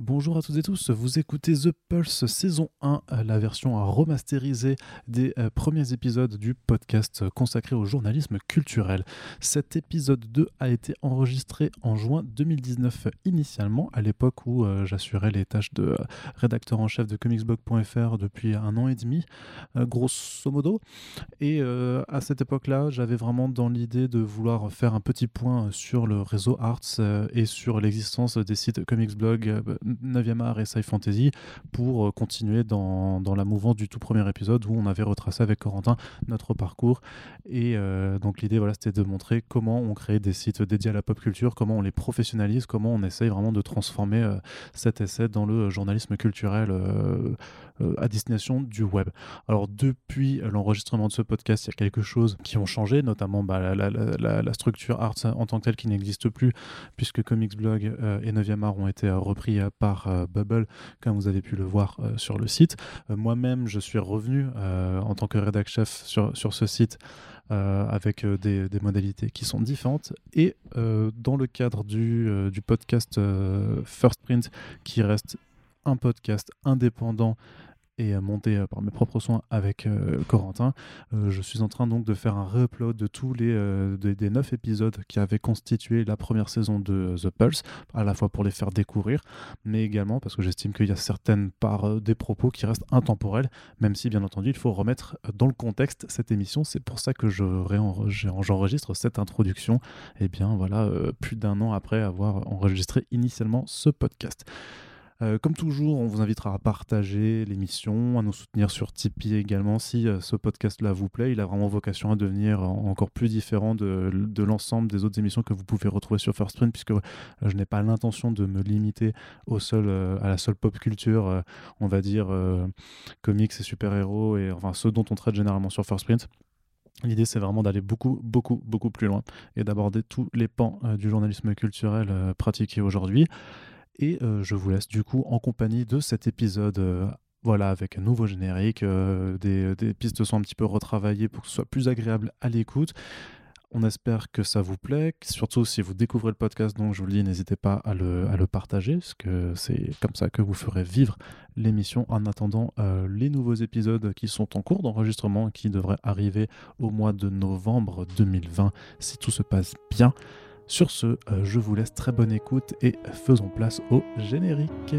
Bonjour à toutes et tous, vous écoutez The Pulse saison 1, euh, la version remasterisée des euh, premiers épisodes du podcast consacré au journalisme culturel. Cet épisode 2 a été enregistré en juin 2019 initialement, à l'époque où euh, j'assurais les tâches de rédacteur en chef de comicsblog.fr depuis un an et demi, grosso modo. Et à cette époque-là, j'avais vraiment dans l'idée de vouloir faire un petit point sur le réseau Arts et sur l'existence des sites comicsblog 9e art et sci fantasy pour euh, continuer dans, dans, la mouvance du tout premier épisode où on avait retracé avec Corentin notre parcours. Et euh, donc l'idée, voilà, c'était de montrer comment on crée des sites dédiés à la pop culture, comment on les professionnalise, comment on essaye vraiment de transformer euh, cet essai dans le journalisme culturel à destination du web. Alors depuis l'enregistrement de ce podcast, il y a quelque chose qui ont changé, notamment bah, la, la, structure Arts en tant que telle qui n'existe plus, puisque Comics Blog et 9e art ont été repris par euh, Bubble, comme vous avez pu le voir euh, sur le site. Euh, moi-même, je suis revenu en tant que rédac chef sur, ce site. avec des, modalités qui sont différentes. Et dans le cadre du podcast First Print, qui reste un podcast indépendant et monté euh, par mes propres soins avec euh, Corentin. Euh, je suis en train donc de faire un re-upload de tous les des, neuf épisodes qui avaient constitué la première saison de The Pulse, à la fois pour les faire découvrir, mais également parce que j'estime qu'il y a certaines parts des propos qui restent intemporels, même si bien entendu il faut remettre dans le contexte cette émission. C'est pour ça que j'enregistre cette introduction, bien voilà, plus d'un an après avoir enregistré initialement ce podcast. Euh, comme toujours, on vous invitera à partager l'émission, à nous soutenir sur Tipeee également si euh, ce podcast-là vous plaît. Il a vraiment vocation à devenir encore plus différent de, l'ensemble des autres émissions que vous pouvez retrouver sur First Print, puisque euh, je n'ai pas l'intention de me limiter au seul, à la seule pop culture, on va dire comics et super-héros, et enfin ceux dont on traite généralement sur First Print. L'idée, c'est vraiment d'aller beaucoup, beaucoup, beaucoup plus loin et d'aborder tous les pans du journalisme culturel pratiqué aujourd'hui. Et euh, je vous laisse du coup en compagnie de cet épisode. Euh, voilà, avec un nouveau générique, euh, des, pistes sont un petit peu retravaillées pour que ce soit plus agréable à l'écoute. On espère que ça vous plaît, surtout si vous découvrez le podcast, donc je vous le dis, n'hésitez pas à le, à le, partager, parce que c'est comme ça que vous ferez vivre l'émission en attendant les nouveaux épisodes qui sont en cours d'enregistrement, qui devraient arriver au mois de novembre 2020, si tout se passe bien. Sur ce, euh, je vous laisse très bonne écoute et faisons place au générique.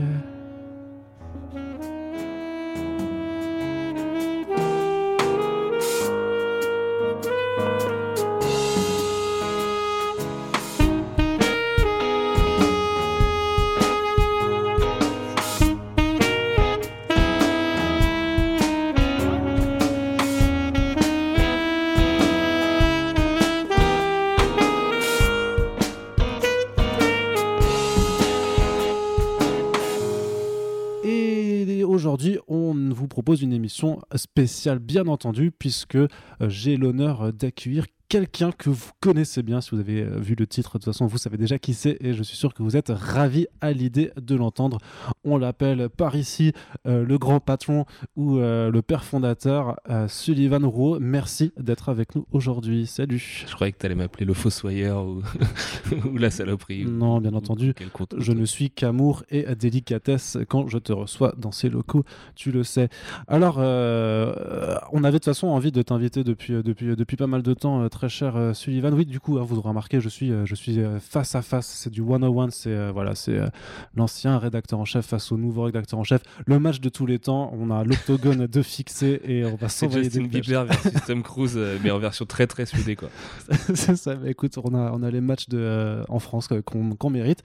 Propose une émission spéciale, bien entendu, puisque euh, j'ai l'honneur d'accueillir quelqu'un que vous connaissez bien. Si vous avez euh, vu le titre, de toute façon, vous savez déjà qui c'est et je suis sûr que vous êtes ravis à l'idée de l'entendre. On l'appelle par ici euh, le grand patron ou euh, le père fondateur, Sullivan Rouault. Merci d'être avec nous aujourd'hui. Salut. Je croyais que tu allais m'appeler le fossoyeur ou... ou, la saloperie. Non, bien entendu. Je ne suis qu'amour et délicatesse quand je te reçois dans ces locaux, tu le sais. Alors, on avait de toute façon envie de t'inviter depuis, depuis, depuis pas mal de temps très cher euh, Sullivan. Oui, du coup, hein, vous aurez remarqué, je suis, euh, je suis euh, face à face. C'est du 101. C'est voilà, c'est l'ancien rédacteur en chef face au nouveau rédacteur en chef. Le match de tous les temps. On a l'octogone de fixé et on va s'envoyer des Bieber versus Tom Cruise, mais en version très très soudée quoi. c'est ça. Mais écoute, on a, on a les matchs de, en France qu'on mérite.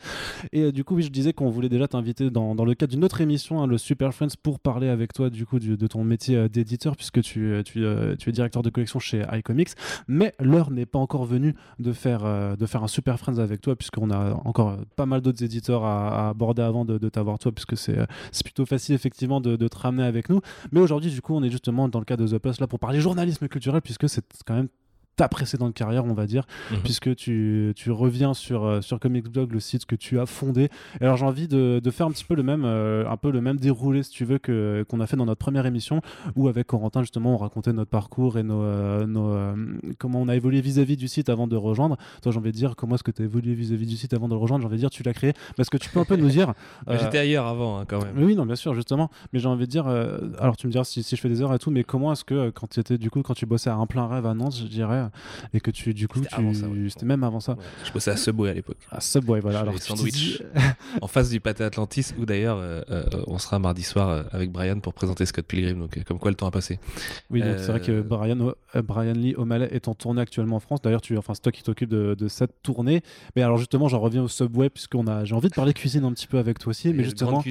Et du coup, oui, je disais qu'on voulait déjà t'inviter dans, dans, le cadre d'une autre émission, hein, le Super Friends, pour parler avec toi du coup de ton métier d'éditeur, puisque tu, tu, tu, es directeur de collection chez iComics. Mais l'heure n'est pas encore venue de faire, euh, de faire un Super Friends avec toi, puisqu'on a encore pas mal d'autres éditeurs à, aborder avant de, t'avoir toi, puisque c'est euh, plutôt facile effectivement de, te ramener avec nous. Mais aujourd'hui, du coup, on est justement dans le cas de The Plus là pour parler journalisme culturel, puisque c'est quand même ta précédente carrière, on va dire, Mhm. puisque tu, tu reviens sur, euh, sur Blog, le site que tu as fondé. Et alors j'ai envie de, de faire un petit peu le même, euh, un peu le même déroulé, si tu veux, que qu'on a fait dans notre première émission, où avec Corentin justement on racontait notre parcours et nos, euh, nos, euh, comment on a évolué vis-à-vis du site avant de rejoindre. Toi j'ai envie de dire comment est-ce que tu as évolué vis-à-vis du site avant de le rejoindre? J'ai envie de dire tu l'as créé. Parce que tu peux un peu nous dire. Bah, J'étais ailleurs avant, hein, quand même. mais oui, non, bien sûr, justement. Mais j'ai envie de dire, alors tu me diras si, si je fais des erreurs et tout, mais comment est-ce que quand tu étais du coup, quand tu bossais à un plein rêve à Nantes, je dirais, et que tu, du coup, C'était ouais. tu, c'était même avant ça, Ouais. Je bossais à Subway à l'époque. à Subway, voilà. Alors sandwich. en face du pâté Atlantis, où d'ailleurs euh, euh, on sera mardi soir euh, avec Brian pour présenter Scott Pilgrim. Donc, comme quoi le temps a passé. oui, donc c'est vrai que Brian, O- Brian Lee O'Malley est en tournée actuellement en France. D'ailleurs, tu, enfin, c'est toi qui t'occupes de, de cette tournée. Mais alors justement, j'en reviens au Subway puisqu'on a, j'ai envie de parler cuisine un petit peu avec toi aussi. Mais Et justement,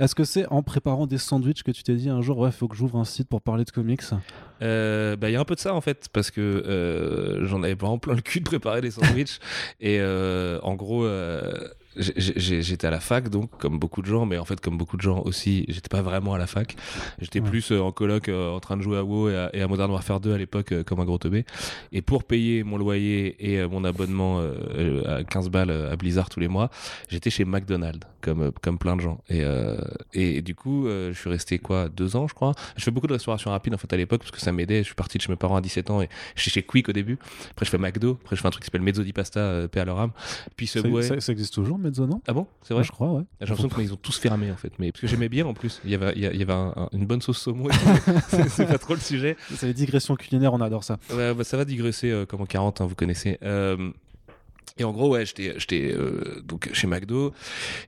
est-ce que c'est en préparant des sandwichs que tu t'es dit un jour, ouais, faut que j'ouvre un site pour parler de comics? Euh, bah, il y a un peu de ça en fait, parce que euh, j'en avais vraiment plein le cul de préparer des sandwichs. et euh, en gros, euh, j'étais à la fac, donc comme beaucoup de gens, mais en fait, comme beaucoup de gens aussi, j'étais pas vraiment à la fac. J'étais Ouais. plus euh, en coloc euh, en train de jouer à WoW et à, et à Modern Warfare 2 à l'époque, euh, comme un gros teubé. Et pour payer mon loyer et mon abonnement à 15 balles à Blizzard tous les mois, j'étais chez McDonald's, comme, comme plein de gens. Et, euh, et, du coup, je suis resté quoi, deux ans, je crois. Je fais beaucoup de restauration rapide en fait à l'époque parce que ça m'aidait. Je suis parti de chez mes parents à 17 ans et j'étais chez Quick au début. Après, je fais McDo. Après, je fais un truc qui s'appelle Mezzo di Pasta, euh, paix à leur âme. Puis ça, Subway. ça- ça existe toujours, Mezzo, non Ah bon? C'est vrai? Je crois, ouais. J'ai l'impression qu'ils ont tous fermé en fait. Mais parce que j'aimais bien en plus. Il y avait, il y a- il y avait un- un- une bonne sauce saumon. c'est- pas trop le sujet. C'est les digressions culinaires, on adore ça. Ouais, bah, ça va digresser euh, comme en 40, hein, vous connaissez. Euh, et en gros, ouais, j'étais j'étais, euh, donc chez McDo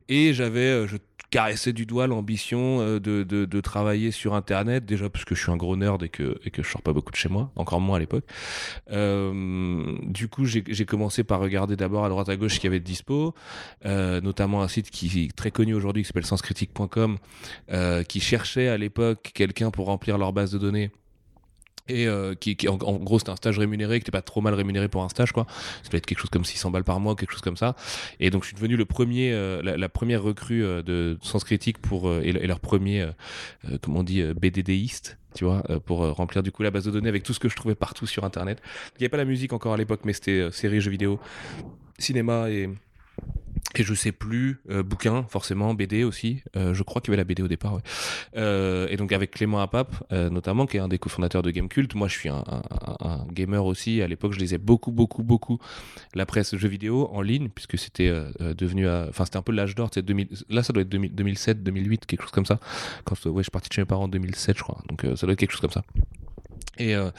et j'avais, je caressais du doigt l'ambition euh, de, de, travailler sur Internet, déjà parce que je suis un gros nerd et que, et que je sors pas beaucoup de chez moi, encore moins à l'époque. Euh, du coup, j'ai commencé par regarder d'abord à droite à gauche ce qu'il y avait de dispo, euh, notamment un site qui est très connu aujourd'hui qui s'appelle senscritique.com, qui cherchait à l'époque quelqu'un pour remplir leur base de données et euh, qui, en, gros c'était un stage rémunéré qui était pas trop mal rémunéré pour un stage quoi. Ça doit être quelque chose comme 600 balles par mois quelque chose comme ça. Et donc je suis devenu le premier euh, la, première recrue euh, de Sens Critique pour et, le- et leur premier comment on dit BDDiste tu vois pour remplir du coup la base de données avec tout ce que je trouvais partout sur internet. Il n'y avait pas la musique encore à l'époque mais c'était séries jeux vidéo cinéma et et je sais plus, euh, bouquin forcément, BD aussi. Euh, je crois qu'il y avait la BD au départ. Ouais. Euh, et donc avec Clément Apap, euh, notamment, qui est un des cofondateurs de Gamecult. Moi, je suis un, un- un- gamer aussi. À l'époque, je lisais beaucoup, beaucoup, beaucoup la presse jeux vidéo en ligne, puisque c'était euh, euh, devenu, enfin, c'était un peu l'âge d'or. tu sais, 2000 Là, ça doit être 2000 2007, 2008, quelque chose comme ça. Quand ouais, je suis parti de chez mes parents en 2007, je crois. Donc ça doit être quelque chose comme ça. Et euh,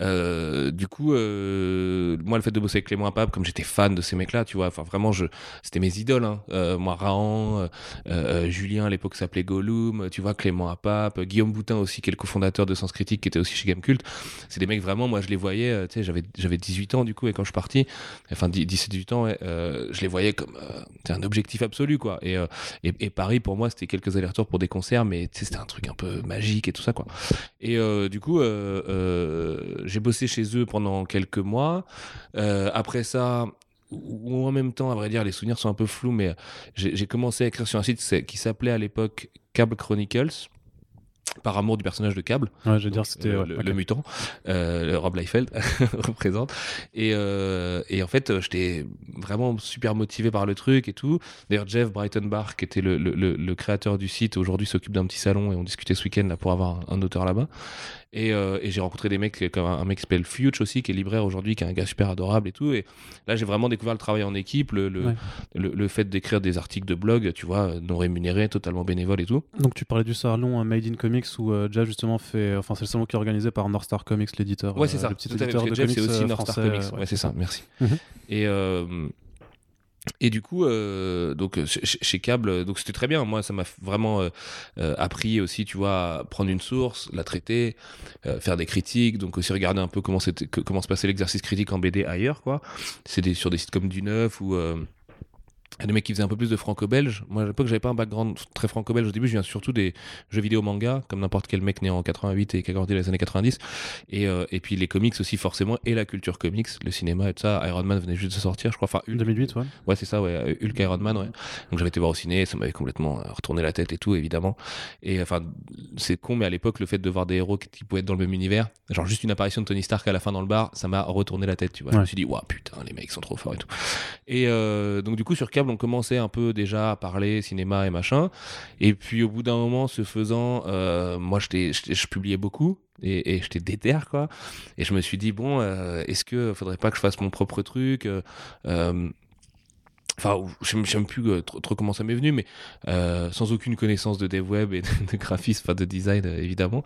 euh, du coup, euh, moi, le fait de bosser avec Clément Apap, comme j'étais fan de ces mecs-là, tu vois, enfin vraiment, je, c'était mes idoles. Hein. Moi, Rahan, Julien à l'époque s'appelait Gollum, tu vois, Clément Apap, Guillaume Boutin aussi, qui est le cofondateur de Sens Critique, qui était aussi chez Gamecult. C'est des mecs vraiment, moi, je les voyais, tu sais, j'avais, j'avais 18 ans du coup, et quand je suis parti, enfin 17-18 ans, je les voyais comme un objectif absolu, quoi. Et, et, Paris, pour moi, c'était quelques allers-retours pour des concerts, mais c'était un truc un peu magique et tout ça, quoi. Et du coup, j'ai bossé chez eux pendant quelques mois. Euh, après ça, ou en même temps, à vrai dire, les souvenirs sont un peu flous, mais j'ai commencé à écrire sur un site qui s'appelait à l'époque Cable Chronicles. Par amour du personnage de Cable, Ouais, je veux dire, c'était. euh, le, ok. le mutant, euh, Rob Liefeld représente. Et, euh, et en fait, euh, j'étais vraiment super motivé par le truc et tout. D'ailleurs, Jeff Breitenbach, qui était le, le- le- le créateur du site, aujourd'hui s'occupe d'un petit salon et on discutait ce week-end là pour avoir un, un auteur là-bas. Et, euh, et j'ai rencontré des mecs comme un, un mec qui s'appelle Fuge aussi, qui est libraire aujourd'hui, qui est un gars super adorable et tout. Et là, j'ai vraiment découvert le travail en équipe, le, le, Ouais. le, le fait d'écrire des articles de blog, tu vois, non rémunérés, totalement bénévoles et tout. Donc tu parlais du salon euh, Made in Comics où euh, Jeff justement fait, enfin c'est le salon qui est organisé par North Star Comics, l'éditeur. Ouais, c'est euh, ça. Le petit éditeur de Jeff, comics c'est aussi euh, North Star Comics. euh, Ouais, c'est ça, merci. Mhm. Et, euh, et du coup, euh, donc euh, chez, Cable, euh, donc c'était très bien. Moi, ça m'a vraiment appris aussi, tu vois, à prendre une source, la traiter, faire des critiques, donc aussi regarder un peu comment se passait l'exercice critique en BD ailleurs, quoi. C'est sur des sites comme du Neuf ou des mecs qui faisaient un peu plus de franco-belge. Moi, à l'époque, j'avais pas un background très franco-belge. Au début, je viens surtout des jeux vidéo manga, comme n'importe quel mec né en 88 et qui a grandi les années 90. Et, euh, et puis les comics aussi, forcément, et la culture comics, le cinéma et tout ça. Iron Man venait juste de sortir, je crois. Enfin, Hulk. 2008, ouais. Ouais, c'est ça, ouais. Hulk Iron Man, ouais. Donc j'avais été voir au ciné, ça m'avait complètement euh, retourné la tête et tout, évidemment. Et enfin, c'est con, mais à l'époque, le fait de voir des héros qui, pouvaient être dans le même univers, genre juste une apparition de Tony Stark à la fin dans le bar, ça m'a retourné la tête, tu vois. Je me suis dit, waouh, putain, les mecs sont trop forts et tout. Et euh, donc, du coup, sur on commençait un peu déjà à parler cinéma et machin. Et puis, au bout d'un moment, ce faisant, euh, moi, je publiais beaucoup. Et, j'étais déter quoi et je me suis dit bon euh, est-ce que faudrait pas que je fasse mon propre truc euh, Enfin, je je sais même plus euh, trop, trop comment ça m'est venu, mais euh, sans aucune connaissance de dev web et de, de graphisme, enfin de design euh, évidemment.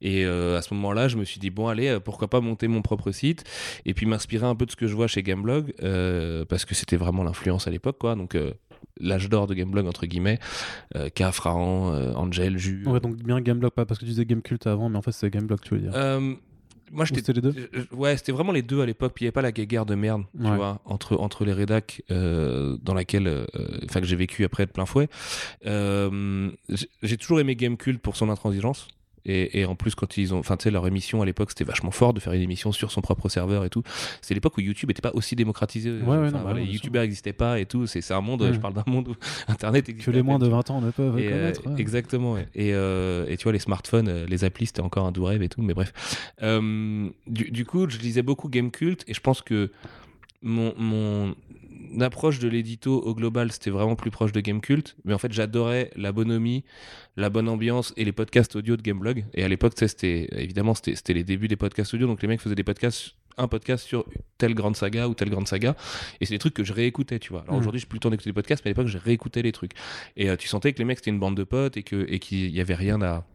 Et euh, à ce moment-là, je me suis dit bon allez, pourquoi pas monter mon propre site et puis m'inspirer un peu de ce que je vois chez Gameblog euh, parce que c'était vraiment l'influence à l'époque quoi. Donc l'âge d'or de Gameblog entre guillemets, euh, K, Frahan, Angel, Jus. Ouais, donc bien Gameblog, pas parce que tu disais Gamecult avant, mais en fait c'est Gameblog, tu veux dire. Moi j'étais c'était les deux Ouais, c'était vraiment les deux à l'époque. Puis il n'y avait pas la guéguerre de merde, tu vois, entre, entre les rédacs euh, dans laquelle, euh, enfin que j'ai vécu après de plein fouet. Euh, j'ai- j'ai toujours aimé Gamecult pour son intransigeance. Et, et en plus, quand ils ont, enfin, tu sais, leur émission à l'époque, c'était vachement fort de faire une émission sur son propre serveur et tout. C'est l'époque où YouTube n'était pas aussi démocratisé. ouais, Enfin, non, bah voilà, ouais, les bien youtubeurs n'existaient pas et tout. C'est un monde, Ouais. je parle d'un monde où Internet Que existait les moins de 20 ans ne peuvent et, euh, connaître. ouais. Exactement. ouais. Et, euh, et tu vois, les smartphones, euh, les applis, c'était encore un doux rêve et tout. Mais bref. Euh, du, du coup, je lisais beaucoup Game Cult et je pense que mon, mon approche de l'édito au global, c'était vraiment plus proche de Game Cult. Mais en fait, j'adorais la bonhomie, la bonne ambiance et les podcasts audio de Gameblog. Et à l'époque, tu sais, c'était évidemment, c'était les débuts des podcasts audio. Donc les mecs faisaient des podcasts un podcast sur telle grande saga ou telle grande saga et c'est des trucs que je réécoutais tu vois alors Mhm. aujourd'hui j'ai plus le temps d'écouter des podcasts mais à l'époque je réécoutais les trucs et euh, tu sentais que les mecs c'était une bande de potes et que et qu'il y avait rien à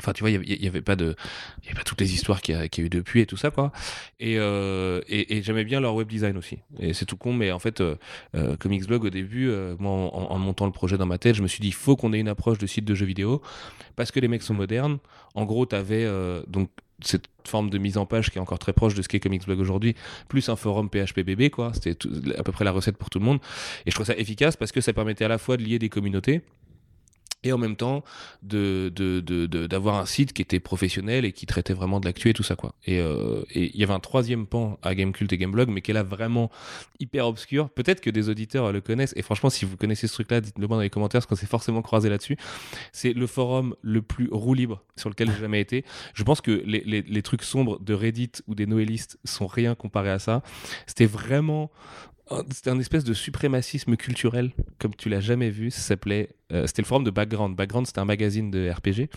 Enfin, tu vois, il y avait- pas de, il y avait pas toutes les histoires qu'il y, a eu depuis et tout ça, quoi. Et, euh, et, j'aimais bien leur web design aussi. Et c'est tout con, mais en fait, euh, euh, au début, euh, moi, en, montant le projet dans ma tête, je me suis dit, il faut qu'on ait une approche de site de jeux vidéo parce que les mecs sont modernes. En gros, t'avais euh, donc cette forme de mise en page qui est encore très proche de ce qu'est Comics Blog aujourd'hui, plus un forum PHPBB, quoi. C'était à peu près la recette pour tout le monde. Et je trouve ça efficace parce que ça permettait à la fois de lier des communautés et en même temps de d'avoir un site qui était professionnel et qui traitait vraiment de l'actu et tout ça quoi. Et euh, il y avait un troisième pan à Gamecult et Gameblog mais qui est là vraiment hyper obscur. Peut-être que des auditeurs le connaissent et franchement si vous connaissez ce truc là dites-le moi dans les commentaires parce qu'on s'est forcément croisé là-dessus. C'est le forum le plus roue libre sur lequel j'ai jamais été. Je pense que les, les, trucs sombres de Reddit ou des noélistes sont rien comparé à ça. C'était vraiment c'était un espèce de suprémacisme culturel comme tu l'as jamais vu. Ça s'appelait, euh, c'était le forum de Background. Background, c'était un magazine de RPG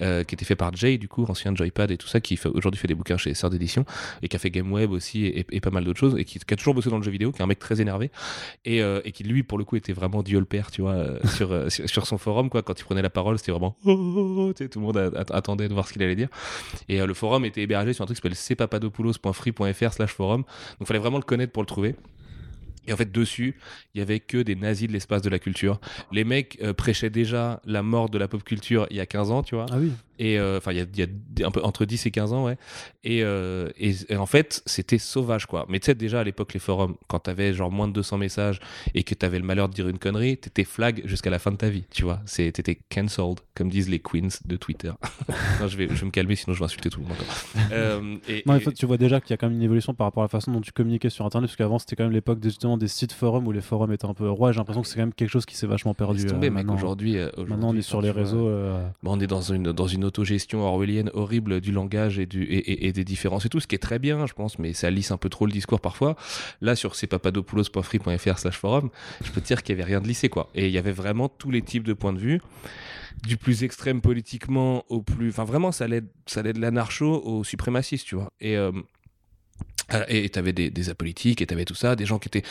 euh, qui était fait par Jay, du coup, ancien Joypad et tout ça, qui aujourd'hui fait des bouquins chez Sœur d'édition et qui a fait Game Web aussi et, pas mal d'autres choses et qui, a toujours bossé dans le jeu vidéo, qui est un mec très énervé et, euh, qui lui, pour le coup, était vraiment Dieu le père, tu vois, sur, sur, son forum quoi. Quand il prenait la parole, c'était vraiment, oh, oh, oh, tout le monde attendait de voir ce qu'il allait dire. Et le forum était hébergé sur un truc qui s'appelle cpapadopoulos.free.fr/slash forum. Donc, fallait vraiment le connaître pour le trouver. Et en fait, dessus, il y avait que des nazis de l'espace de la culture. Les mecs euh, prêchaient déjà la mort de la pop culture il y a 15 ans, tu vois. Ah oui. Et euh, enfin, il y a, y un peu entre 10 et 15 ans, ouais. Et, euh, et, et en fait, c'était sauvage, quoi. Mais tu sais, déjà à l'époque, les forums, quand t'avais genre moins de 200 messages et que t'avais le malheur de dire une connerie, t'étais flag jusqu'à la fin de ta vie, tu vois. T'étais cancelled, comme disent les queens de Twitter. non, je vais, je vais me calmer, sinon je vais insulter tout le monde. Euh, et, Non, et- en fait, tu vois déjà qu'il y a quand même une évolution par rapport à la façon dont tu communiquais sur Internet, parce qu'avant c'était quand même l'époque des, justement des sites forums où les forums étaient un peu rois. J'ai l'impression que c'est quand même quelque chose qui s'est vachement perdu. Tomber, euh, mec. maintenant. Aujourd'hui, euh, Maintenant, on est sur les réseaux. euh, Bon, on est dans une, dans une autogestion orwellienne horrible du langage et, des différences et tout, ce qui est très bien, je pense, mais ça lisse un peu trop le discours parfois. Là, sur cpapadopoulos.free.fr slash forum, je peux te dire qu'il y avait rien de lissé, quoi. Et il y avait vraiment tous les types de points de vue, du plus extrême politiquement au plus... Enfin, vraiment, ça allait, ça allait de l'anarcho au suprémaciste, tu vois. Et... euh, euh, Et t'avais des, des apolitiques, et t'avais tout ça, des gens qui étaient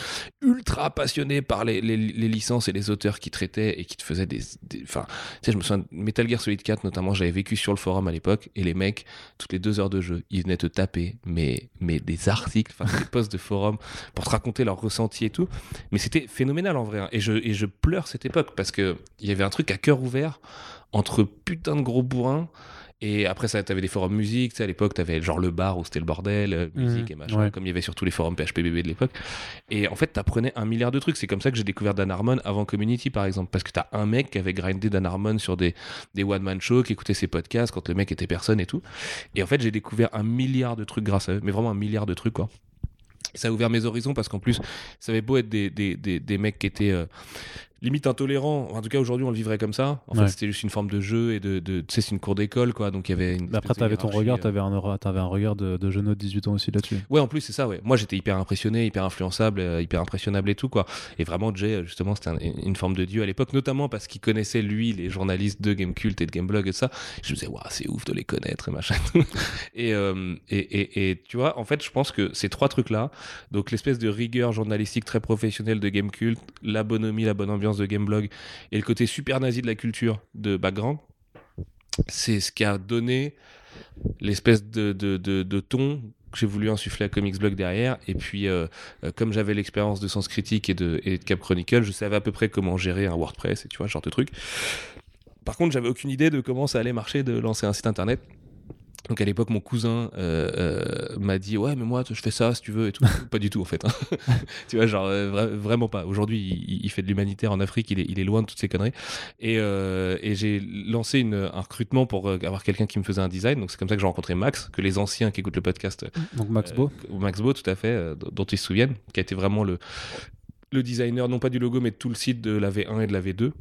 ultra passionnés par les, licences et les auteurs qui traitaient et qui te faisaient des. Enfin, tu sais, je me souviens Metal Gear Solid 4, notamment, j'avais vécu sur le forum à l'époque, et les mecs, toutes les deux heures de jeu, ils venaient te taper, mais, mais des articles, enfin, des posts de forum pour te raconter leurs ressentis et tout. Mais c'était phénoménal en vrai. hein. Et je, et je pleure cette époque parce que il y avait un truc à cœur ouvert entre putain de gros bourrins. Et après ça, t'avais des forums musique, tu sais, à l'époque, t'avais genre le bar où c'était le bordel, euh, musique Mhm, et machin, ouais. comme il y avait sur tous les forums PHPBB de l'époque. Et en fait, t'apprenais un milliard de trucs. C'est comme ça que j'ai découvert Dan Harmon avant Community, par exemple. Parce que t'as un mec qui avait grindé Dan Harmon sur des, des one-man shows, qui écoutait ses podcasts quand le mec était personne et tout. Et en fait, j'ai découvert un milliard de trucs grâce à eux, mais vraiment un milliard de trucs, quoi. Ça a ouvert mes horizons parce qu'en plus, ça avait beau être des, des, des, des mecs qui étaient euh, limite intolérants. En tout cas, aujourd'hui, on le vivrait comme ça. En Ouais. fait, c'était juste une forme de jeu et de. de tu sais, c'est une cour d'école, quoi. Donc, il y avait une. Après, t'avais ton regard, euh. t'avais un, aura- t'avais un regard de, de jeune de 18 ans aussi là-dessus. Ouais, en plus, c'est ça, ouais. Moi, j'étais hyper impressionné, hyper influençable, euh, hyper impressionnable et tout, quoi. Et vraiment, Jay, euh, justement, c'était un- une forme de dieu à l'époque, notamment parce qu'il connaissait, lui, les journalistes de Gamecult et de Gameblog et tout ça. Je me disais, waouh, c'est ouf de les connaître et machin. et, euh, et, et, et tu vois, en fait, je pense que ces trois trucs-là, donc l'espèce de rigueur journalistique très professionnelle de Gamecult, la bonhomie, la bonne ambiance de Gameblog et le côté super nazi de la culture de Background, c'est ce qui a donné l'espèce de, de, de, de ton que j'ai voulu insuffler à Comics Blog derrière. Et puis, euh, euh, comme j'avais l'expérience de Sens Critique et de, et de Cap Chronicle, je savais à peu près comment gérer un WordPress et tu vois, ce genre de truc. Par contre, j'avais aucune idée de comment ça allait marcher de lancer un site internet. Donc à l'époque, mon cousin euh, euh, m'a dit ouais mais moi je fais ça si tu veux et tout. pas du tout en fait. hein. tu vois genre euh, vra- vraiment pas. Aujourd'hui il, il fait de l'humanitaire en Afrique, il est, il est loin de toutes ces conneries. Et, et j'ai lancé une, un recrutement pour avoir quelqu'un qui me faisait un design. Donc c'est comme ça que j'ai rencontré Max, que les anciens qui écoutent le podcast Donc Max Beau. Max Beau, tout à fait, dont ils se souviennent, qui a été vraiment le, le designer, non pas du logo, mais de tout le site de la V1 et de la V2.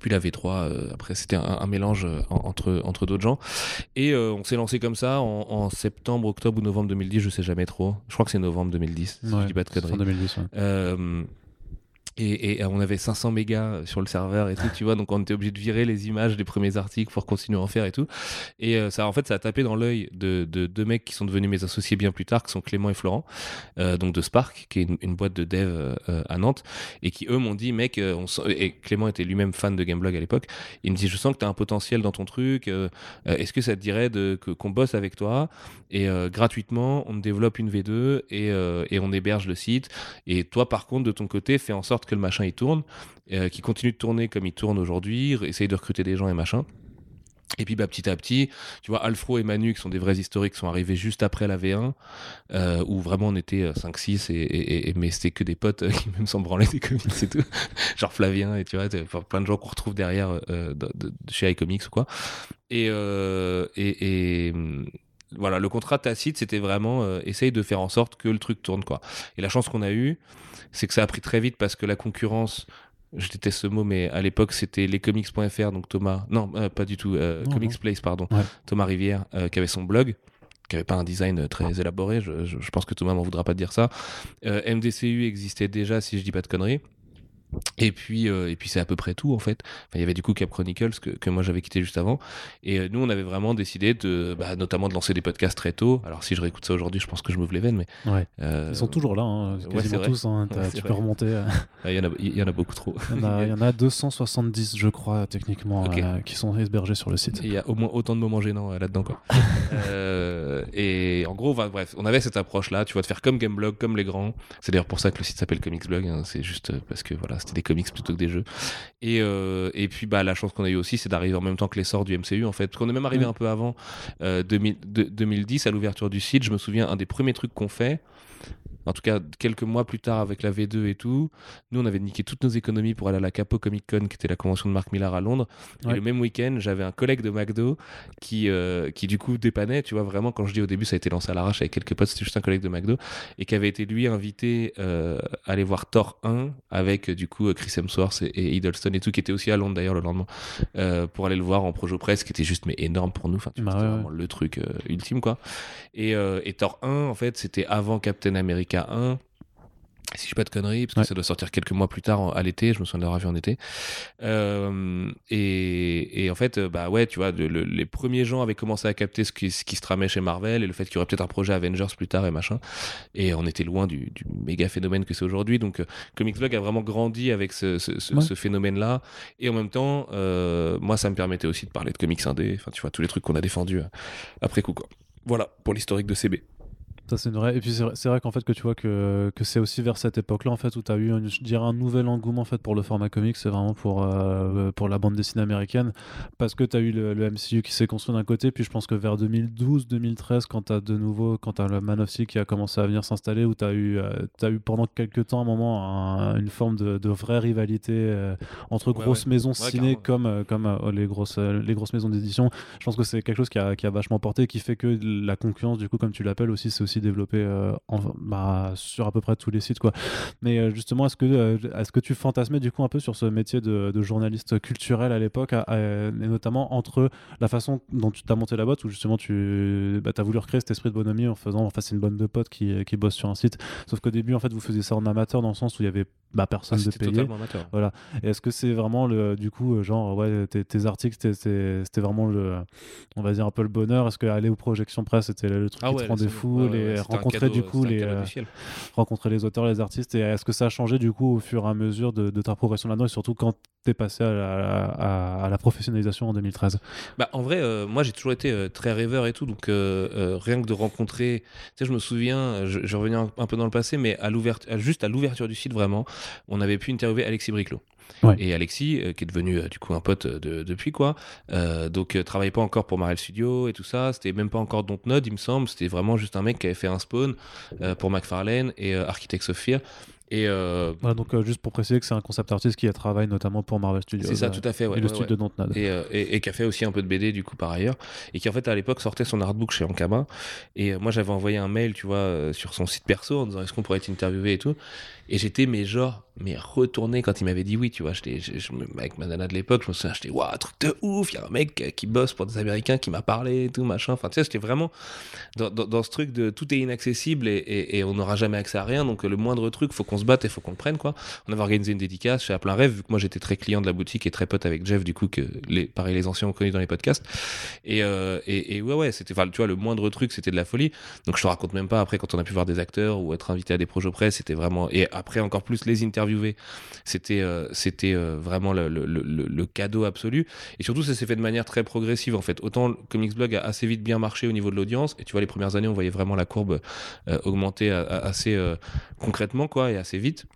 Puis la V3, euh, après c'était un, un mélange euh, en- entre, entre d'autres gens. Et euh, on s'est lancé comme ça en, en septembre, octobre ou novembre 2010, je sais jamais trop. Je crois que c'est novembre 2010, si je dis pas de fin conneries. 2010. ouais. Euh, et, et on avait 500 mégas sur le serveur et tout, tu vois, donc on était obligé de virer les images des premiers articles pour continuer à en faire et tout. Et euh, ça, en fait, ça a tapé dans l'œil de, de deux mecs qui sont devenus mes associés bien plus tard, qui sont Clément et Florent, euh, donc de Spark, qui est une, boîte de dev euh, euh, à Nantes, et qui eux m'ont dit, mec, euh, et Clément était lui-même fan de Gameblog à l'époque, il me dit, je sens que tu as un potentiel dans ton truc, euh, euh, est-ce que ça te dirait de, que, qu'on bosse avec toi? Et euh, gratuitement, on développe une V2 et, euh, et on héberge le site. Et toi, par contre, de ton côté, fais en sorte que le machin il tourne, euh, qu'il continue de tourner comme il tourne aujourd'hui, essaye de recruter des gens et machin. Et puis bah, petit à petit, tu vois, Alfro et Manu, qui sont des vrais historiques, sont arrivés juste après la V1, euh, où vraiment on était euh, 5-6, et, mais c'était que des potes qui même s'en branlaient des comics et tout. Genre Flavien, et tu vois, plein de gens qu'on retrouve derrière de, de- de chez iComics ou quoi. Et, voilà, le contrat tacite, c'était vraiment euh, essaye de faire en sorte que le truc tourne, quoi. Et la chance qu'on a eue, c'est que ça a pris très vite parce que la concurrence, je déteste ce mot, mais à l'époque, c'était lescomics.fr, donc Thomas, non, euh, pas du tout, euh, Non, Comics non. Place, pardon, Ouais. Thomas Rivière, euh, qui avait son blog qui avait pas un design euh, très élaboré, je, je- je pense que Thomas m'en voudra pas de dire ça. Euh, MDCU existait déjà, si je dis pas de conneries. Et puis, euh, et puis c'est à peu près tout en fait. Enfin, il y avait du coup Cap Chronicles que, que moi j'avais quitté juste avant. Et euh, nous, on avait vraiment décidé de, bah, notamment de lancer des podcasts très tôt. Alors si je réécoute ça aujourd'hui, je pense que je m'ouvre les veines, mais Ouais. euh, Ils sont toujours là, hein, quasiment tous. hein, Ouais, tu peux remonter. euh, il y en a, il y en a beaucoup trop. Il y, en a, il y en a 270, je crois, techniquement, qui sont hébergés sur le site. Il y a au moins autant de moments gênants là-dedans, quoi. Et en gros, bref, on avait cette approche-là, tu vois, de faire comme Gameblog, comme les grands. C'est d'ailleurs pour ça que le site s'appelle Comics Blog. hein, c'est juste parce que voilà, c'était des comics plutôt que des jeux. Et, euh, et puis, bah, la chance qu'on a eu aussi, c'est d'arriver en même temps que l'essor du MCU, en fait. Parce qu'on est même arrivé un peu avant, euh, 2000 de- 2010, à l'ouverture du site. Je me souviens, un des premiers trucs qu'on fait, en tout cas quelques mois plus tard avec la V2 et tout, nous on avait niqué toutes nos économies pour aller à la Capo Comic Con, qui était la convention de Mark Millar à Londres. Ouais. Et le même week-end, j'avais un collègue de McDo qui, euh, qui du coup dépannait, tu vois, vraiment, quand je dis au début, ça a été lancé à l'arrache avec quelques potes, c'était juste un collègue de McDo, et qui avait été lui invité euh, à aller voir Thor 1 avec euh, du coup Chris Hemsworth et, et Hiddleston et tout, qui était aussi à Londres d'ailleurs le lendemain, euh, pour aller le voir en projo presse, qui était juste mais énorme pour nous, enfin, tu vois, Bah c'était ouais, vraiment le truc ultime, quoi. Et, et Thor 1, en fait, c'était avant Captain America 1. Si je dis pas de conneries, parce que Ouais. ça doit sortir quelques mois plus tard en- à l'été, je me souviens de l'avoir vu en été. Euh, et, et en fait, euh, bah ouais, tu vois, le- le- les premiers gens avaient commencé à capter ce qui, ce qui se tramait chez Marvel et le fait qu'il y aurait peut-être un projet Avengers plus tard et machin. Et on était loin du, du méga phénomène que c'est aujourd'hui. Donc, euh, Comics Blog a vraiment grandi avec ce, ce- ce- Ouais. ce phénomène-là. Et en même temps, euh, moi, ça me permettait aussi de parler de comics indé. Enfin, tu vois, tous les trucs qu'on a défendus après coup, quoi. Voilà pour l'historique de CB. Ça, c'est une vraie. Et puis, c'est vrai, qu'en fait, que tu vois que, que c'est aussi vers cette époque-là, en fait, où tu as eu, un- je dirais, un nouvel engouement, en fait, pour le format comics. C'est vraiment pour, euh, pour la bande dessinée américaine. Parce que tu as eu le, le MCU qui s'est construit d'un côté. Puis, je pense que vers 2012-2013, quand tu as de nouveau, quand tu as le Man of Steel qui a commencé à venir s'installer, où tu as, eu, euh, t'as eu pendant quelques temps, un moment, un- une forme de, de vraie rivalité euh, entre Ouais, grosses maisons Ouais, ciné carrément. comme, comme les, grosses, les grosses maisons d'édition. Je pense que c'est quelque chose qui a, qui a vachement porté, qui fait que la concurrence, du coup, comme tu l'appelles aussi, c'est aussi développé euh, en- bah, sur à peu près tous les sites. Quoi. Mais euh, justement, est-ce que, euh, est-ce que tu fantasmais du coup un peu sur ce métier de, de journaliste culturel à l'époque, et notamment entre la façon dont tu t'as monté la boîte, où justement tu as voulu recréer cet esprit de bonhomie en faisant, enfin, c'est une bande de potes qui, qui bossent sur un site, sauf qu'au début, en fait, vous faisiez ça en amateur dans le sens où il y avait bah, Ah, personne de c'était payé. amateur. Et est-ce que c'est vraiment le, du coup, genre, ouais, tes, tes articles, c'était- vraiment le, on va dire un peu le bonheur? Est-ce qu'aller aux projections presse, c'était le truc Ah qui ouais, te rendait fou, ouais, les, ouais, rencontrer du coup les, euh, rencontrer les auteurs, les artistes Et est-ce que ça a changé du coup au fur et à mesure de, de ta progression là-dedans et surtout quand t'es passé à la, à- à la professionnalisation en 2013 Bah, en vrai, euh, moi j'ai toujours été euh, très rêveur et tout, donc euh, rien que de rencontrer. Tu sais, je me souviens, je, je revenais un, un peu dans le passé, mais à l'ouverture, juste à l'ouverture du site vraiment, on avait pu interviewer Alexis Briclot. Ouais. Et Alexis, euh, qui est devenu euh, du coup un pote euh, de- depuis quoi, donc travaillait pas encore pour Marvel Studio et tout ça, c'était même pas encore Dontnod, il me semble, c'était vraiment juste un mec qui avait fait un spawn pour McFarlane et Architects of Fear. Et euh, Voilà, donc euh, juste pour préciser que c'est un concept artiste qui travaille notamment pour Marvel Studios. c'est ça, euh, tout à fait. Ouais, et le studio ouais. de et, et, et qui a fait aussi un peu de BD du coup par ailleurs et qui en fait à l'époque sortait son artbook chez Ankama et moi j'avais envoyé un mail tu vois sur son site perso en disant est-ce qu'on pourrait t'interviewer et tout et j'étais mais genre mais retourné quand il m'avait dit oui tu vois. Je- je avec ma nana de l'époque je me souviens j'étais waouh truc de ouf il y a un mec qui bosse pour des américains qui m'a parlé tout machin. Enfin tu sais j'étais vraiment dans, dans, ce truc de tout est inaccessible et, et, on n'aura jamais accès à rien. Donc le moindre truc faut qu'on se batte et faut qu'on le prenne quoi. On avait organisé une dédicace chez À plein rêve vu que moi j'étais très client de la boutique et très pote avec Jeff du coup que les pareil les anciens ont connu dans les podcasts. Et euh, et, et ouais ouais c'était tu vois le moindre truc c'était de la folie. Donc je te raconte même pas après quand on a pu voir des acteurs ou être invité à des projets presse c'était vraiment et après encore plus les c'était euh, c'était euh, vraiment le, le, le, le cadeau absolu. Et surtout ça s'est fait de manière très progressive en fait. Autant le Comics Blog a assez vite bien marché au niveau de l'audience et tu vois les premières années on voyait vraiment la courbe euh, augmenter assez concrètement quoi et assez vite.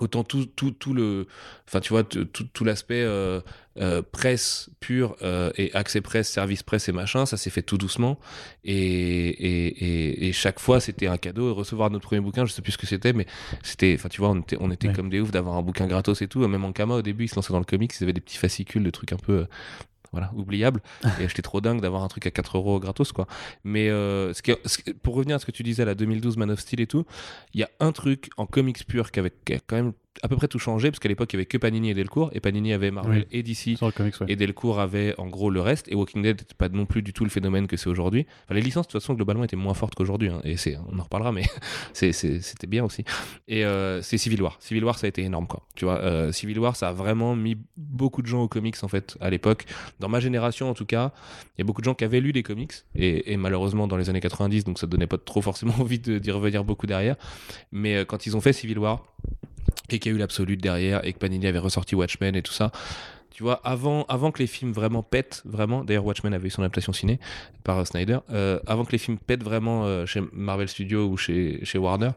Autant tout, tout, tout le enfin tu vois tout, tout, tout l'aspect euh, euh, presse pure euh, et accès presse service presse et machin ça s'est fait tout doucement et, et, et, et chaque fois c'était un cadeau Et recevoir notre premier bouquin je sais plus ce que c'était mais c'était enfin tu vois on était, on était Ouais. comme des oufs d'avoir un bouquin gratos et tout même en Kama au début ils se lançaient dans le comics ils avaient des petits fascicules de trucs un peu euh, voilà, oubliable. Et j'étais trop dingue d'avoir un truc à 4 euros gratos, quoi. Mais euh, ce qui- ce qui- pour revenir à ce que tu disais, la 2012 Man of Steel et tout, il y a un truc en comics pur qui, avait, quand même à peu près tout changé, parce qu'à l'époque, il y avait que Panini et Delcourt, et Panini avait Marvel et DC, comics, ouais. et Delcourt avait en gros le reste, et Walking Dead n'était pas non plus du tout le phénomène que c'est aujourd'hui. Enfin, les licences, de toute façon, globalement, étaient moins fortes qu'aujourd'hui, hein, et c'est, on en reparlera, mais c'était bien aussi. Et euh, c'est Civil War. Civil War, ça a été énorme, quoi. Tu vois, euh, Civil War, ça a vraiment mis beaucoup de gens aux comics, en fait, à l'époque. Dans ma génération, en tout cas, il y a beaucoup de gens qui avaient lu des comics, et, et malheureusement, dans les années 90, donc ça donnait pas trop forcément envie d'y revenir beaucoup derrière. Mais euh, quand ils ont fait Civil War, et qu'il y a eu l'absolu derrière, et que Panini avait ressorti Watchmen et tout ça, tu vois, avant, avant que les films vraiment pètent, vraiment, d'ailleurs Watchmen avait eu son adaptation ciné par Snyder, euh, avant que les films pètent vraiment euh, chez Marvel Studios ou chez, chez Warner,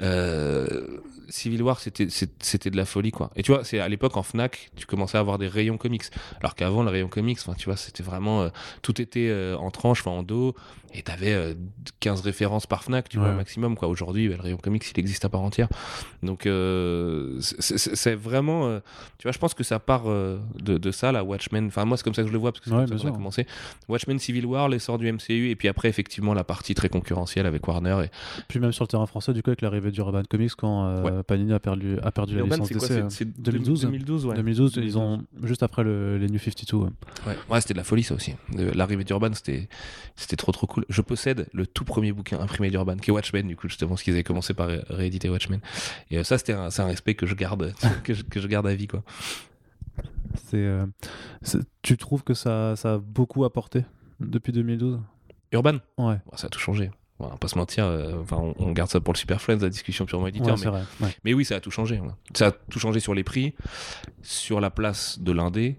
euh, Civil War c'était de la folie quoi. Et tu vois, c'est à l'époque en Fnac, tu commençais à avoir des rayons comics, alors qu'avant le rayon comics, tu vois, c'était vraiment tout était en tranche, en dos, et t'avais euh, 15 références par Fnac, tu vois, Ouais. au maximum quoi. Aujourd'hui, bah, le rayon comics il existe à part entière, donc euh, c'est- vraiment, euh, tu vois, je pense que ça part euh, de, de ça, la Watchmen. Enfin moi c'est comme ça que je le vois parce que c'est Ouais, comme ça qu'on a commencé. Watchmen, Civil War, l'essor du MCU, et puis après effectivement la partie très concurrentielle avec Warner et Puis même sur le terrain français, du coup, avec l'arrivée du Urban Comics, quand Panini a perdu, a perdu la Urban, licence c'est quoi DC. C'est- euh, c'est 2012 2012, ouais. 2012, ils ont juste après le, les New 52. ouais. Ouais, c'était de la folie ça aussi. L'arrivée d'Urban, c'était trop trop cool. Je possède le tout premier bouquin imprimé d'Urban, qui est Watchmen, du coup, justement, parce qu'ils avaient commencé par ré- rééditer Watchmen. Et euh, ça, c'était un, c'est un respect que je garde, que je, que je garde à vie, quoi. C'est, euh, tu trouves que ça, ça a beaucoup apporté depuis 2012 Urban, Ouais, bon, ça a tout changé. Bon, on va pas se mentir, euh, enfin, on, on garde ça pour le Super Friends, la discussion purement éditeur, Ouais, mais c'est vrai. ouais. Mais oui, ça a tout changé. ouais. Ça a tout changé sur les prix, sur la place de l'indé,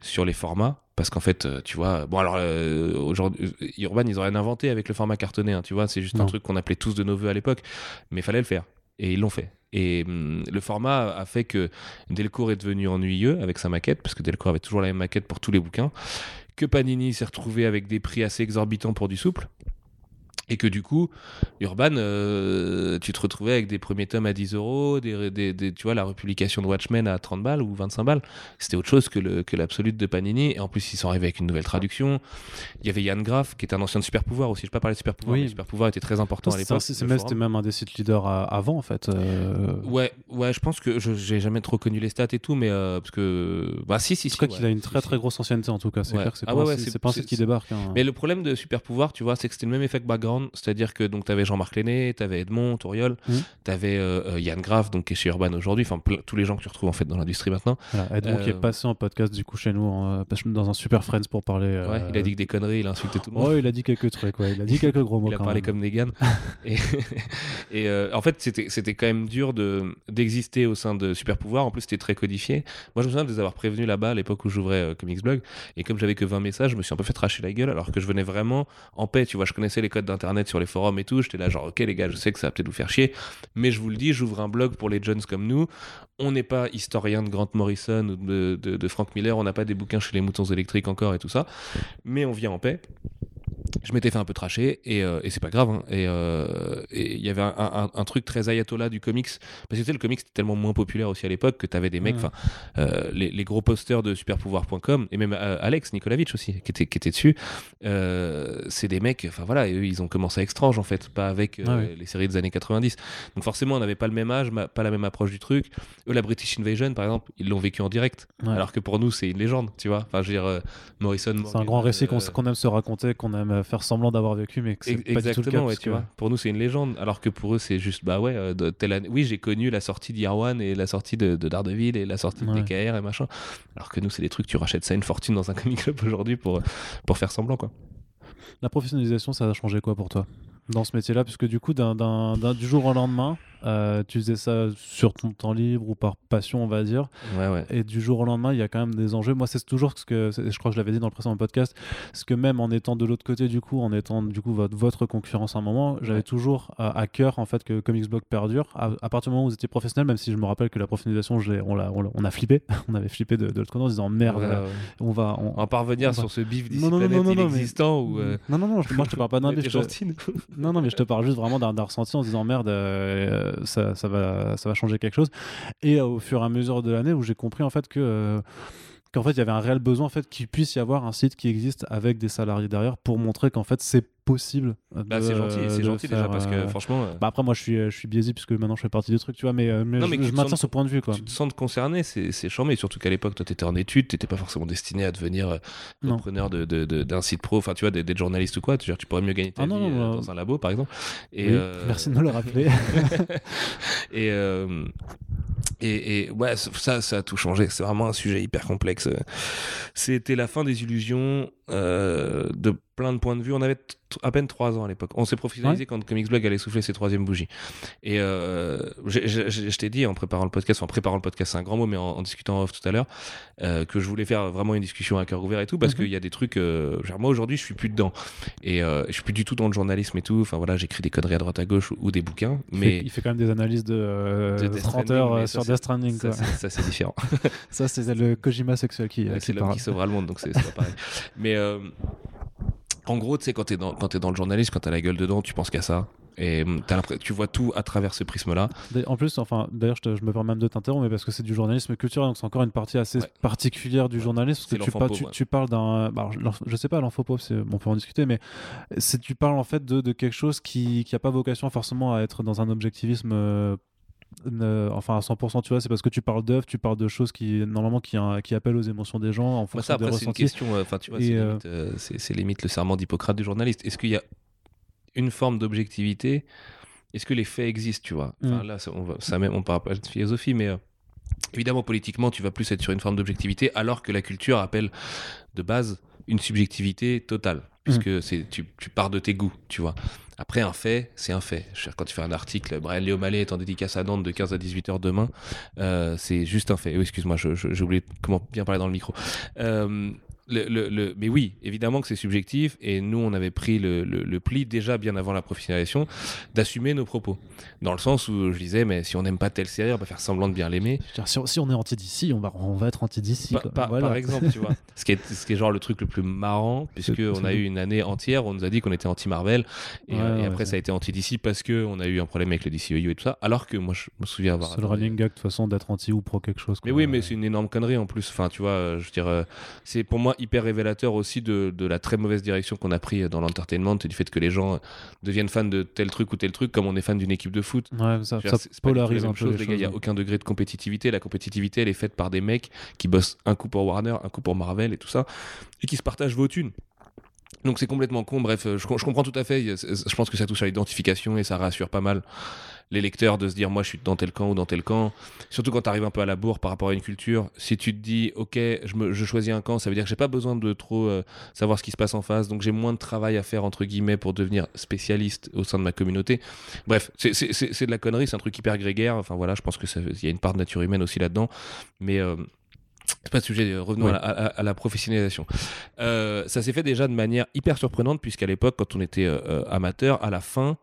sur les formats. Parce qu'en fait, euh, tu vois, bon alors euh, aujourd'hui, euh, Urban, ils ont rien inventé avec le format cartonné, hein, tu vois, c'est juste Non. un truc qu'on appelait tous de nos voeux à l'époque, mais il fallait le faire, et ils l'ont fait. Et hum, le format a fait que Delcourt est devenu ennuyeux avec sa maquette, parce que Delcourt avait toujours la même maquette pour tous les bouquins, que Panini s'est retrouvé avec des prix assez exorbitants pour du souple, et que du coup, Urban, euh, tu te retrouvais avec des premiers tomes à 10 euros, des, des- des- tu vois, la republication de Watchmen à 30 balles ou 25 balles. C'était autre chose que le- que l'absolute de Panini. Et en plus, ils sont arrivés avec une nouvelle traduction. Il y avait Yann Graff, qui est un ancien de Super Pouvoir aussi. Je ne vais pas parler de Super Pouvoir, Oui. mais Super Pouvoir était très important à l'époque. c'est même, c'était même un des sites leaders avant, en fait. euh, Ouais, ouais, je pense que je j'ai jamais trop connu les stats et tout, mais euh, parce que bah si si Je si. ouais, qu'il a une très si. très grosse ancienneté en tout cas. C'est Ouais. clair que c'est Ah pas, ouais, un site qui débarque. hein. Mais le problème de Super Pouvoir, tu vois, c'est que c'était le même effet que Background, c'est-à-dire que donc t'avais Jean-Marc Lenné, t'avais Edmond, Touriol, Mhm. t'avais euh, euh, Yann Graff, donc qui est chez Urban aujourd'hui, enfin tous les gens que tu retrouves en fait dans l'industrie maintenant. Voilà, Edmond qui est Euh, passé en podcast du coup chez nous en, dans un super Friends pour parler. euh, Ouais, il a dit que des conneries, il a insulté tout le monde. Ouais, il a dit quelques trucs. Ouais. Il a dit quelques gros mots. Il a parlé même. comme Negan. et et en fait, c'était c'était quand même dur de d'exister au sein de Super Pouvoir. En plus, c'était très codifié. Moi, je me souviens de les avoir prévenus là-bas à l'époque où j'ouvrais Comics Blog. Et comme j'avais que 20 messages, je me suis un peu fait tracher la gueule alors que je venais vraiment en paix. Tu vois, je connaissais les codes d'internet sur les forums et tout. J'étais là, genre, ok, les gars, je sais que ça va peut-être vous faire chier. Mais je vous le dis, j'ouvre un blog pour les jeunes comme nous. On n'est pas historien de Grant Morrison ou de, de, de Frank Miller. On n'a pas des bouquins chez les moutons électriques encore et tout ça. Mais on vient en paix je m'étais fait un peu tracher et, euh, et c'est pas grave. hein. Et euh, et il y avait un, un- un truc très ayatollah du comics parce que tu sais, le comics était tellement moins populaire aussi à l'époque que t'avais des mecs, Ouais. enfin euh, les, les gros posters de superpouvoir.com et même euh, Alex Nikolavitch aussi qui était, qui était dessus. c'est des mecs, enfin voilà, eux ils ont commencé avec Strange en fait, pas avec Ah les séries des années 90. Donc forcément on n'avait pas le même âge, pas la même approche du truc. Eux la British Invasion par exemple, ils l'ont vécu en direct, Ouais. alors que pour nous c'est une légende, tu vois. Enfin je veux dire Morrison. C'est un grand récit qu'on qu'on aime se raconter, qu'on aime faire semblant d'avoir vécu, mais que c'est pas du tout le cas. Exactement, ouais, parce tu que- vois. Pour nous, c'est une légende, alors que pour eux, c'est juste, bah ouais, euh, de telle année. Oui, j'ai connu la sortie One et la sortie de, de Daredevil et la sortie Ouais. de DKR et machin. Alors que nous, c'est des trucs, tu rachètes ça une fortune dans un comic club aujourd'hui pour, pour faire semblant, quoi. La professionnalisation, ça a changé quoi pour toi dans ce métier-là? Puisque du coup, du jour au lendemain, euh, tu faisais ça sur ton temps libre ou par passion, on va dire. Ouais, ouais. Et du jour au lendemain, il y a quand même des enjeux. Moi, c'est toujours ce que je crois que je l'avais dit dans le précédent podcast, ce que même en étant de l'autre côté du coup, en étant du coup votre, votre concurrence à un moment, j'avais Ouais. toujours à, à cœur en fait que Comics Blog perdure. À, à partir du moment où vous étiez professionnel, même si je me rappelle que la professionnalisation, je on, a flippé, on avait flippé de, de l'autre côté en disant merde, euh, on va, on, On va pas revenir on va- sur ce bif Non, non, non, non, inexistant ou. euh, non, non, non, je- moi je te parle pas d'un bif. te-. Non, non, mais je te parle juste vraiment d'un d'un ressenti en se disant merde, euh, ça, va, ça va changer quelque chose. Et euh, au fur et à mesure de l'année où j'ai compris en fait que. qu'en fait il y avait un réel besoin en fait qu'il puisse y avoir un site qui existe avec des salariés derrière pour montrer qu'en fait c'est possible Bah, c'est gentil, c'est de gentil déjà parce que euh, franchement. euh, bah après moi je suis je suis biaisé puisque maintenant je fais partie du truc tu vois mais, euh, mais Non, je, mais je maintiens ce point de vue quoi Tu te sens concerné, c'est c'est charmé, surtout qu'à l'époque, toi, t'étais en études, t'étais pas forcément destiné à devenir euh, Non. repreneur de- de- de- d'un site pro, enfin, tu vois, d'être journaliste ou quoi, tu, tu pourrais mieux gagner ta Ah vie non, euh, non. dans un labo, par exemple. Et, Oui, euh, merci de me le rappeler et, euh, et, et ouais, ça, ça a tout changé. C'est vraiment un sujet hyper complexe. C'était la fin des illusions euh, de plein de points de vue. On avait à peine trois ans à l'époque. On s'est professionnalisé quand Comics Blog allait souffler ses troisième bougies. Et euh, je t'ai dit en préparant le podcast, enfin en préparant le podcast, c'est un grand mot, mais en, en discutant off tout à l'heure, euh, que je voulais faire vraiment une discussion à cœur ouvert et tout, parce Mhm. qu'il y a des trucs. euh, genre moi aujourd'hui, je suis plus dedans. Et je suis plus du tout dans le journalisme et tout. Enfin voilà, j'écris des conneries à droite à gauche ou, ou des bouquins. il, mais fait, il fait quand même des analyses de, De Death 30 Stranding, heures sur Death Stranding ça, c'est- ça, c'est différent. ça c'est le Kojima sexuel qui, c'est l'homme qui sauvera le monde, donc c'est pas pareil. Mais en gros, tu sais, quand t'es dans, quand t'es dans le journalisme, quand t'as la gueule dedans, tu penses qu'à ça. Et hum, tu vois tout à travers ce prisme-là. En plus, enfin, d'ailleurs, je, me permets même de t'interrompre, mais parce que c'est du journalisme culturel, donc c'est encore une partie assez Ouais. particulière du Ouais. journalisme. Parce que tu, l'enfant par- pauvre, tu, ouais. tu parles d'un. bah, je sais pas, l'enfant pauvre, on peut en discuter, mais tu parles en fait de, de quelque chose qui n'a pas vocation forcément à être dans un objectivisme. Ne- enfin à 100% tu vois c'est parce que tu parles d'œuvres tu parles de choses qui normalement qui, qui appellent aux émotions des gens en fonction ça, des c'est une question. Enfin, tu vois, Et, c'est limite, euh, le serment d'Hippocrate du journaliste. Est-ce qu'il y a une forme d'objectivité? Est-ce que les faits existent, tu vois? Enfin, Mm. là, ça, on, va, ça même, on parle pas de philosophie, mais euh, évidemment, politiquement, tu vas plus être sur une forme d'objectivité, alors que la culture appelle de base une subjectivité totale, puisque c'est tu, tu pars de tes goûts, tu vois? Après, un fait, c'est un fait. Quand tu fais un article, Brian Léo Mallet est en dédicace à Nantes de 15 à 18 heures demain, euh, c'est juste un fait. Oui, excuse-moi, j'ai oublié comment bien parler dans le micro. Euh, le, le- le- mais oui, évidemment que c'est subjectif et nous on avait pris le, pli déjà bien avant la professionnalisation d'assumer nos propos. Dans le sens où je disais, mais si on n'aime pas telle série, on va faire semblant de bien l'aimer. Si, on, si on est anti DC, on va, on va être anti DC. Par, quoi. par- Voilà. par exemple, tu vois. Ce qui, est, ce qui est genre le truc le plus marrant, puisque C'est- on a eu une année entière, on nous a dit qu'on était anti-Marvel, et, Ouais, euh, et ouais, après ouais. ça a été anti-DC parce qu'on a eu un problème avec le DCEU et tout ça, alors que moi je me souviens avoir. C'est le running gag de toute façon d'être anti ou pro quelque chose. Mais oui, mais c'est une énorme connerie en plus. Enfin, tu vois, je veux dire, euh, c'est pour moi hyper révélateur aussi de, de la très mauvaise direction qu'on a pris dans l'entertainment et du fait que les gens deviennent fans de tel truc ou tel truc comme on est fan d'une équipe de foot. Ouais, ça, ça polarise un peu chose, les les gars. Il n'y a aucun degré de compétitivité. La compétitivité, elle est faite par des mecs qui bossent un coup pour Warner, un coup pour Marvel et tout ça, et qui se partagent vos thunes. Donc c'est complètement con. Bref, je, je comprends tout à fait. Je pense que ça touche à l'identification et ça rassure pas mal les lecteurs de se dire moi je suis dans tel camp ou dans tel camp. Surtout quand tu arrives un peu à la bourre par rapport à une culture. Si tu te dis ok, je, me, je choisis un camp, ça veut dire que j'ai pas besoin de trop euh, savoir ce qui se passe en face. Donc j'ai moins de travail à faire entre guillemets pour devenir spécialiste au sein de ma communauté. Bref, c'est- de la connerie, c'est un truc hyper grégaire. Enfin voilà, je pense que il y a une part de nature humaine aussi là-dedans. Mais euh, c'est pas le sujet, revenons Oui. à, la, à- à la professionnalisation. Euh, ça s'est fait déjà de manière hyper surprenante, puisqu'à l'époque, quand on était euh, amateur, à la fin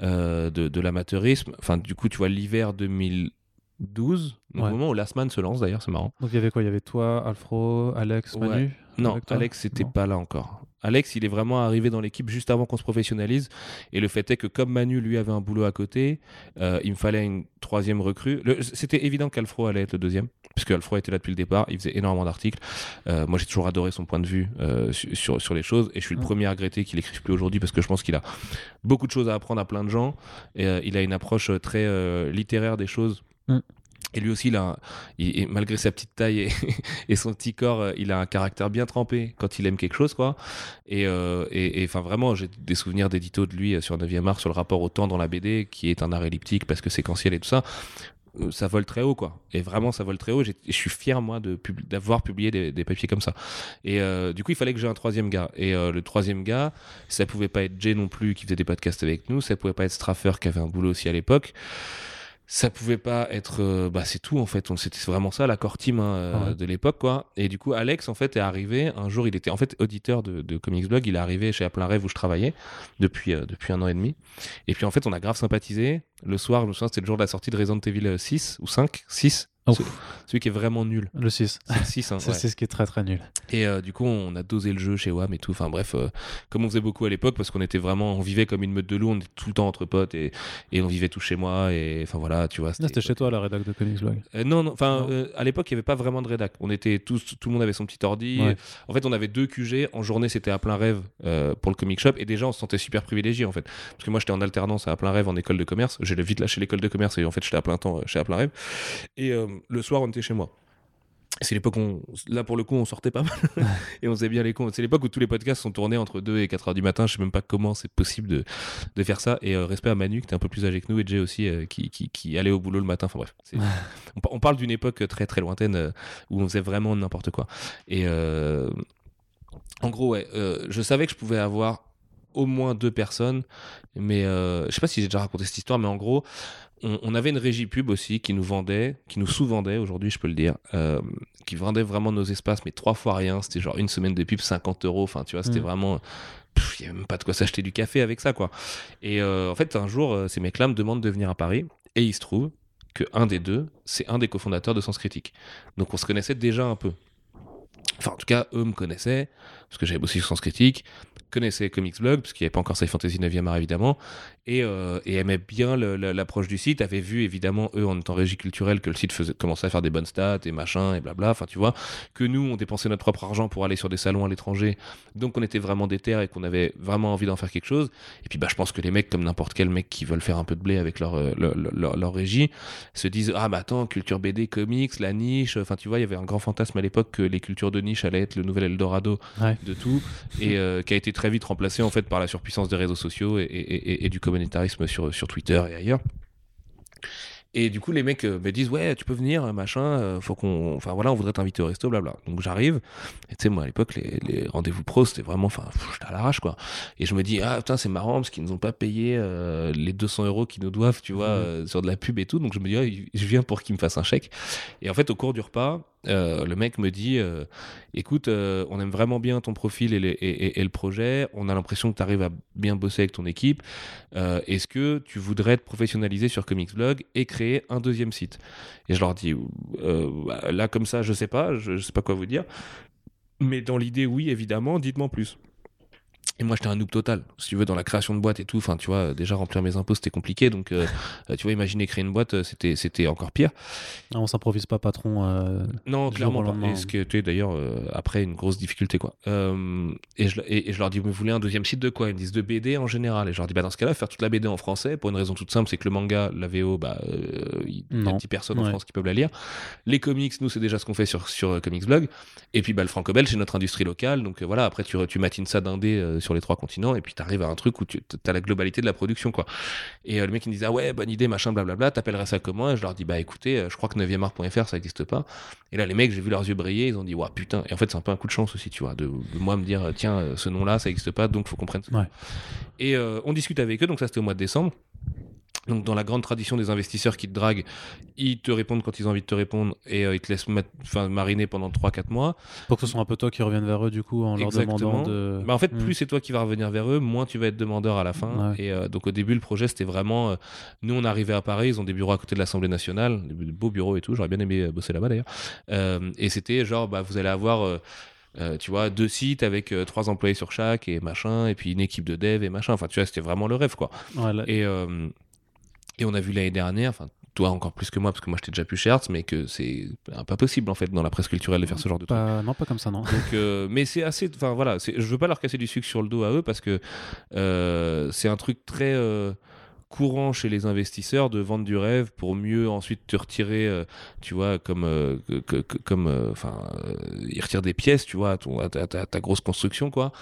de, de l'amateurisme, enfin, du coup, tu vois, l'hiver 2012, donc Ouais. au moment où Last Man se lance d'ailleurs, c'est marrant. Donc il y avait quoi? Il y avait toi, Alfro, Alex, Ouais. Manu? Non, Alex, c'était Non. pas là encore. Alex, il est vraiment arrivé dans l'équipe juste avant qu'on se professionnalise. Et le fait est que comme Manu, lui, avait un boulot à côté, euh, il me fallait une troisième recrue. C'était évident qu'Alfro allait être le deuxième, puisque Alfro était là depuis le départ. Il faisait énormément d'articles. Euh, moi, j'ai toujours adoré son point de vue euh, su- sur, sur les choses. Et je suis le premier à regretter qu'il écrive plus aujourd'hui, parce que je pense qu'il a beaucoup de choses à apprendre à plein de gens. Et il a une approche très littéraire des choses. Mm. Et lui aussi, il a, il- et malgré sa petite taille et, son petit corps, euh, il a un caractère bien trempé quand il aime quelque chose, quoi. Et, euh, et, et, enfin, vraiment, j'ai des souvenirs d'édito de lui euh, sur 9e art sur le rapport au temps dans la BD, qui est un art elliptique parce que séquentiel et tout ça. Euh, Ça vole très haut, quoi. Et vraiment, ça vole très haut. Je suis fier, moi, de d'avoir publié des, des papiers comme ça. Et euh, du coup, il fallait que j'ai un troisième gars. Et euh, le troisième gars, ça pouvait pas être Jay non plus, qui faisait des podcasts avec nous. Ça pouvait pas être Straffer, qui avait un boulot aussi à l'époque ça pouvait pas être euh, bah c'est tout en fait. On- c'était vraiment ça la core team hein, euh, Ouais. de l'époque quoi. Et du coup Alex en fait est arrivé un jour il était en fait auditeur de, de Comics Blog. Il est arrivé chez À plein rêve où je travaillais depuis euh, depuis un an et demi. Et puis en fait on a grave sympathisé. Le soir je me souviens c'était le jour de la sortie de Resident Evil 6 ou 5 6 Oh. Ce- celui qui est vraiment nul Le 6. c'est le 6 hein, C'est ouais. ce qui est très très nul. Et euh, du coup, on a dosé le jeu chez WAM et tout. Enfin bref, euh, comme on faisait beaucoup à l'époque, parce qu'on était vraiment, on vivait comme une meute de loups, on était tout le temps entre potes et, et on vivait tous chez moi. Et enfin voilà, tu vois. C'était chez toi la rédac de Comics Blog. Euh, non, non, enfin, euh, à l'époque, il n'y avait pas vraiment de rédac. On était tous, tout le monde avait son petit ordi. Ouais. En fait, on avait deux QG. En journée, c'était à plein rêve pour le comic shop. Et déjà, on se sentait super privilégié, en fait. Parce que moi, j'étais en alternance à plein rêve en école de commerce. J'ai vite lâché l'école de commerce et en fait, j'étais à plein temps chez à plein rêve. Et le soir, on était chez moi. C'est l'époque où, on- là pour le coup, on sortait pas mal et on faisait bien les cons. C'est l'époque où tous les podcasts sont tournés entre 2 et 4 heures du matin. Je sais même pas comment c'est possible de, de faire ça. Et euh, respect à Manu, qui était un peu plus âgé que nous, et Jay aussi, euh, qui, qui, qui allait au boulot le matin. Enfin bref, on, par- on parle d'une époque très très lointaine euh, où on faisait vraiment n'importe quoi. Et en gros, ouais, je savais que je pouvais avoir au moins deux personnes, mais je sais pas si j'ai déjà raconté cette histoire, mais en gros, on, on avait une régie pub aussi qui nous vendait, qui nous sous-vendait aujourd'hui, je peux le dire, euh, qui vendait vraiment nos espaces, mais trois fois rien. C'était genre une semaine de pub, 50 euros. Enfin, tu vois, c'était Mm. vraiment. Il n'y avait même pas de quoi s'acheter du café avec ça, quoi. Et euh, en fait, un jour, euh, ces mecs-là me demandent de venir à Paris, et il se trouve que un des deux, c'est un des cofondateurs de Sens Critique. Donc on se connaissait déjà un peu. Enfin, en tout cas, eux me connaissaient, parce que j'avais bossé sur Sens Critique, connaissaient Comics Blog, parce qu'il n'y avait pas encore Sci Fantasy 9e art, évidemment, et, euh, et aimaient bien l'approche du site, avaient vu, évidemment, eux, en étant régie culturelle, que le site commençait à faire des bonnes stats, et machin, et blabla, enfin, tu vois, que nous, on dépensait notre propre argent pour aller sur des salons à l'étranger, donc on était vraiment déter et qu'on avait vraiment envie d'en faire quelque chose, et puis, bah, je pense que les mecs, comme n'importe quel mec qui veulent faire un peu de blé avec leur, euh, leur régie, se disent ah bah attends culture BD comics la niche enfin tu vois il y avait un grand fantasme à l'époque que les cultures de niche allaient être le nouvel Eldorado Ouais. De tout et euh, qui a été très vite remplacé en fait par la surpuissance des réseaux sociaux et, et- et- et du communautarisme sur, sur Twitter et ailleurs. Et du coup les mecs euh, me disent ouais tu peux venir machin euh, faut qu'on enfin voilà on voudrait t'inviter au resto blabla donc j'arrive. Et tu sais moi à l'époque les, les rendez-vous pro c'était vraiment enfin j'étais à l'arrache quoi. Et je me dis ah putain c'est marrant parce qu'ils nous ont pas payé euh, les 200 euros qu'ils nous doivent tu vois euh, sur de la pub et tout. Donc je me dis ah, je viens pour qu'ils me fassent un chèque. Et en fait au cours du repas euh, le mec me dit euh, écoute, euh, on aime vraiment bien ton profil et, le projet, on a l'impression que tu arrives à bien bosser avec ton équipe. Est-ce que tu voudrais te professionnaliser sur Comics Blog et créer un deuxième site? Et je leur dis bah, là, comme ça, je sais pas, je, je sais pas quoi vous dire. Mais dans l'idée, oui, évidemment, dites-moi plus. Et moi, j'étais un noob total. Si tu veux, dans la création de boîte et tout, enfin, tu vois, déjà remplir mes impôts, c'était compliqué. Donc, euh, euh, tu vois, imaginer créer une boîte, euh, c'était, c'était encore pire. Ah, on s'improvise pas patron. euh, Non, clairement pas. Et ce qui était d'ailleurs euh, après une grosse difficulté, quoi. Et, je, et, et je leur dis, vous voulez un deuxième site de quoi? Ils me disent de BD en général. Et je leur dis, bah, dans ce cas-là, faire toute la BD en français, pour une raison toute simple, c'est que le manga, la VO, bah, il y a Non. 10 personnes en. France qui peuvent la lire. Les comics, nous, c'est déjà ce qu'on fait sur, sur Comics Blog. Et puis, bah, le franco-belge, c'est notre industrie locale. Donc voilà, après, tu, tu matines ça d'indé euh, sur les trois continents, et puis tu arrives à un truc où tu as la globalité de la production, quoi. Et euh, le mec, il me disait, ah ouais, bonne idée, machin, blablabla, t'appellerais ça comment? Et je leur dis, bah écoutez, euh, je crois que 9art.fr, ça n'existe pas. Et là, les mecs, j'ai vu leurs yeux briller, ils ont dit, waouh, putain. Et en fait, c'est un peu un coup de chance aussi, tu vois, de, de moi me dire, tiens, euh, ce nom-là, ça n'existe pas, donc faut qu'on prenne ça. Ouais. Et euh, on discute avec eux, donc ça, c'était au mois de décembre. Donc, dans la grande tradition des investisseurs qui te draguent, ils te répondent quand ils ont envie de te répondre et euh, ils te laissent mariner pendant 3-4 mois. Pour que ce soit un peu toi qui revienne vers eux, du coup, en leur demandant Exactement. de. Bah, en fait, Mm. plus c'est toi qui vas revenir vers eux, moins tu vas être demandeur à la fin. Ouais. Et euh, donc, au début, le projet, c'était vraiment. euh, nous, on arrivait à Paris, ils ont des bureaux à côté de l'Assemblée nationale, des beaux bureaux et tout. J'aurais bien aimé bosser là-bas d'ailleurs. Et c'était genre, bah, vous allez avoir. euh, tu vois, deux sites avec euh, trois employés sur chaque et machin, et puis une équipe de dev et machin. Enfin, tu vois, c'était vraiment le rêve, quoi. Ouais, là- Et, euh, et on a vu l'année dernière, enfin, toi encore plus que moi, parce que moi j'étais déjà plus cher, mais que c'est pas possible en fait dans la presse culturelle de faire ce genre de truc. pas... Non, pas comme ça, non. Donc, euh, mais c'est assez. Enfin voilà, je veux pas leur casser du sucre sur le dos à eux parce que euh, c'est un truc très euh, courant chez les investisseurs de vendre du rêve pour mieux ensuite te retirer, euh, tu vois, comme euh, comme euh, enfin, ils retirent des pièces, tu vois, à, ta, grosse construction quoi.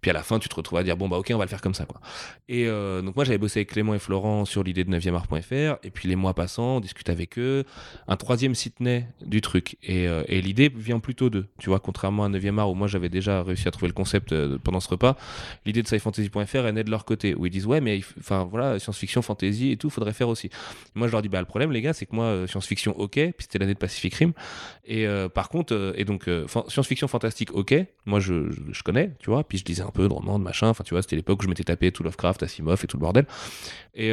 Puis à la fin, tu te retrouves à dire bon bah ok, on va le faire comme ça quoi. Et donc moi j'avais bossé avec Clément et Florent sur l'idée de 9e art.fr et puis les mois passant, on discute avec eux, un troisième site naît du truc. Et, l'idée vient plutôt d'eux, tu vois, contrairement à 9e art où moi j'avais déjà réussi à trouver le concept pendant ce repas, l'idée de scifantasy.fr elle naît de leur côté. Où ils disent ouais mais enfin voilà science-fiction, fantasy et tout, faudrait faire aussi. Moi je leur dis bah le problème les gars c'est que moi euh, science-fiction ok, puis c'était l'année de Pacific Rim et euh, par contre euh, et donc science-fiction fantastique ok, moi je, je, connais, tu vois, puis je lisais un peu de romans, de machin, enfin tu vois, c'était l'époque où je m'étais tapé tout Lovecraft, Asimov et tout le bordel. Et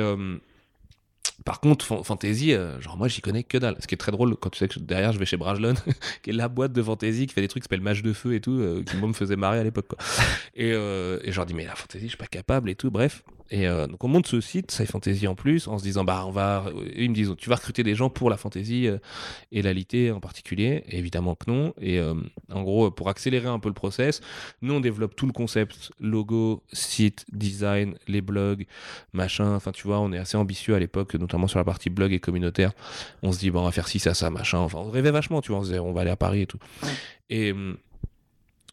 par contre, fan- fantasy, genre moi j'y connais que dalle. Ce qui est très drôle quand tu sais que derrière je vais chez Brajlon, qui est la boîte de fantasy qui fait des trucs qui s'appellent Match de feu et tout, qui moi me faisait marrer à l'époque. Et, et je leur dis mais la fantasy je suis pas capable et tout, bref. Et euh, donc on monte ce site, Sci Fantasy en plus, en se disant bah on va, ils me disent tu vas recruter des gens pour la fantasy euh, et la litté en particulier, et évidemment que non. Et euh, en gros pour accélérer un peu le process, nous on développe tout le concept, logo, site, design, les blogs, machin. Enfin, tu vois, on est assez ambitieux à l'époque, notamment sur la partie blog et communautaire. On se dit, bon, on va faire ci, ça, ça, machin. Enfin, on rêvait vachement, tu vois. On se disait, on va aller à Paris et tout. Et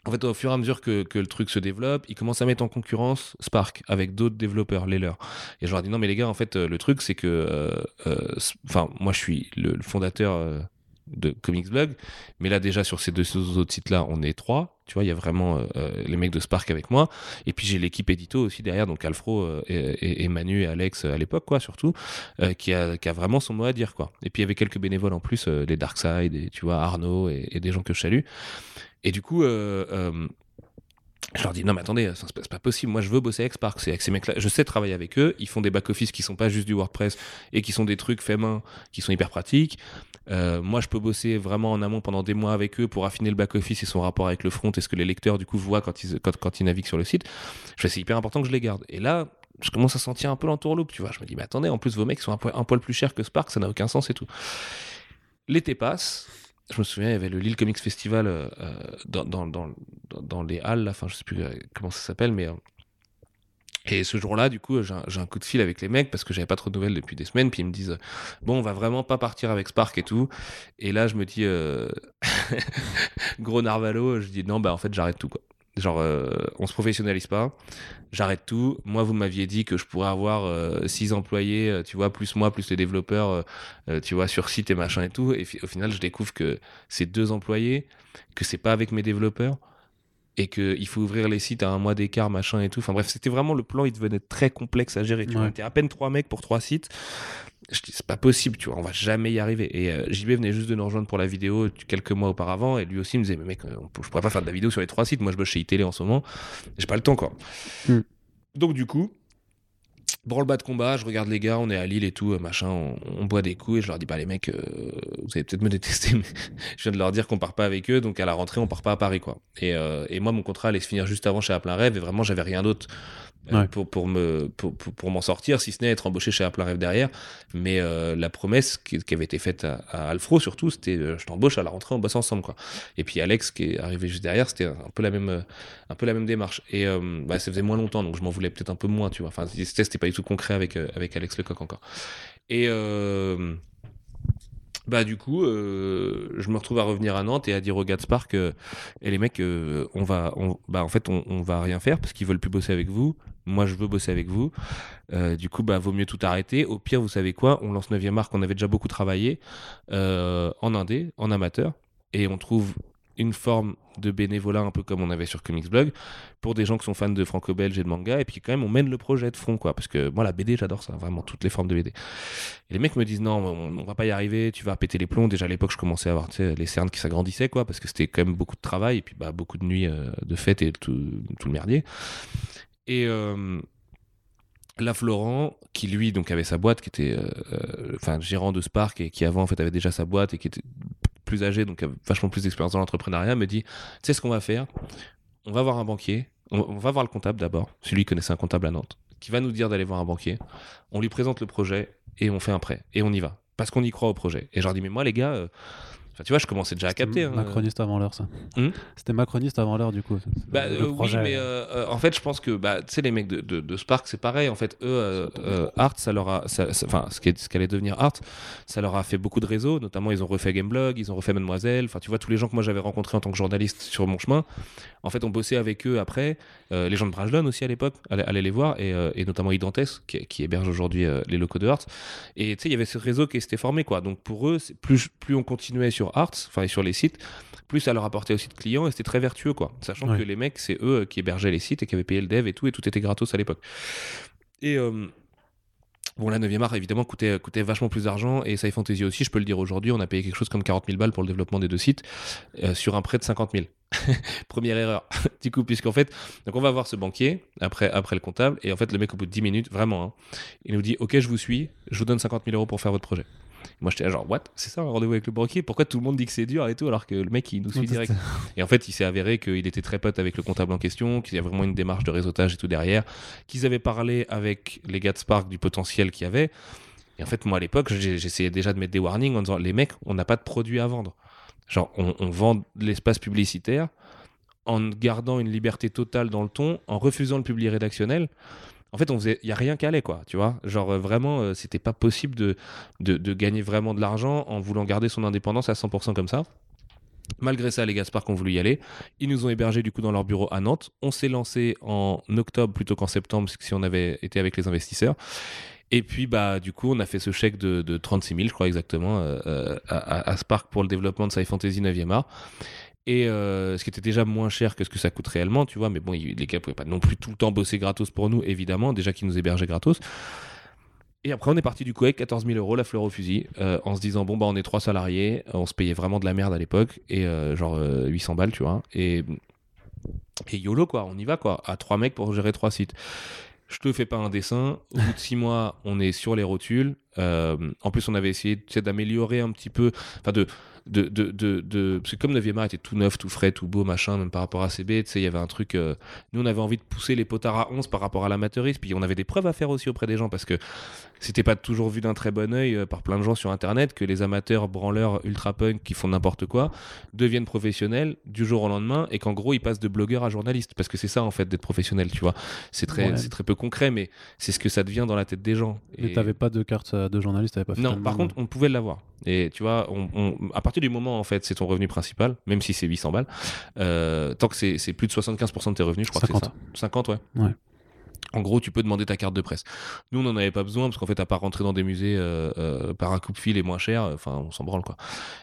en fait, au fur et à mesure que, que le truc se développe, ils commencent à mettre en concurrence Spark avec d'autres développeurs, les leurs. Et je leur dis, non, mais les gars, en fait, euh, le truc, c'est que. euh, euh, Enfin, moi, je suis le, le fondateur. euh, de Comics Blog, mais là déjà sur ces deux autres sites-là, on est trois. Tu vois, il y a vraiment euh, euh, les mecs de Spark avec moi, et puis j'ai l'équipe édito aussi derrière, donc Alfro euh, et, et- Manu et Alex euh, à l'époque, quoi, surtout, euh, qui, a, qui a vraiment son mot à dire, quoi. Et puis il y avait quelques bénévoles en plus, euh, les Darkside, tu vois, Arnaud, et, et des gens que je salue. Et du coup, euh, euh, je leur dis non mais attendez, c'est pas- possible. Moi je veux bosser avec Spark, c'est avec ces mecs-là. Je sais travailler avec eux. Ils font des back-office qui sont pas juste du WordPress et qui sont des trucs faits main, qui sont hyper pratiques. Euh, moi je peux bosser vraiment en amont pendant des mois avec eux pour affiner le back-office et son rapport avec le front et ce que les lecteurs du coup voient quand ils, naviguent sur le site. Je fais c'est hyper important que je les garde. Et là je commence à sentir un peu l'entourloupe, tu vois. Je me dis mais attendez, en plus vos mecs sont un poil plus chers que Spark, ça n'a aucun sens et tout. L'été passe. Je me souviens, il y avait le Lille Comics Festival euh, dans, les halles, enfin je sais plus euh, comment ça s'appelle, mais... euh, et ce jour-là, du coup, j'ai un, coup de fil avec les mecs parce que j'avais pas trop de nouvelles depuis des semaines. Puis ils me disent Bon, on va vraiment pas partir avec Spark et tout. Et là, je me dis Gros Narvalo, je dis Non, bah en fait, j'arrête tout quoi. Genre, euh, on se professionnalise pas, j'arrête tout. Moi, vous m'aviez dit que je pourrais avoir euh, six employés, euh, tu vois, plus moi, plus les développeurs, euh, euh, tu vois, sur site et machin et tout. Et au final, je découvre que c'est deux employés, que c'est pas avec mes développeurs et qu'il faut ouvrir les sites à un mois d'écart, machin et tout. Enfin bref, c'était vraiment le plan, il devenait très complexe à gérer. Tu vois, Ouais. était à peine trois mecs pour trois sites. Je dis, c'est pas possible, tu vois, on va jamais y arriver. Et euh, JB venait juste de nous rejoindre pour la vidéo quelques mois auparavant, et lui aussi me disait, mais mec, euh, je pourrais pas faire de la vidéo sur les trois sites. Moi, je bosse chez iTélé en ce moment, j'ai pas le temps, quoi. Mm. Donc, du coup, branle-bas de combat, je regarde les gars, on est à Lille et tout, euh, machin, on, on boit des coups, et je leur dis, bah, les mecs, euh, vous allez peut-être me détester, mais je viens de leur dire qu'on part pas avec eux, donc à la rentrée, on part pas à Paris, quoi. Et, euh, et moi, mon contrat allait se finir juste avant chez plein rêve, et vraiment, j'avais rien d'autre Ouais. pour, pour, me, pour, pour, m'en sortir, si ce n'est être embauché chez plein rêve derrière. Mais euh, la promesse qui, avait été faite à, à Alfro, surtout, c'était euh, je t'embauche à la rentrée, on bosse ensemble, quoi. Et puis Alex, qui est arrivé juste derrière, c'était un peu la même, euh, un peu la même démarche. Et euh, bah, ça faisait moins longtemps, donc je m'en voulais peut-être un peu moins, tu vois. Enfin, c'était pas du tout concret avec, euh, avec Alex Lecoq encore. Et euh, bah du coup, euh, je me retrouve à revenir à Nantes et à dire au gars de Spark, euh, et les mecs, euh, on va, bah en fait, on, on va rien faire parce qu'ils veulent plus bosser avec vous. Moi, je veux bosser avec vous. Euh, du coup, bah vaut mieux tout arrêter. Au pire, vous savez quoi? On lance 9e marque. On avait déjà beaucoup travaillé en indé, en amateur, et on trouve une forme de bénévolat un peu comme on avait sur Comics Blog pour des gens qui sont fans de franco-belge et de manga et puis quand même on mène le projet de front quoi. Parce que moi la BD j'adore ça vraiment toutes les formes de BD et les mecs me disent non on, on va pas y arriver tu vas péter les plombs. Déjà à l'époque je commençais à avoir les cernes qui s'agrandissaient quoi parce que c'était quand même beaucoup de travail et puis bah beaucoup de nuits euh, de fête et tout, le merdier. Et euh, là Florent qui lui donc avait sa boîte qui était euh, euh, enfin gérant de Spark et qui avant en fait avait déjà sa boîte et qui était plus âgé donc vachement plus d'expérience dans l'entrepreneuriat me dit tu sais ce qu'on va faire? On va voir un banquier. On, on va voir le comptable d'abord. Celui qui connaissait un comptable à Nantes qui va nous dire d'aller voir un banquier. On lui présente le projet et on fait un prêt. Et on y va. Parce qu'on y croit au projet. Et je leur dis mais moi les gars euh, Enfin, tu vois, je commençais déjà à capter. hein. Macroniste avant l'heure, ça. Hmm C'était macroniste avant l'heure, du coup. Bah, Le euh, oui, mais euh, euh, en fait, je pense que bah, tu sais, les mecs de, de, de Spark, c'est pareil. En fait, eux, euh, euh, Art, ça leur a, ça- ça- enfin, ce qu'allait devenir Art, ça leur a fait beaucoup de réseaux. Notamment, ils ont refait Gameblog, ils ont refait Mademoiselle. Enfin, tu vois, tous les gens que moi j'avais rencontrés en tant que journaliste sur mon chemin, en fait, on bossait avec eux après. Les gens de Brajlon aussi à l'époque, allaient, les voir, et, et notamment Idantes, qui, qui héberge aujourd'hui les locaux de Art. Et tu sais, il y avait ce réseau qui s'était formé, quoi. Donc pour eux, plus, plus on continuait sur Art, enfin, et sur les sites, plus ça leur apportait aussi de clients, et c'était très vertueux, quoi. Sachant Ouais. que les mecs, c'est eux euh, qui hébergeaient les sites et qui avaient payé le dev et tout, et tout était gratos à l'époque. Et. euh, Bon, la 9e art, évidemment, coûtait, coûtait vachement plus d'argent, et Sci Fantasy aussi, je peux le dire aujourd'hui, on a payé quelque chose comme 40 000 balles pour le développement des deux sites, euh, sur un prêt de 50 000. Première erreur. du coup, puisqu'en fait, donc on va voir ce banquier, après, après le comptable, et en fait, le mec, au bout de 10 minutes, vraiment, hein, il nous dit Ok, je vous suis, je vous donne 50 000 euros pour faire votre projet. Moi, j'étais là, genre, what? C'est ça un rendez-vous avec le banquier? Pourquoi tout le monde dit que c'est dur et tout, alors que le mec, il nous suit direct? Et en fait, il s'est avéré qu'il était très pote avec le comptable en question, qu'il y a vraiment une démarche de réseautage et tout derrière, qu'ils avaient parlé avec les gars de Spark du potentiel qu'il y avait. Et en fait, moi, à l'époque, j'essayais déjà de mettre des warnings en disant les mecs, on n'a pas de produit à vendre. Genre, on, on vend de l'espace publicitaire en gardant une liberté totale dans le ton, en refusant le public rédactionnel. En fait, il y a rien qui allait, quoi, tu vois. Genre, euh, vraiment, euh, c'était pas possible de, gagner vraiment de l'argent en voulant garder son indépendance à 100% comme ça. Malgré ça, les Gaspard ont voulu y aller. Ils nous ont hébergés du coup dans leur bureau à Nantes. On s'est lancé en octobre plutôt qu'en septembre, si on avait été avec les investisseurs. Et puis, bah, du coup, on a fait ce chèque de, de 36 000, je crois exactement, euh, euh, à Spark pour le développement de Sci Fantasy 9e art. Et euh, ce qui était déjà moins cher que ce que ça coûte réellement, tu vois. Mais bon, les gars pouvaient pas non plus tout le temps bosser gratos pour nous, évidemment, déjà qu'ils nous hébergeaient gratos. Et après, on est parti du coup avec 14 000 euros, la fleur au fusil, euh, en se disant, bon, bah, on est trois salariés, on se payait vraiment de la merde à l'époque, et euh, genre euh, 800 balles, tu vois. Et, et YOLO, quoi, on y va, quoi, à trois mecs pour gérer trois sites. Je te fais pas un dessin. Au bout de six mois, on est sur les rotules. En plus, on avait essayé d'améliorer un petit peu, enfin de, de, de, de, de- parce que comme 9 art était tout neuf, tout frais, tout beau, machin, même par rapport à CB, tu sais, il y avait un truc. euh, nous, on avait envie de pousser les potards à 11 par rapport à l'amateurisme. Puis on avait des preuves à faire aussi auprès des gens parce que c'était pas toujours vu d'un très bon œil euh, par plein de gens sur internet que les amateurs branleurs ultra punk qui font n'importe quoi deviennent professionnels du jour au lendemain et qu'en gros ils passent de blogueur à journaliste parce que c'est ça en fait d'être professionnel tu vois c'est très Ouais. c'est très peu concret mais c'est ce que ça devient dans la tête des gens Et- t'avais pas de carte euh, de journaliste, t'avais pas fait non, par contre, on pouvait l'avoir. Et tu vois, on, on- à partir du moment, en fait, c'est ton revenu principal, même si c'est 800 balles, euh, tant que c'est plus de 75% de tes revenus, je crois que c'est 50. ça. 50, ouais. En gros, tu peux demander ta carte de presse. Nous, on n'en avait pas besoin parce qu'en fait, à part rentrer dans des musées euh, euh, par un coup de fil et moins cher, enfin, on s'en branle quoi.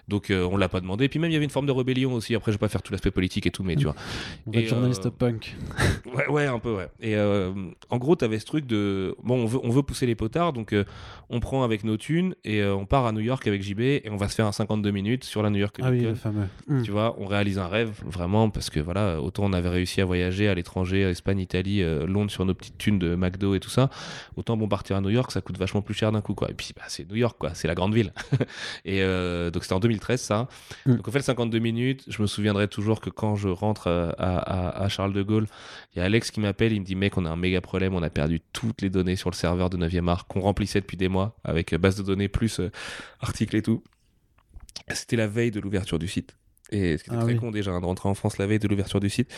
Donc, euh, on l'a pas demandé. Et puis même, il y avait une forme de rébellion aussi. Après, je vais pas faire tout l'aspect politique et tout, mais tu vois. Et, journaliste euh, punk. Ouais, ouais, un peu, ouais. Et euh, en gros, t'avais ce truc de bon, on veut, on veut pousser les potards, donc euh, on prend avec nos thunes et euh, on part à New York avec JB et on va se faire un 52 minutes sur la New York Ah oui, le fameux. Mm. Tu vois, on réalise un rêve vraiment parce que voilà, autant on avait réussi à voyager à l'étranger, Espagne, Italie, euh, Londres sur nos petites thunes de McDo et tout ça, autant bon partir à New York, ça coûte vachement plus cher d'un coup quoi. Et puis bah, c'est New York quoi, c'est la grande ville. et euh, donc c'était en 2013 ça. Mm. Donc on fait le 52 minutes. Je me souviendrai toujours que quand je rentre euh, à, à- à Charles de Gaulle, il y a Alex qui m'appelle, il me dit mec, on a un méga problème, on a perdu toutes les données sur le serveur de 9e art qu'on remplissait depuis des mois avec euh, base de données plus euh, articles et tout. C'était la veille de l'ouverture du site. Et c'était Ah très oui. con déjà hein, de rentrer en France la veille de l'ouverture du site.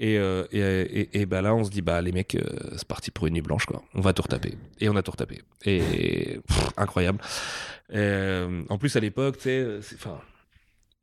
Et, euh, et, et, et bah là, on se dit, bah les mecs, euh, c'est parti pour une nuit blanche, quoi. On va tout retaper. Et on a tout retapé. Et pff, incroyable. Euh, en plus, à l'époque, tu sais, euh, c'est- enfin.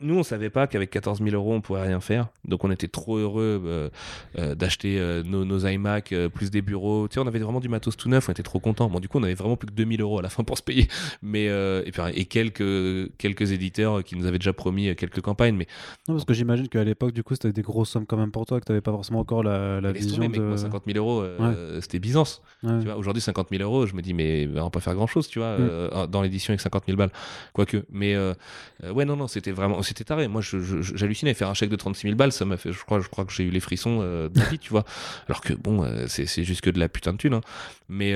Nous, on savait pas qu'avec 14 000 euros, on pourrait rien faire. Donc, on était trop heureux euh, euh, d'acheter euh, nos, nos iMac, plus des bureaux. Tu sais, on avait vraiment du matos tout neuf, on était trop contents. Bon, du coup, on avait vraiment plus que 2000 euros à la fin pour se payer. Mais, et, puis, et quelques, quelques éditeurs qui nous avaient déjà promis quelques campagnes. Mais Non, parce que j'imagine qu'à l'époque, du coup, c'était des grosses sommes quand même pour toi, que tu n'avais pas forcément encore la, la vision de. moi, 50 000 euros, c'était Byzance. Ouais. Tu vois, aujourd'hui, 50 000 euros, je me dis, mais on va pas faire grand chose, tu vois, Mm. dans l'édition avec 50 000 balles. Quoique. Mais ouais, non, non, c'était vraiment, c'était taré. Moi, j'hallucinais. Faire un chèque de 36 000 balles, ça m'a fait, je crois, je crois que j'ai eu les frissons euh, de vie, tu vois. Alors que bon, euh, c'est c'est juste que de la putain de thune. hein. Mais.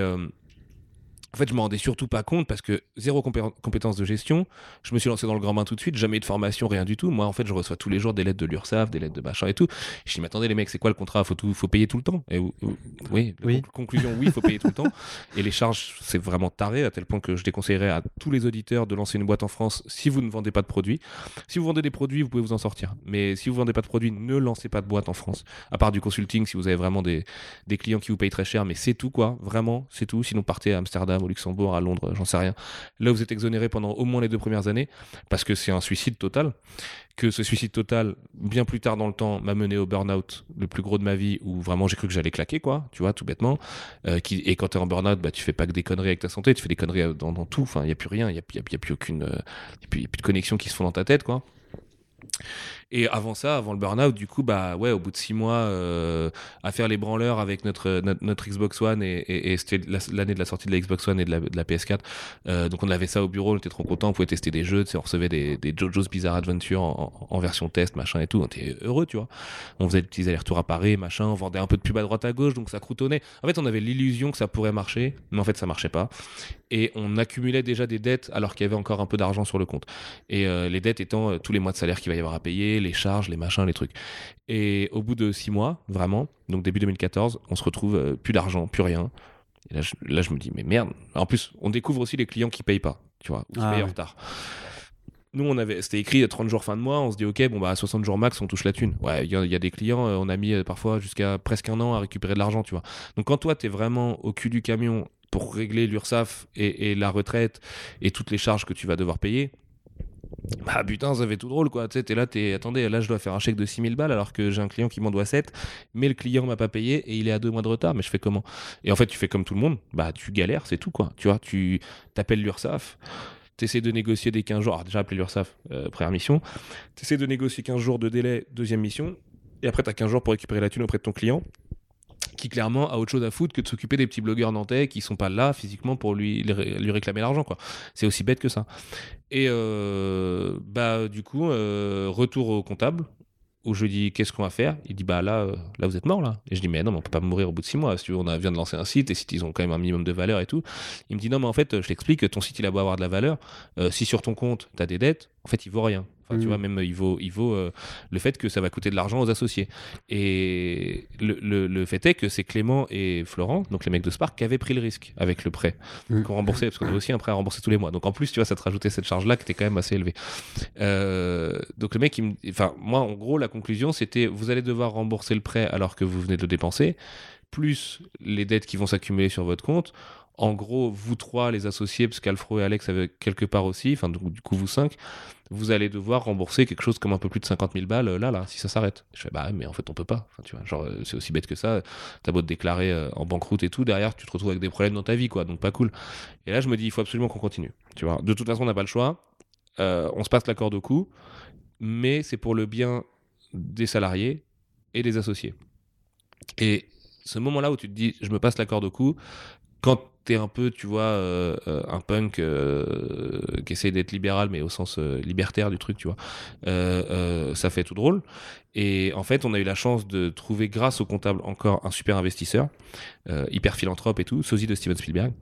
En fait, je me rendais surtout pas compte parce que zéro compé- compétence de gestion. Je me suis lancé dans le grand bain tout de suite. Jamais de formation, rien du tout. Moi, en fait, je reçois tous les jours des lettres de l'URSSAF, des lettres de machin et tout. Je dis, mais attendez, les mecs, c'est quoi le contrat? Faut, tout, faut payer tout le temps et, ou- ou- Oui, conclusion, oui, il faut payer tout le temps. Et les charges, c'est vraiment taré, à tel point que je déconseillerais à tous les auditeurs de lancer une boîte en France si vous ne vendez pas de produits. Si vous vendez des produits, vous pouvez vous en sortir. Mais si vous vendez pas de produits, ne lancez pas de boîte en France. À part du consulting, si vous avez vraiment des, des clients qui vous payent très cher, mais c'est tout, quoi. Vraiment, c'est tout. Sinon, partez à Amsterdam, au Luxembourg, à Londres, j'en sais rien. Là, vous êtes exonéré pendant au moins les deux premières années, parce que c'est un suicide total. Que ce suicide total, bien plus tard dans le temps, m'a mené au burn-out le plus gros de ma vie, où vraiment j'ai cru que j'allais claquer, quoi, tu vois, tout bêtement. Euh, qui, et quand t'es en burn-out, bah, tu fais pas que des conneries avec ta santé, tu fais des conneries euh, dans, tout. Enfin, il y a plus rien, il y a, a- a plus aucune, euh, plus, y a plus de connexions qui se font dans ta tête, quoi. Et avant ça, avant le burn-out, du coup, bah ouais, au bout de six mois, euh, à faire les branleurs avec notre, notre, Xbox One, et, c'était la- l'année de la sortie de la Xbox One et de la, de la PS4. Euh, donc on avait ça au bureau, on était trop contents, on pouvait tester des jeux, on recevait des, JoJo's Bizarre Adventure en, version test, machin et tout. On était heureux, tu vois. On faisait des petits allers-retours à Paris, machin, on vendait un peu de pub à droite à gauche, donc ça croutonnait. En fait, on avait l'illusion que ça pourrait marcher, mais en fait, ça marchait pas. Et on accumulait déjà des dettes alors qu'il y avait encore un peu d'argent sur le compte. Et euh, les dettes étant tous les mois de salaire qu'il va y avoir à payer, les charges, les machins, les trucs. Et au bout de six mois, vraiment, donc début 2014, on se retrouve euh, plus d'argent, plus rien. Et là je, là, je me dis, mais merde. En plus, on découvre aussi les clients qui payent pas, tu vois, ou qui Ah payent en retard. Nous, on avait, c'était écrit 30 jours fin de mois. On se dit, ok, bon, bah, à 60 jours max, on touche la thune. Ouais, il y, a- il y a des clients, euh, on a mis euh, parfois jusqu'à presque un an à récupérer de l'argent, tu vois. Donc, quand toi, t'es vraiment au cul du camion pour régler l'URSSAF et, et la retraite et toutes les charges que tu vas devoir payer, bah putain, ça fait tout drôle quoi. Tu sais, t'es là, t'es. Attendez, là je dois faire un chèque de 6000 balles alors que j'ai un client qui m'en doit 7, mais le client m'a pas payé et il est à deux mois de retard. Mais je fais comment? Et en fait, tu fais comme tout le monde, bah tu galères, c'est tout quoi. Tu vois, tu t'appelles l'URSSAF. T'essaies de négocier des 15 jours. Alors, déjà appelé l'URSSAF, euh, première mission. T'essaies de négocier 15 jours de délai, deuxième mission. Et après, t'as 15 jours pour récupérer la thune auprès de ton client qui clairement a autre chose à foutre que de s'occuper des petits blogueurs nantais qui sont pas là physiquement pour lui, lui réclamer l'argent quoi. C'est aussi bête que ça. Et euh, bah du coup euh, retour au comptable où je lui dis qu'est-ce qu'on va faire? Il dit bah là euh, là vous êtes mort là. Et je dis mais non mais on peut pas mourir au bout de six mois. Si on a, vient de lancer un site et sites ils ont quand même un minimum de valeur et tout. Il me dit non mais en fait je t'explique ton site il a beau avoir de la valeur, si sur ton compte tu as des dettes, en fait il vaut rien. Enfin, tu Mhm. vois, même il vaut, il vaut euh, le fait que ça va coûter de l'argent aux associés. Et le, le- le fait est que c'est Clément et Florent, donc les mecs de Spark, qui avaient pris le risque avec le prêt Mhm. qu'on remboursait, parce qu'on avait aussi un prêt à rembourser tous les mois. Donc en plus, tu vois, ça te rajoutait cette charge-là qui était quand même assez élevée. Euh, donc le mec, il me, enfin, moi, en gros, la conclusion, c'était vous allez devoir rembourser le prêt alors que vous venez de le dépenser, plus les dettes qui vont s'accumuler sur votre compte. en gros, vous trois, les associés, parce qu'Alfro et Alex avaient quelque part aussi, enfin, du coup, vous cinq, vous allez devoir rembourser quelque chose comme un peu plus de 50 000 balles là, là, si ça s'arrête. Je fais, bah, mais en fait, on peut pas. Tu genre, euh, c'est aussi bête que ça. T'as beau te déclarer euh, en banqueroute et tout, derrière, tu te retrouves avec des problèmes dans ta vie, quoi. Donc, pas cool. Et là, je me dis, il faut absolument qu'on continue. Tu vois, de toute façon, on n'a pas le choix. Euh, on se passe la corde au cou, mais c'est pour le bien des salariés et des associés. Et ce moment-là où tu te dis, je me passe la corde au cou, quand t'es un peu, tu vois, euh, euh, un punk euh, qui essaie d'être libéral, mais au sens libertaire du truc, tu vois, ça fait tout drôle. Et en fait, on a eu la chance de trouver, grâce au comptable, encore un super investisseur, hyper philanthrope et tout, sosie de Steven Spielberg,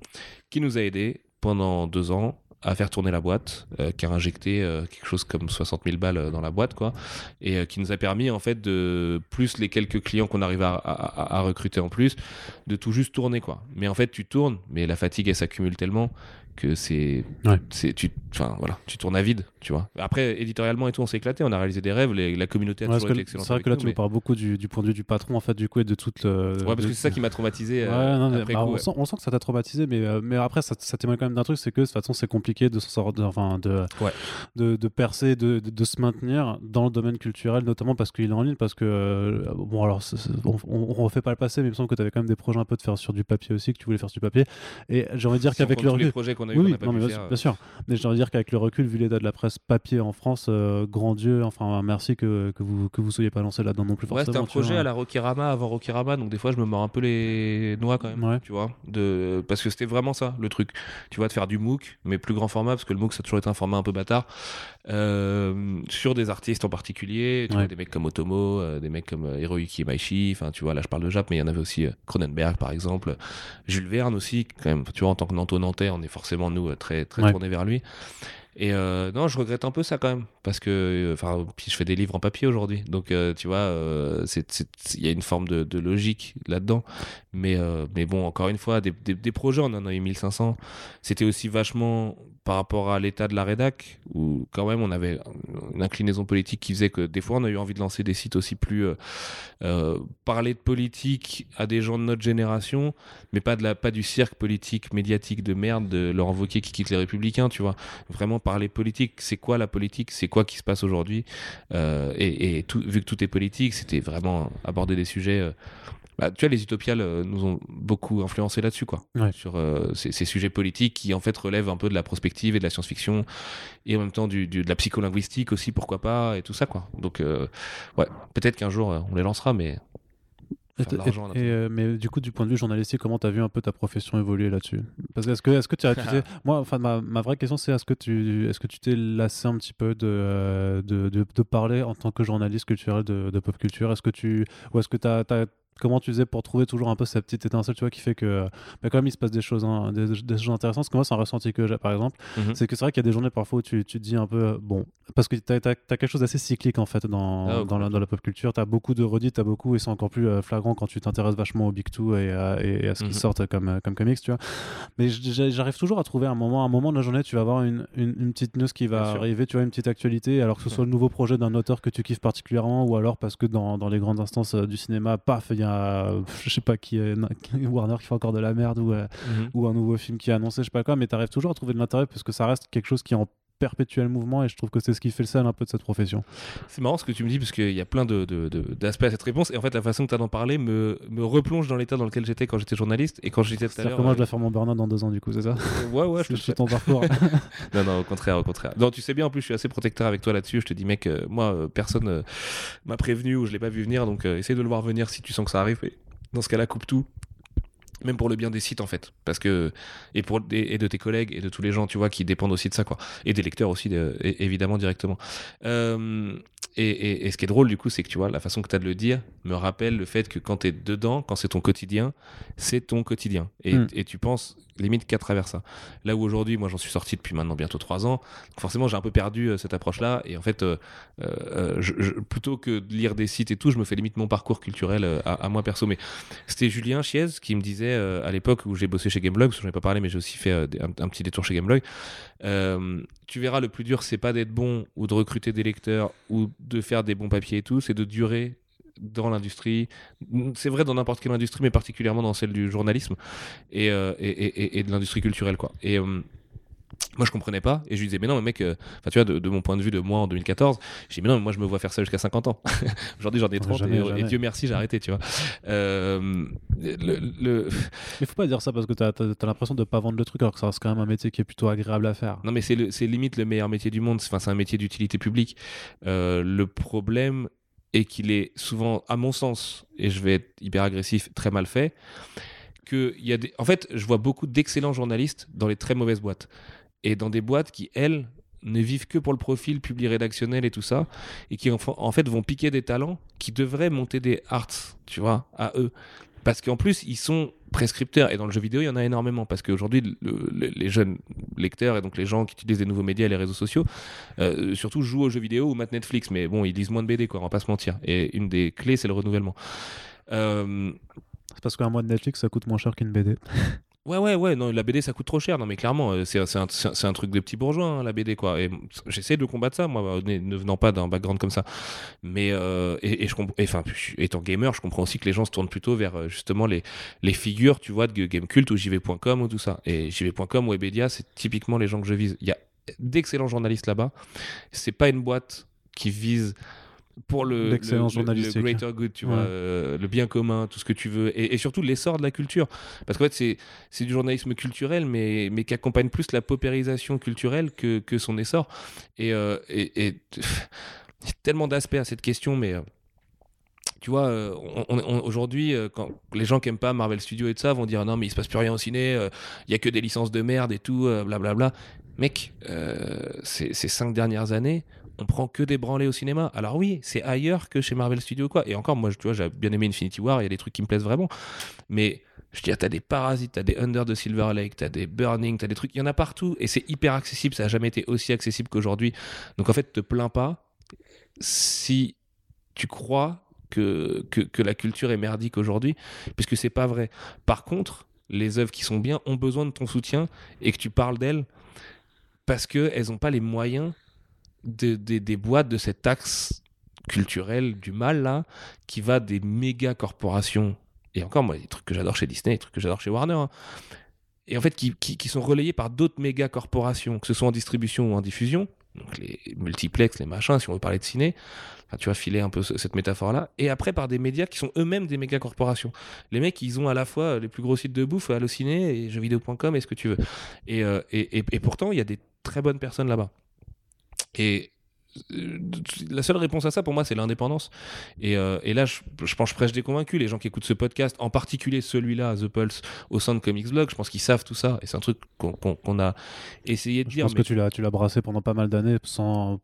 qui nous a aidés pendant deux ans à faire tourner la boîte, euh, qui a injecté euh, quelque chose comme 60 000 balles euh, dans la boîte, quoi, et qui nous a permis en fait de plus les quelques clients qu'on arrive à, à, recruter en plus, de tout juste tourner, quoi. Mais en fait, tu tournes, mais la fatigue elle s'accumule tellement que c'est c'est tu enfin voilà tu tournes à vide tu vois. Après éditorialement et tout on s'est éclaté on a réalisé des rêves la communauté a toujours été excellente c'est vrai que là tu nous parles beaucoup du, du, point de vue du patron en fait du coup et de toute le ouais parce que c'est ça qui m'a traumatisé euh, bah, on, sent, que ça t'a traumatisé mais euh, mais après ça, ça témoigne quand même d'un truc c'est que de toute façon c'est compliqué de sortir enfin de, de, de percer de, de, se maintenir dans le domaine culturel notamment parce qu'il est en ligne parce que euh, bon alors on, on, refait pas le passé mais il me semble que tu avais quand même des projets un peu de faire sur du papier aussi que tu voulais faire sur du papier. Et j'ai envie de dire qu'avec le oui, non, mais bien, sûr. Mais je dois dire qu'avec le recul, vu l'état de la presse papier en France, euh, grand Dieu, enfin merci que, que vous que vous soyez pas lancé là-dedans non plus. Ouais, c'était un projet à la Rokirama avant Rokirama, donc des fois je me mords un peu les noix quand même, tu vois, de parce que c'était vraiment ça le truc, tu vois, de faire du MOOC, mais plus grand format parce que le MOOC ça a toujours été un format un peu bâtard, euh, sur des artistes en particulier, tu vois, des mecs comme Otomo, euh, des mecs comme Hiroyuki Maishi, enfin tu vois, là je parle de Jap, mais il y en avait aussi Cronenberg par exemple, Jules Verne aussi, quand même, tu vois, en tant que Nanto-Nantais, on est forcément nous très très tourné vers lui. Et euh, non, je regrette un peu ça quand même, parce que, euh, enfin, puis je fais des livres en papier aujourd'hui, donc euh, tu vois, il y a une forme de, de logique là-dedans. Mais, mais bon, encore une fois, des, des, projets, on en a eu 1500. C'était aussi vachement par rapport à l'état de la rédac, où quand même on avait une inclinaison politique qui faisait que des fois on a eu envie de lancer des sites aussi plus parler de politique à des gens de notre génération, mais pas du cirque politique médiatique de merde de leur invoquer qui quitte les républicains, tu vois. Vraiment parler politique. C'est quoi la politique? C'est quoi qui se passe aujourd'hui? Euh, Et, vu que tout est politique, c'était vraiment aborder des sujets. Euh, bah, tu vois, les utopiales euh, nous ont beaucoup influencé là-dessus, quoi. Sur ces, sujets politiques qui, en fait, relèvent un peu de la prospective et de la science-fiction, et en même temps du, de la psycholinguistique aussi, pourquoi pas, et tout ça, quoi. Donc, ouais, peut-être qu'un jour, on les lancera, mais et, mais du coup, du point de vue journalistique, comment tu as vu un peu ta profession évoluer là-dessus? Parce que est-ce que, est-ce que tu as, moi, enfin, ma, ma, vraie question, c'est est-ce que tu, est-ce que tu t'es lassé un petit peu de, euh, de, de, parler en tant que journaliste culturel de, de pop culture? Est-ce que tu, ou est-ce que tu as, comment tu faisais pour trouver toujours un peu cette petite étincelle, tu vois, qui fait que bah, quand même il se passe des choses, hein, des, choses intéressantes. Parce que moi, c'est un ressenti que j'ai, par exemple. Mhm. C'est que c'est vrai qu'il y a des journées parfois où tu, tu te dis un peu, euh, bon, parce que tu as, quelque chose d'assez cyclique en fait dans, ah, dans, la, dans, la, pop culture. Tu as beaucoup de redites, tu as beaucoup, et c'est encore plus euh, flagrant quand tu t'intéresses vachement au Big Two et, à, et à ce qui mhm. sortent comme, euh, comme comics, tu vois. Mais j'arrive toujours à trouver un moment, un moment de la journée, tu vas avoir une, une, petite news qui va arriver, tu vois, une petite actualité, alors que ce soit le nouveau projet d'un auteur que tu kiffes particulièrement, ou alors parce que dans, dans les grandes instances du cinéma, paf, il y a je sais pas qui est Warner qui fait encore de la merde ou, euh, mhm. ou un nouveau film qui est annoncé, je sais pas quoi, mais tu arrives toujours à trouver de l'intérêt parce que ça reste quelque chose qui en perpétuel mouvement et je trouve que c'est ce qui fait le sel un peu de cette profession. C'est marrant ce que tu me dis parce qu'il y a plein d'aspects de, de, à cette réponse et en fait la façon que tu as d'en parler me, me replonge dans l'état dans lequel j'étais quand j'étais journaliste et quand j'étais tout à l'heure. moi je dois faire mon burn-out dans deux ans du coup, c'est ça? Ouais, ouais, je, suis ton parcours. non, non, au contraire, au contraire. Non, tu sais bien en plus, je suis assez protecteur avec toi là-dessus. Je te dis, mec, euh, moi, euh, personne m'a prévenu ou je l'ai pas vu venir donc essaye de le voir venir si tu sens que ça arrive. Et dans ce cas-là, coupe tout. Même pour le bien des sites, en fait. Parce que, et, pour, et de tes collègues et de tous les gens, tu vois, qui dépendent aussi de ça, quoi. Et des lecteurs aussi, évidemment, directement. Euh, et, et, ce qui est drôle, du coup, c'est que tu vois, la façon que tu as de le dire me rappelle le fait que quand tu es dedans, quand c'est ton quotidien, c'est ton quotidien. Et, hmm. et tu penses limite qu'à travers ça. Là où aujourd'hui, moi, j'en suis sorti depuis maintenant bientôt trois ans, forcément, j'ai un peu perdu euh, cette approche-là. Et en fait, euh, euh, je, plutôt que de lire des sites et tout, je me fais limite mon parcours culturel à, moi perso. Mais c'était Julien Chiez qui me disait à l'époque où j'ai bossé chez Gameblog, parce que j'en ai pas parlé, mais j'ai aussi fait un, petit détour chez Gameblog. tu verras, le plus dur, c'est pas d'être bon ou de recruter des lecteurs ou de faire des bons papiers et tout, c'est de durer dans l'industrie. C'est vrai dans n'importe quelle industrie, mais particulièrement dans celle du journalisme et, euh, et, et, et de l'industrie culturelle. Quoi. Et euh, moi je comprenais pas et je lui disais mais non mais mec euh, tu vois de, de, mon point de vue de moi en 2014 j'ai dit mais non mais moi je me vois faire ça jusqu'à 50 ans aujourd'hui j'en ai 30 Jamais, et, jamais. et Dieu merci j'ai arrêté tu vois euh, le, le- Mais faut pas dire ça parce que t'as as, l'impression de pas vendre le truc alors que ça reste quand même un métier qui est plutôt agréable à faire. non mais c'est limite le meilleur métier du monde enfin c'est un métier d'utilité publique le problème est qu'il est souvent à mon sens et je vais être hyper agressif très mal fait que y a des en fait je vois beaucoup d'excellents journalistes dans les très mauvaises boîtes et dans des boîtes qui elles ne vivent que pour le profil public rédactionnel et tout ça et qui en fait vont piquer des talents qui devraient monter des arts tu vois à eux parce qu'en plus ils sont prescripteurs et dans le jeu vidéo il y en a énormément parce qu'aujourd'hui le- le- les jeunes lecteurs et donc les gens qui utilisent les nouveaux médias et les réseaux sociaux euh, surtout jouent aux jeux vidéo ou matent Netflix mais bon ils lisent moins de BD quoi on va pas se mentir et une des clés c'est le renouvellement euh, C'est parce qu'un mois de Netflix ça coûte moins cher qu'une BD. Ouais, ouais, ouais, non, la BD ça coûte trop cher, non, mais clairement, euh, c'est un, un- truc de petits bourgeois, hein, la BD, quoi. Et j'essaie de combattre ça, moi, ne, venant pas d'un background comme ça. Mais, euh, et, je comprends, enfin, étant gamer, je comprends aussi que les gens se tournent plutôt vers euh, justement les, les figures, tu vois, de Gamecult ou JV.com ou tout ça. Et JV.com ou Webedia, c'est typiquement les gens que je vise. Il y a d'excellents journalistes là-bas. C'est pas une boîte qui vise pour le, le, le- le greater good, tu Ouais. vois, euh, le bien commun, tout ce que tu veux, et, et surtout l'essor de la culture. Parce qu'en fait, c'est du journalisme culturel, mais, mais qui accompagne plus la paupérisation culturelle que, que son essor. Et, euh, et, et- il y a tellement d'aspects à cette question, mais euh, tu vois, euh, aujourd'hui, quand les gens qui aiment pas Marvel Studios et tout ça vont dire non, mais il se passe plus rien au ciné, il y a que des licences de merde et tout, blablabla. Mec, ces, ces cinq dernières années, on prend que des branlés au cinéma. Alors oui, c'est ailleurs que chez Marvel Studios, quoi. Et encore, moi, tu vois, j'ai bien aimé Infinity War, il y a des trucs qui me plaisent vraiment. Mais je veux dire, t'as des parasites, t'as des Under de Silver Lake, t'as des Burning, t'as des trucs, il y en a partout. Et c'est hyper accessible, ça a jamais été aussi accessible qu'aujourd'hui. Donc en fait, te plains pas si tu crois que, que, que la culture est merdique aujourd'hui, puisque c'est pas vrai. Par contre, les œuvres qui sont bien ont besoin de ton soutien et que tu parles d'elles parce qu'elles n'ont pas les moyens de- de- des boîtes de cette taxe culturelle du mal là qui va des méga corporations et encore moi les trucs que j'adore chez Disney les trucs que j'adore chez Warner hein. et en fait qui, qui- sont relayés par d'autres méga corporations que ce soit en distribution ou en diffusion donc les multiplex les machins si on veut parler de ciné tu vas filer un peu ce- cette métaphore là et après par des médias qui sont eux-mêmes des méga corporations les mecs ils ont à la fois les plus gros sites de bouffe Allociné et jeuxvideo.com et ce que tu veux euh, et, et- et pourtant il y a des très bonnes personnes là-bas et euh, la seule réponse à ça pour moi c'est l'indépendance et, euh, et là je, je pense que je prêche des convaincus les gens qui écoutent ce podcast en particulier celui-là The Pulse au sein de Comics Blog je pense qu'ils savent tout ça et c'est un truc qu'on a essayé de Je dire pense mais que tu l'as brassé pendant pas mal d'années sans.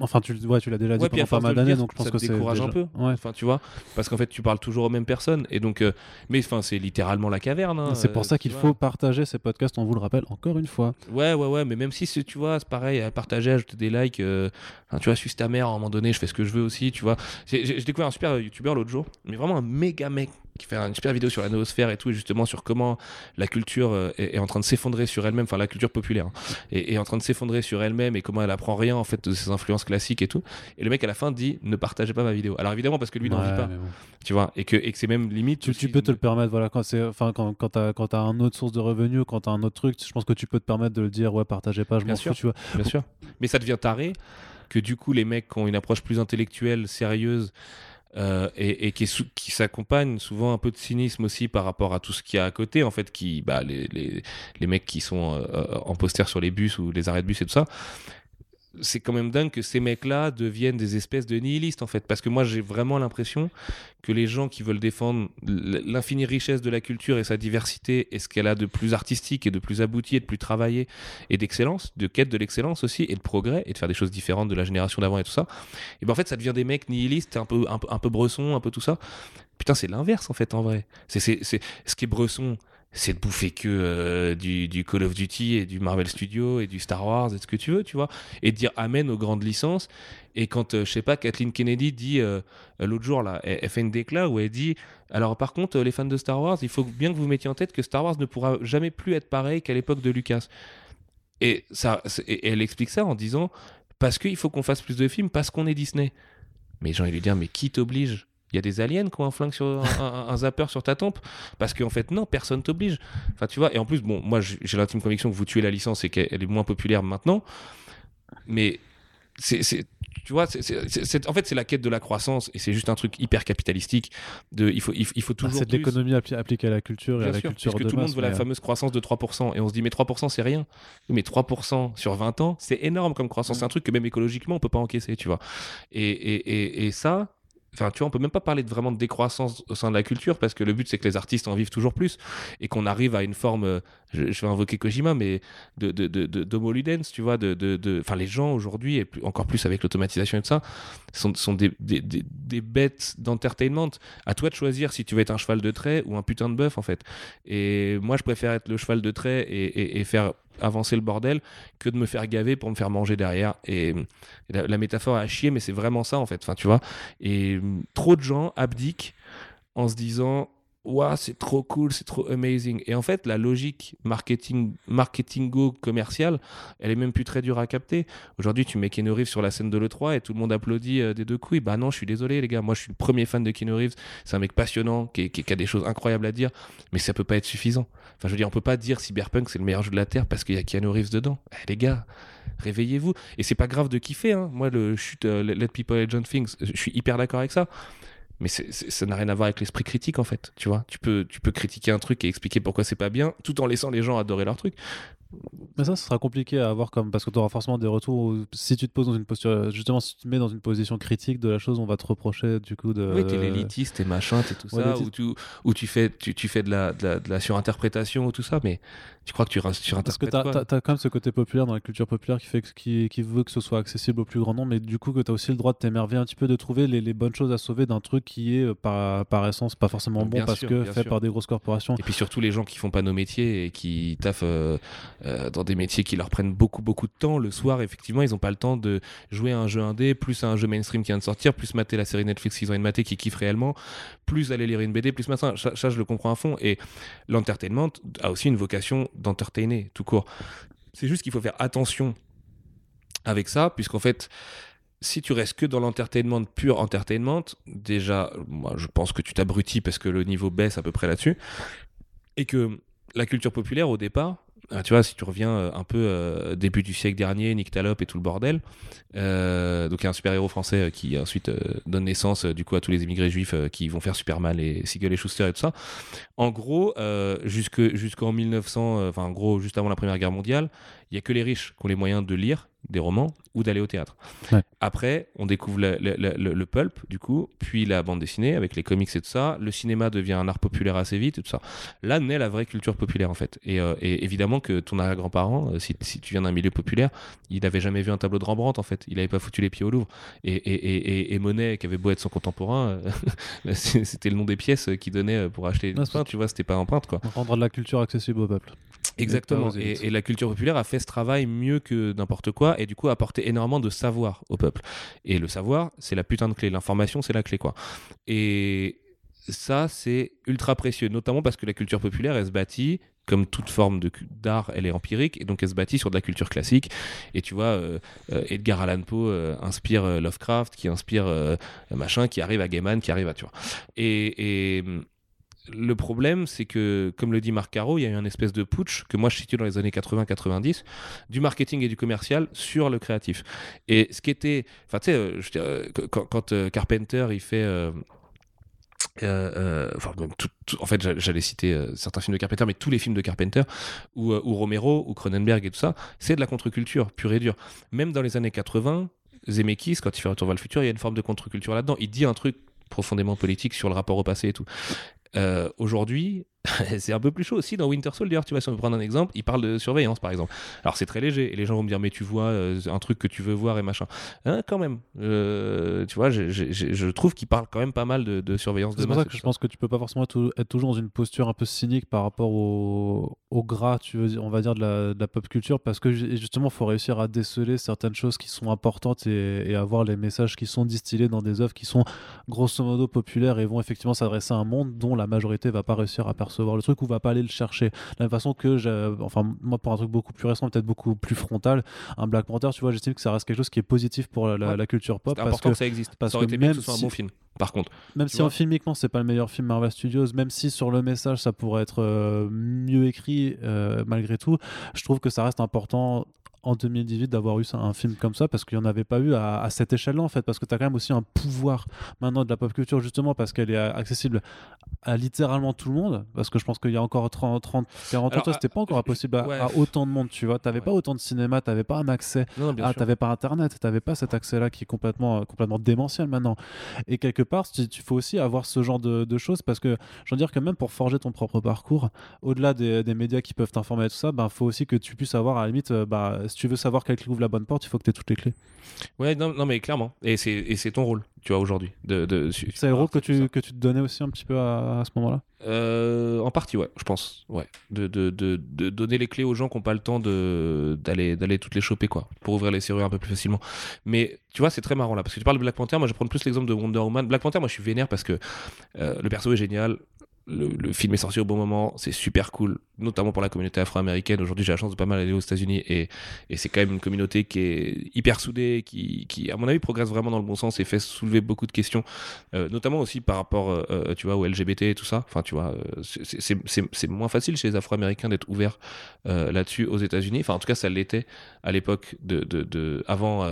Enfin, tu, ouais, tu l'as déjà dit Ouais, pendant pas mal d'années, donc je pense ça que c'est. décourage un peu. Ouais. enfin tu vois parce qu'en fait tu parles toujours aux mêmes personnes et donc euh, mais enfin c'est littéralement la caverne hein, C'est pour euh, ça qu'il faut partager ces podcasts, on vous le rappelle encore une fois. Ouais, ouais, ouais, mais même si tu vois, c'est pareil, à partager, ajouter des likes, euh, tu vois, suce ta mère, à un moment donné, je fais ce que je veux aussi, tu vois. J'ai découvert un super youtubeur l'autre jour, mais vraiment un méga mec qui fait une super vidéo sur la noosphère et tout, et justement sur comment la culture euh, est, est en train de s'effondrer sur elle-même, enfin la culture populaire, hein, est, est en train de s'effondrer sur elle-même et comment elle apprend rien en fait de ses influences classiques et tout. Et le mec à la fin dit ne partagez pas ma vidéo. Alors évidemment parce que lui n'en Ouais, vit pas, bon. tu vois, et que, et que c'est même limite. Tu, peux te le permettre, voilà, quand c'est, enfin, quand, quand t'as, quand t'as un autre source de revenus, quand t'as un autre truc, je pense que tu peux te permettre de le dire, ouais, partagez pas, je m'en fous, tu vois. Bien sûr. Mais ça devient taré que du coup, les mecs qui ont une approche plus intellectuelle, sérieuse, euh, et, et qui, s'accompagne souvent un peu de cynisme aussi par rapport à tout ce qu'il y a à côté, en fait, qui, bah, les, les, les mecs qui sont euh, en poster sur les bus ou les arrêts de bus et tout ça. C'est quand même dingue que ces mecs-là deviennent des espèces de nihilistes en fait, parce que moi j'ai vraiment l'impression que les gens qui veulent défendre l'infinie richesse de la culture et sa diversité et ce qu'elle a de plus artistique et de plus abouti et de plus travaillé et d'excellence, de quête de l'excellence aussi, et de progrès, et de faire des choses différentes de la génération d'avant et tout ça, et ben en fait ça devient des mecs nihilistes, un peu, un peu, un peu bressons, un peu tout ça. Putain, c'est l'inverse en fait en vrai. C'est, ce qui est bresson, c'est de bouffer que euh, du, Call of Duty et du Marvel Studios et du Star Wars et ce que tu veux, tu vois, et de dire amen aux grandes licences. Et quand, euh, je sais pas, Kathleen Kennedy dit euh, l'autre jour, là, elle, elle fait une où elle dit Alors, par contre, euh, les fans de Star Wars, il faut bien que vous mettiez en tête que Star Wars ne pourra jamais plus être pareil qu'à l'époque de Lucas. Et, ça, et elle explique ça en disant Parce qu'il faut qu'on fasse plus de films, parce qu'on est Disney. Mais j'ai envie de lui dire Mais qui t'oblige il y a des aliens qui ont un flingue sur un, un zapper sur ta tempe. Parce qu'en fait non personne t'oblige. Enfin tu vois et en plus bon moi j'ai l'intime conviction que vous tuez la licence et qu'elle est moins populaire maintenant. Mais c'est tu vois c'est en fait c'est la quête de la croissance et c'est juste un truc hyper capitalistique de il faut il, faut bah, toujours c'est de l'économie appliquée à la culture et à la culture parce que tout le monde veut la euh, fameuse croissance de 3% et on se dit mais 3% c'est rien. Mais 3% sur 20 ans c'est énorme comme croissance. C'est un truc que même écologiquement on peut pas encaisser tu vois. Et, et, et, et ça Enfin, tu vois, on peut même pas parler de vraiment de décroissance au sein de la culture parce que le but c'est que les artistes en vivent toujours plus et qu'on arrive à une forme, euh, je, vais invoquer Kojima, mais de de de, tu vois, de de, enfin les gens aujourd'hui et encore plus avec l'automatisation et tout ça, sont sont des des, des, bêtes d'entertainment. À toi de choisir si tu veux être un cheval de trait ou un putain de bœuf en fait. Et moi je préfère être le cheval de trait et, et faire avancer le bordel que de me faire gaver pour me faire manger derrière. Et la, métaphore à chier, mais c'est vraiment ça en fait. Tu vois. Et hum, trop de gens abdiquent en se disant Ouah, c'est trop cool, c'est trop amazing. Et en fait, la logique marketing, marketingo-commerciale, elle est même plus très dure à capter. Aujourd'hui, tu mets Keanu Reeves sur la scène de l'E3 et tout le monde applaudit euh, des deux couilles. Bah non, je suis désolé, les gars. Moi, je suis le premier fan de Keanu Reeves. C'est un mec passionnant, qui, a des choses incroyables à dire, mais ça peut pas être suffisant. Enfin, je veux dire, on peut pas dire Cyberpunk, c'est le meilleur jeu de la Terre parce qu'il y a Keanu Reeves dedans. Eh, les gars, réveillez-vous. Et c'est pas grave de kiffer. Hein. Moi, le euh, Let People Legend Things, je suis hyper d'accord avec ça. Mais ça n'a rien à voir avec l'esprit critique en fait, tu vois. Tu peux, tu peux critiquer un truc et expliquer pourquoi c'est pas bien, tout en laissant les gens adorer leur truc. Mais ça, ce sera compliqué à avoir comme parce que tu auras forcément des retours. où si tu te poses dans une posture, justement, si tu te mets dans une position critique de la chose, on va te reprocher du coup de. Oui, t'es l'élitiste, t'es machin, t'es tout Ouais, ça, ou tu, tu fais, tu, tu fais de la, de la, de la surinterprétation ou tout ça, mais tu crois que tu ra- Parce que quoi as, quand même ce côté populaire dans la culture populaire qui fait que, qui, qui veut que ce soit accessible au plus grand nombre, mais du coup que tu as aussi le droit de t'émerveiller un petit peu, de trouver les, les bonnes choses à sauver d'un truc qui est euh, par, par essence pas forcément bon Bien parce sûr, que fait sûr. par des grosses corporations. Et puis surtout les gens qui font pas nos métiers et qui taffent euh, euh, dans des métiers qui leur prennent beaucoup beaucoup de temps. Le soir, effectivement, ils ont pas le temps de jouer à un jeu indé, plus à un jeu mainstream qui vient de sortir, plus mater la série Netflix qu'ils ont de mater qui kiffent réellement, plus aller lire une BD, plus machin. Ça, ça, je le comprends à fond. Et l'entertainment a aussi une vocation d'entertainer, tout court. C'est juste qu'il faut faire attention avec ça, puisqu'en fait, si tu restes que dans l'entertainment pur entertainment, déjà, moi, je pense que tu t'abrutis parce que le niveau baisse à peu près là-dessus. Et que la culture populaire, au départ, tu vois, si tu reviens euh, un peu euh, début du siècle dernier, Nick Talop et tout le bordel, euh, donc il y a un super-héros français euh, qui ensuite donne naissance du coup à tous les immigrés juifs qui vont faire Superman et Siegel et Schuster et tout ça. En gros, jusque jusqu'en 1900, euh, enfin en gros juste avant la Première Guerre mondiale, il y a que les riches qui ont les moyens de lire des romans ou d'aller au théâtre. Ouais. Après, on découvre le, pulp du coup, puis la bande dessinée avec les comics et tout ça. Le cinéma devient un art populaire assez vite et tout ça. Là naît la vraie culture populaire en fait. Et, euh, et évidemment que ton arrière-grand-parent, euh, si, si tu viens d'un milieu populaire, il n'avait jamais vu un tableau de Rembrandt en fait. Il n'avait pas foutu les pieds au Louvre. Et, et, et, et- et Monet, qui avait beau être son contemporain, euh, c'était le nom des pièces qu'il donnait pour acheter peinte, tu vois, c'était pas empreinte quoi. Rendre la culture accessible au peuple. Exactement. Et, et la culture populaire a fait ce travail mieux que n'importe quoi et du coup a apporté énormément de savoir au peuple. Et le savoir, c'est la putain de clé. L'information, c'est la clé, quoi. Et ça, c'est ultra précieux, notamment parce que la culture populaire, elle se bâtit comme toute forme d'art, elle est empirique, et donc elle se bâtit sur de la culture classique. Et tu vois, euh, euh, Edgar Allan Poe euh, inspire euh, Lovecraft, qui inspire machin, qui arrive à Gaiman, qui arrive à, tu vois. Et, et hum, le problème, c'est que, comme le dit Marc Caro, il y a eu un espèce de putsch que moi je situe dans les années 80-90 du marketing et du commercial sur le créatif. Et ce qui était, enfin tu sais, euh, euh, quand, euh, Carpenter il fait enfin, en fait, j'a- j'allais citer certains films de Carpenter, mais tous les films de Carpenter, ou, ou Romero, ou Cronenberg et tout ça, c'est de la contre-culture pure et dure. Même dans les années 80, Zemeckis, quand il fait Retour vers le futur, il y a une forme de contre-culture là-dedans. Il dit un truc profondément politique sur le rapport au passé et tout. Euh, Aujourd'hui, c'est un peu plus chaud aussi dans Winter Soldier. Tu vois, si on veut prendre un exemple, il parle de surveillance par exemple. Alors c'est très léger et les gens vont me dire mais tu vois euh, un truc que tu veux voir et machin. Hein, quand même, Euh, tu vois, je trouve qu'il parle quand même pas mal de, de surveillance de C'est pour masse ça que je pense que tu peux pas forcément être, être toujours dans une posture un peu cynique par rapport au, au gras, tu veux, on va dire, de la, de la pop culture, parce que ju- justement, il faut réussir à déceler certaines choses qui sont importantes et, et avoir les messages qui sont distillés dans des œuvres qui sont grosso modo populaires et vont effectivement s'adresser à un monde dont la majorité va pas réussir à percevoir percevoir le truc ou va pas aller le chercher. De la même façon que, enfin, moi, pour un truc beaucoup plus récent, peut-être beaucoup plus frontal, un Black Panther, tu vois, j'estime que ça reste quelque chose qui est positif pour la, Ouais. la culture pop. C'est Parce important que que ça existe. parce ça aurait que été bien que même ce soit un si- bon film. Par contre, même si en filmiquement, c'est pas le meilleur film Marvel Studios, même si sur le message, ça pourrait être euh, mieux écrit, euh, malgré tout, je trouve que ça reste important en 2018 d'avoir eu un film comme ça parce qu'il n'y en avait pas eu à, à cette échelle-là en fait parce que tu as quand même aussi un pouvoir maintenant de la pop culture justement parce qu'elle est accessible à littéralement tout le monde parce que je pense qu'il y a encore 30, 30 40 ans c'était pas encore je- possible à, ouais. à autant de monde tu vois t'avais Ouais. pas autant de cinéma t'avais pas un accès non, ah, sûr. t'avais pas internet, t'avais pas cet accès-là qui est complètement, euh, complètement démentiel maintenant. Et quelque part, tu, tu faut aussi avoir ce genre de, de choses parce que je veux dire que même pour forger ton propre parcours, au-delà des, des médias qui peuvent t'informer et tout ça, ben faut aussi que tu puisses avoir à la limite, euh, bah, si tu veux savoir quelle clé ouvre la bonne porte, il faut que tu aies toutes les clés. Ouais, non, non, mais clairement. Et c'est ton rôle, tu vois, aujourd'hui. De, de, su- C'est le rôle que tout ça. tu, que tu te donnais aussi un petit peu à, à ce moment-là. Euh, en partie, ouais, je pense. Ouais. De, de, de, donner les clés aux gens qui n'ont pas le temps d'aller toutes les choper, quoi, pour ouvrir les serrures un peu plus facilement. Mais tu vois, c'est très marrant là, parce que tu parles de Black Panther. Moi, je vais prendre plus l'exemple de Wonder Woman. Black Panther, moi, je suis vénère parce que euh, le perso est génial. Le, film est sorti au bon moment, c'est super cool, notamment pour la communauté afro-américaine. Aujourd'hui, j'ai la chance de pas mal aller aux États-Unis et, c'est quand même une communauté qui est hyper soudée, qui, à mon avis, progresse vraiment dans le bon sens et fait soulever beaucoup de questions, euh, notamment aussi par rapport, euh, euh, tu vois, au LGBT et tout ça. Enfin, tu vois, euh, c'est- moins facile chez les Afro-Américains d'être ouverts là-dessus aux États-Unis. Enfin, en tout cas, ça l'était à l'époque de, de, de- avant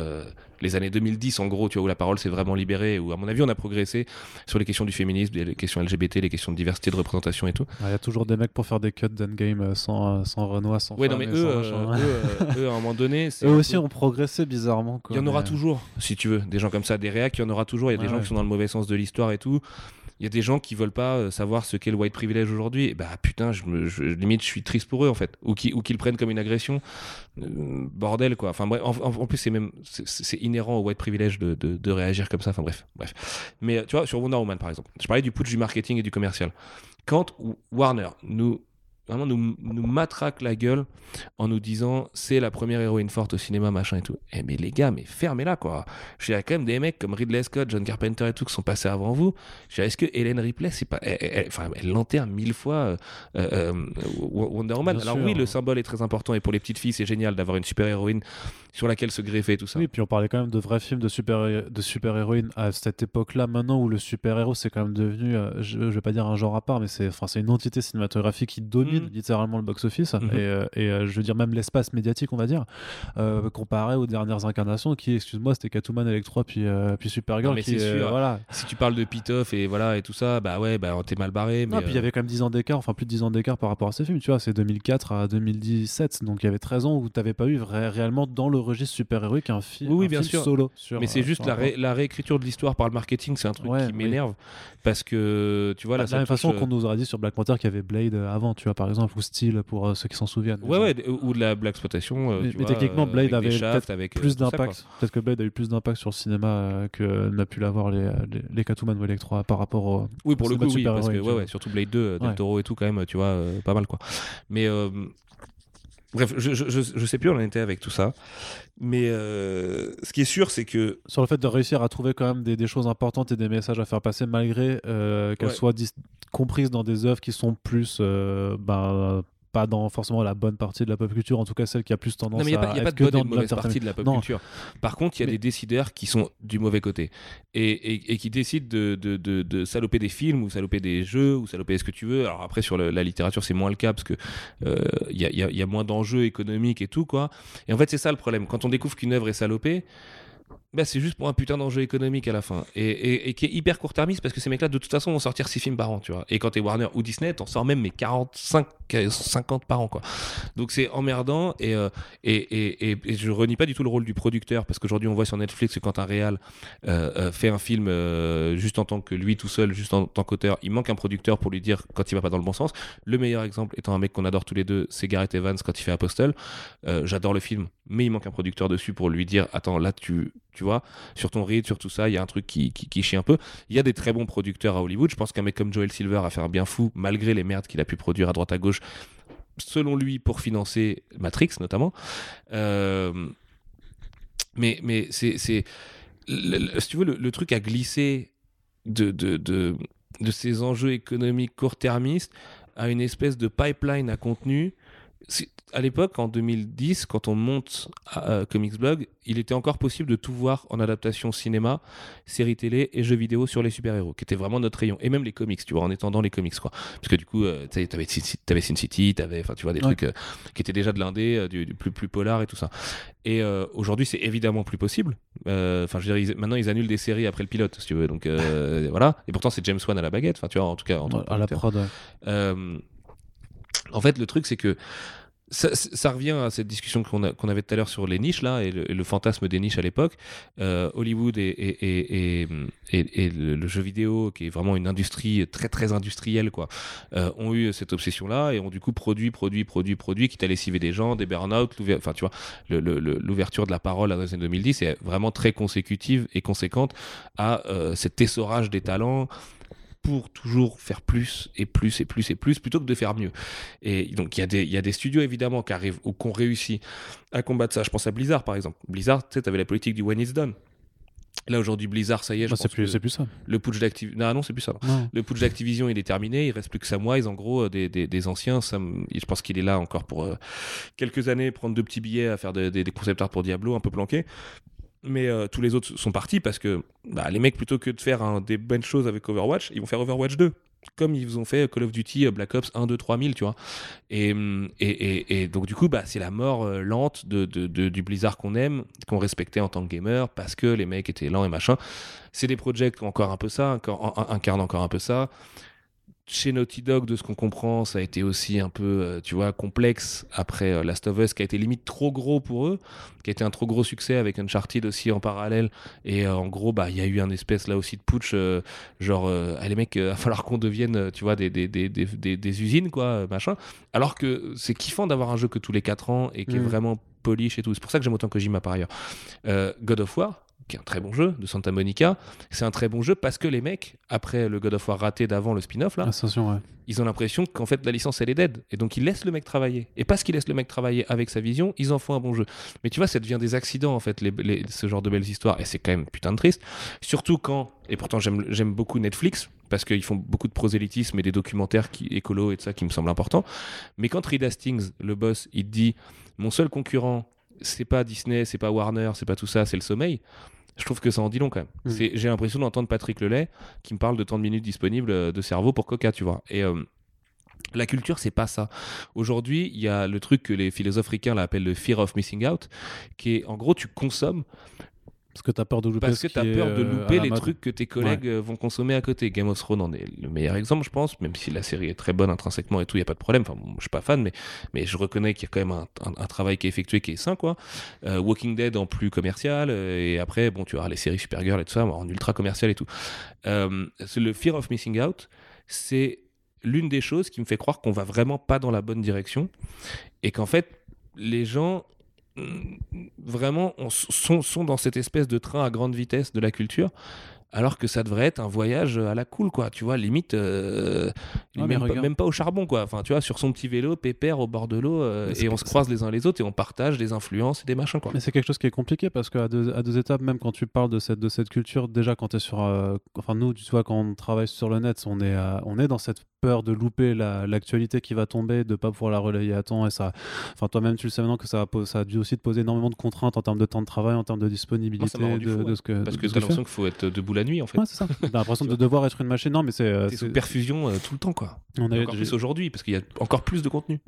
les années 2010, en gros, tu vois, où la parole s'est vraiment libérée, où à mon avis, on a progressé sur les questions du féminisme, les questions LGBT, les questions de diversité, de représentation et tout. Il y a toujours des mecs pour faire des cuts d'endgame euh, sans, euh, sans Renoir, sans Ouais, non, mais eux, euh, eux, eux, à un moment donné, Eux aussi ont progressé bizarrement. Il y en aura toujours, si tu veux, des gens comme ça, des réacs, il y en aura toujours. Il y a des Ouais, gens ouais. qui sont dans le mauvais sens de l'histoire et tout. Il y a des gens qui veulent pas euh, savoir ce qu'est le white privilege aujourd'hui. Bah putain, je limite, je suis triste pour eux en fait, ou qui, ou qu'ils le prennent comme une agression. Euh, bordel quoi. Enfin bref, en, plus c'est même, c'est- inhérent au white privilege de réagir comme ça. Enfin bref, bref. Mais euh, tu vois, sur Wonder Woman par exemple, je parlais du putsch du marketing et du commercial. Quand Warner nous vraiment nous, nous matraque la gueule en nous disant c'est la première héroïne forte au cinéma machin et tout. Eh mais les gars mais fermez-la quoi. Il y a quand même des mecs comme Ridley Scott John Carpenter et tout qui sont passés avant vous. Est-ce que Hélène Ripley c'est pas elle, elle- enfin elle l'enterre mille fois euh, euh, Wonder Woman? Bien alors sûr. oui le symbole est très important et pour les petites filles c'est génial d'avoir une super héroïne sur laquelle se greffer et tout ça Oui, puis on parlait quand même de vrais films de super de super héroïnes à cette époque-là. Maintenant, où le super héros c'est quand même devenu, euh, je, je vais pas dire un genre à part, mais c'est enfin c'est une entité cinématographique qui domine Mhm. littéralement le box-office Mhm. et, euh, et, euh, je veux dire même l'espace médiatique, on va dire, comparé aux dernières incarnations qui, excuse-moi, c'était Catwoman, Electro, puis puis Supergirl. Non, mais qui, c'est sûr. voilà. si tu parles de Pitoff et voilà et tout ça bah ouais bah t'es mal barré mais Non, puis il y avait quand même 10 ans d'écart, enfin plus de 10 ans d'écart par rapport à ces films, tu vois, c'est 2004 à 2017, donc il y avait 13 ans où t'avais pas eu vrai- réellement dans le registre super-héroïque un, fi- Oui, oui, un bien film sûr. solo. Sur, mais c'est euh, juste sur la, un ré- la réécriture de l'histoire par le marketing, c'est un truc Ouais, qui oui. m'énerve parce que tu vois Bah, là la même façon qu'on nous aurait dit sur Black Panther qu'il y avait Blade euh, avant, tu vois, par exemple, ou Steel pour euh, ceux qui s'en souviennent. Ouais, ouais, ou de la black exploitation. euh, Mais- tu mais vois, techniquement, euh, Blade avait shafts, peut-être avec, euh, Plus d'impact. Peut-être que Blade a eu plus d'impact sur le cinéma euh, que n'a pu l'avoir les, les, les Catwoman ou Electro par rapport au. Oui, pour le coup, oui, parce que ouais, surtout Blade 2, euh, Del. Toro et tout, quand même, tu vois, euh, pas mal quoi. Mais euh, bref, je, je, sais plus où on en était avec tout ça. Mais euh, ce qui est sûr, c'est que Sur le fait de réussir à trouver quand même des, des choses importantes et des messages à faire passer malgré euh, qu'elles Ouais. soient comprises dans des œuvres qui sont plus. euh, ben, pas dans forcément la bonne partie de la pop culture, en tout cas celle qui a plus tendance Non, mais il n'y a à pas, y a être pas de que bonne dans de mauvaise partie de la pop Non. culture. Par contre, il y a Mais- des décideurs qui sont du mauvais côté et, et, et qui décident de, de, de, de saloper des films ou saloper des jeux ou saloper ce que tu veux. Alors après, sur le- la littérature, c'est moins le cas parce que euh, il y, a, il y a- y a moins d'enjeux économiques et tout, quoi. Et en fait, c'est ça le problème. Quand on découvre qu'une œuvre est salopée, bah, c'est juste pour un putain d'enjeu économique à la fin. Et, qui est hyper court-termiste parce que ces mecs-là, de toute façon, vont sortir 6 films par an, tu vois. Et quand t'es Warner ou Disney, t'en sors même mais 45, 50 par an, quoi. Donc c'est emmerdant et, euh, et, et, je renie pas du tout le rôle du producteur parce qu'aujourd'hui on voit sur Netflix que quand un réal euh, euh, fait un film euh, juste en tant que lui tout seul, juste en tant qu'auteur, il manque un producteur pour lui dire quand il va pas dans le bon sens. Le meilleur exemple étant un mec qu'on adore tous les deux, c'est Gareth Evans quand il fait Apostle. J'adore le film, mais il manque un producteur dessus pour lui dire attends là tu tu vois sur ton rythme, sur tout ça, il y a un truc qui, qui, chie un peu. Il y a des très bons producteurs à Hollywood. Je pense qu'un mec comme Joel Silver a fait un bien fou malgré les merdes qu'il a pu produire à droite à gauche selon lui, pour financer Matrix notamment. Euh, mais mais c'est. Si tu veux, le, truc a glissé de, de, de, de ces enjeux économiques court-termistes à une espèce de pipeline à contenu à l'époque, en 2010, quand on monte à euh, Comics Blog, il était encore possible de tout voir en adaptation cinéma, séries télé et jeux vidéo sur les super-héros, qui était vraiment notre rayon. Et même les comics, tu vois, en étendant les comics, quoi. Parce que du coup, euh, tu sais, t'avais Sin City, t'avais enfin, tu vois, des Ouais. trucs euh, qui étaient déjà de l'indé, euh, du, du plus, plus polar et tout ça. Et euh, aujourd'hui, c'est évidemment plus possible. Enfin, je veux dire, ils- maintenant, ils annulent des séries après le pilote, si tu veux. Donc, voilà. Et pourtant, c'est James Wan à la baguette, enfin, tu vois, en tout cas, en tant que à la prod. ouais. En fait, le truc, c'est que ça, revient à cette discussion qu'on avait tout à l'heure sur les niches, là, et le, fantasme des niches à l'époque. Euh, Hollywood et, le, jeu vidéo, qui est vraiment une industrie très, très industrielle, quoi, euh, ont eu cette obsession-là et ont du coup produit, produit, produit, produit, quitte à lessiver des gens, des burn-out, enfin, tu vois, l'ouverture de la parole dans les années 2010 est vraiment très consécutive et conséquente à euh, cet essorage des talents pour toujours faire plus et plus et plus et plus plutôt que de faire mieux. Et donc il y, a des- il y a des studios évidemment qui arrivent ou qui ont réussi à combattre ça. Je pense à Blizzard par exemple. Blizzard, tu sais, t'avais la politique du when it's done. Là aujourd'hui Blizzard, ça y est, je Bah, c'est pense plus, plus ça. le putsch d'Activision. Non, non, c'est plus ça. Non. Le putsch d'Activision, il est terminé. Il reste plus que Samwise, en gros, euh, des, des, des anciens. Sam- je pense qu'il est là encore pour euh, quelques années, prendre deux petits billets à faire de- des- des concept art pour Diablo, un peu planqué. Mais euh, tous les autres sont partis parce que bah, les mecs, plutôt que de faire des bonnes choses avec Overwatch, ils vont faire Overwatch 2. Comme ils ont fait Call of Duty, euh, Black Ops 1, 2, 3000, tu vois. Et, hum, et, donc, du coup, bah, c'est la mort euh, lente du Blizzard qu'on aime, qu'on respectait en tant que gamer, parce que les mecs étaient lents et machin. C'est des projets encore un peu ça, encore, en- incarnent encore un peu ça. Chez Naughty Dog, de ce qu'on comprend, ça a été aussi un peu, euh, tu vois, complexe après euh, Last of Us, qui a été limite trop gros pour eux, qui a été un trop gros succès avec Uncharted aussi en parallèle. Et euh, en gros, bah, il y a eu un espèce là aussi de putsch, euh, genre, euh, les mecs, il va falloir qu'on devienne, tu vois, des, des, des, des, des- usines, quoi, machin. Alors que c'est kiffant d'avoir un jeu que tous les 4 ans et qui est Mhm. vraiment polish et tout. C'est pour ça que j'aime autant Kojima par ailleurs. God of War, qui est un très bon jeu de Santa Monica, c'est un très bon jeu parce que les mecs, après le God of War raté d'avant le spin-off, là, ouais. ils ont l'impression qu'en fait la licence elle est dead. Et donc ils laissent le mec travailler. Et parce qu'ils laissent le mec travailler avec sa vision, ils en font un bon jeu. Mais tu vois, ça devient des accidents en fait, les, les- ce genre de belles histoires. Et c'est quand même putain de triste. Surtout quand, et pourtant j'aime beaucoup Netflix, parce qu'ils font beaucoup de prosélytisme et des documentaires qui, écolo et de ça qui me semblent importants. Mais quand Reed Hastings, le boss, il dit Mon seul concurrent, c'est pas Disney, c'est pas Warner, c'est pas tout ça, c'est le sommeil. Je trouve que ça en dit long quand même. Mm. J'ai l'impression d'entendre Patrick Lelay qui me parle de tant de minutes disponibles euh, de cerveau pour Coca, tu vois. Et euh, la culture, c'est pas ça. Aujourd'hui, il y a le truc que les philosophes ricains l'appellent le fear of missing out, qui est en gros, tu consommes Parce que t'as peur de louper parce ce que tu as qui est, peur de euh, louper les trucs que tes collègues euh, vont consommer à côté. Game of Thrones en est le meilleur exemple, je pense, même si la série est très bonne intrinsèquement et tout, il n'y a pas de problème. Enfin, bon, je suis pas fan, mais, mais je reconnais qu'il y a quand même un, un- un travail qui est effectué qui est sain, quoi. Euh, Walking Dead en plus commercial, et après, bon, tu auras les séries Supergirl et tout ça, en ultra commercial et tout. Euh, le fear of missing out, c'est l'une des choses qui me fait croire qu'on va vraiment pas dans la bonne direction et qu'en fait, les gens vraiment on- sont, sont dans cette espèce de train à grande vitesse de la culture alors que ça devrait être un voyage à la cool quoi. Tu vois limite euh, même, pas, même pas au charbon quoi. Enfin tu vois sur son petit vélo pépère au bord de l'eau euh, et on se croise les uns les autres et on partage des influences et des machins quoi. Mais c'est quelque chose qui est compliqué parce qu'à deux, à deux étapes, même quand tu parles de cette, de cette culture, déjà quand tu es sur. euh, enfin, nous, tu vois, quand on travaille sur le net, on est, euh, on est dans cette peur de louper la- l'actualité qui va tomber, de pas pouvoir la relayer à temps. Et ça. Enfin, toi-même, tu le sais maintenant que ça, a dû aussi te poser énormément de contraintes en termes de temps de travail, en termes de disponibilité, Moi, ça m'a rendu de, fou, de ouais. ce que. parce de que tu fais. l'impression qu'il faut être debout la nuit en fait Ouais, c'est ça. T'as l'impression de devoir être une machine. Non, mais c'est. euh, sous perfusion euh, tout le temps quoi on a encore plus aujourd'hui parce qu'il y a encore plus de contenu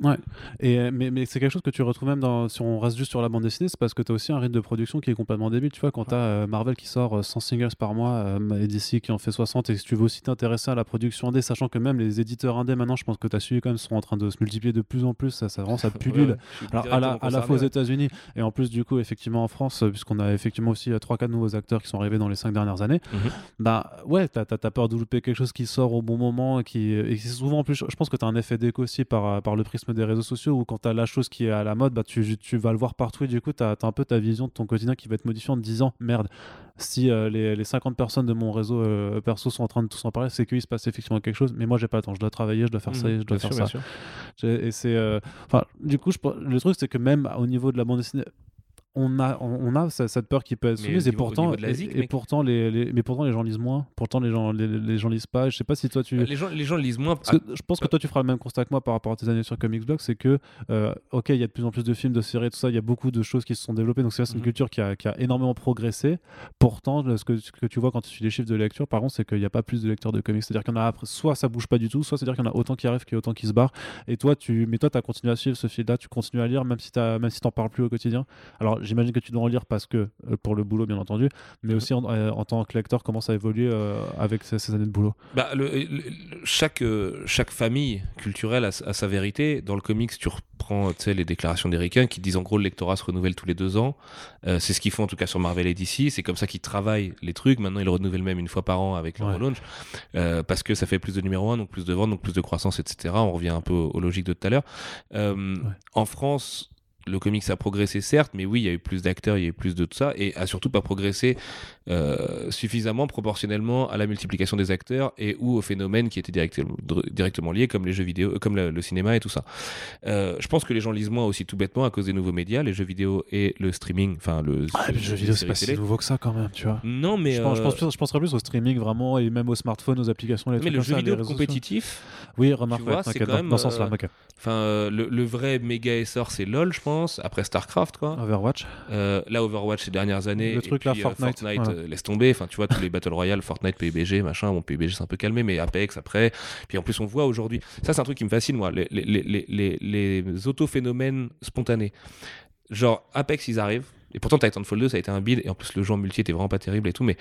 Et, euh, mais mais c'est quelque chose que tu retrouves même dans, si on reste juste sur la bande dessinée, c'est parce que tu as aussi un rythme de production qui est complètement débile. Tu vois, quand tu as Marvel qui sort euh, 100 singles par mois euh, et DC qui en fait 60, et si tu veux aussi t'intéresser à la production indé, sachant que même les éditeurs indés maintenant, je pense que tu as suivi quand même, sont en train de se multiplier de plus en plus. Ça, ça, vraiment, ça pullule. Ouais, Alors, à la, à la fois aux. États-Unis et en plus, du coup, effectivement en France, euh, puisqu'on a effectivement aussi 3-4 nouveaux acteurs qui sont arrivés dans les 5 dernières années, Mhm. bah ouais, t'as as, peur de louper quelque chose qui sort au bon moment et qui et c'est souvent en plus, je pense que t'as un effet d'écho aussi par, par le prisme des réseaux sociaux où quand t'as la chose qui est à la mode, bah tu, tu vas le voir partout et du coup t'as as un peu ta vision de ton quotidien qui va être modifiée en te disant merde, si euh, les, les 50 personnes de mon réseau euh, perso sont en train de tous en parler, c'est qu'il se passe effectivement quelque chose, mais moi j'ai pas le temps, je dois travailler, je dois faire ça, Mhm, je dois faire sûr, ça. Et c'est, euh, enfin, du coup, je, le truc c'est que même au niveau de la bande dessinée, on a, on, a cette peur qui peut être soumise et pourtant, et, pourtant les, mais pourtant les gens lisent moins. Pourtant les gens, les, gens lisent pas. Je sais pas si toi tu. Les gens, les gens lisent moins. je pense que toi tu feras le même constat que moi par rapport à tes années sur Comics Blog, c'est que euh, ok, il y a de plus en plus de films, de séries, tout ça. Il y a beaucoup de choses qui se sont développées. Donc c'est une mhm. culture qui a, qui a, énormément progressé. Pourtant, ce que, ce que tu vois quand tu suis les chiffres de lecture, par contre, c'est qu'il n'y a pas plus de lecteurs de comics. C'est-à-dire qu'il y en a après, soit ça bouge pas du tout, soit c'est-à-dire qu'il y en a autant qui arrivent qu'il y a autant qui se barrent. Et toi, tu, mais toi, tu as continué à suivre ce fil-là, tu continues à lire même si tu même si t'en parles plus au quotidien. Alors j'imagine que tu dois en lire parce que euh, pour le boulot bien entendu, mais aussi en, euh, tant que lecteur, comment ça a évolué euh, avec ces, années de boulot? Bah, chaque, chaque famille culturelle a, sa vérité. Dans le comics, tu reprends les déclarations d'Eric qui disent en gros le lectorat se renouvelle tous les deux ans. c'est ce qu'ils font en tout cas sur Marvel et DC. C'est comme ça qu'ils travaillent les trucs. Maintenant, ils le renouvellent même une fois par an avec leur relaunch parce que ça fait plus de numéro 1, donc plus de ventes, donc plus de croissance, etc. On revient un peu aux, logiques de tout à l'heure. En France, le comics a progressé certes, mais oui, il y a eu plus d'acteurs, il y a eu plus de tout ça, et a surtout pas progressé euh, suffisamment proportionnellement à la multiplication des acteurs et ou aux phénomènes qui étaient directement liés, comme les jeux vidéo, euh, comme le, cinéma et tout ça. Euh, je pense que les gens lisent moins aussi tout bêtement à cause des nouveaux médias, les jeux vidéo et le streaming, enfin le. Ah, jeux vidéo c'est pas si nouveau que ça quand même, tu vois. Non, mais je, pense, je, penserais plus au streaming vraiment et même au smartphone, aux applications. Les mais le jeu vidéo compétitif. Oui, remarque. c'est quand même dans ce sens-là. Enfin, le, vrai méga essor, c'est LoL, je pense. Après Starcraft, quoi. Overwatch. là, Overwatch ces dernières années. Le truc là, Fortnite laisse tomber. Enfin, tu vois, tous les Battle Royale, Fortnite, PUBG, machin. Bon, PUBG, c'est un peu calmé, mais Apex après. Puis en plus, on voit aujourd'hui. Ça, c'est un truc qui me fascine, moi. Les, les, les, les, autophénomènes spontanés. Genre, Apex, ils arrivent. Et pourtant, Titanfall 2, ça a été un build. Et en plus, le jeu en multi était vraiment pas terrible et tout. Mais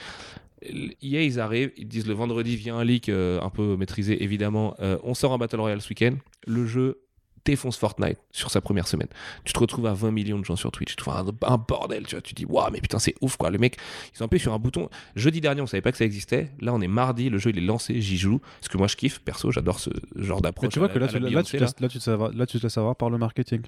EA, ils arrivent. Ils disent le vendredi vient un leak euh, un peu maîtrisé, évidemment. Euh, on sort un Battle Royale ce week-end. Le jeu défonce Fortnite sur sa première semaine. Tu te retrouves à 20 millions de gens sur Twitch. Tu trouves un, bordel, tu vois. Tu dis, waouh, mais putain, c'est ouf, quoi. Le mec, ils ont appuyé sur un bouton. Jeudi dernier, on savait pas que ça existait. Là, on est mardi, le jeu, il est lancé, j'y joue. Parce que moi, je kiffe, perso, j'adore ce genre d'approche. Tu vois que là, tu, là, tu, là, tu te laisses savoir par le marketing.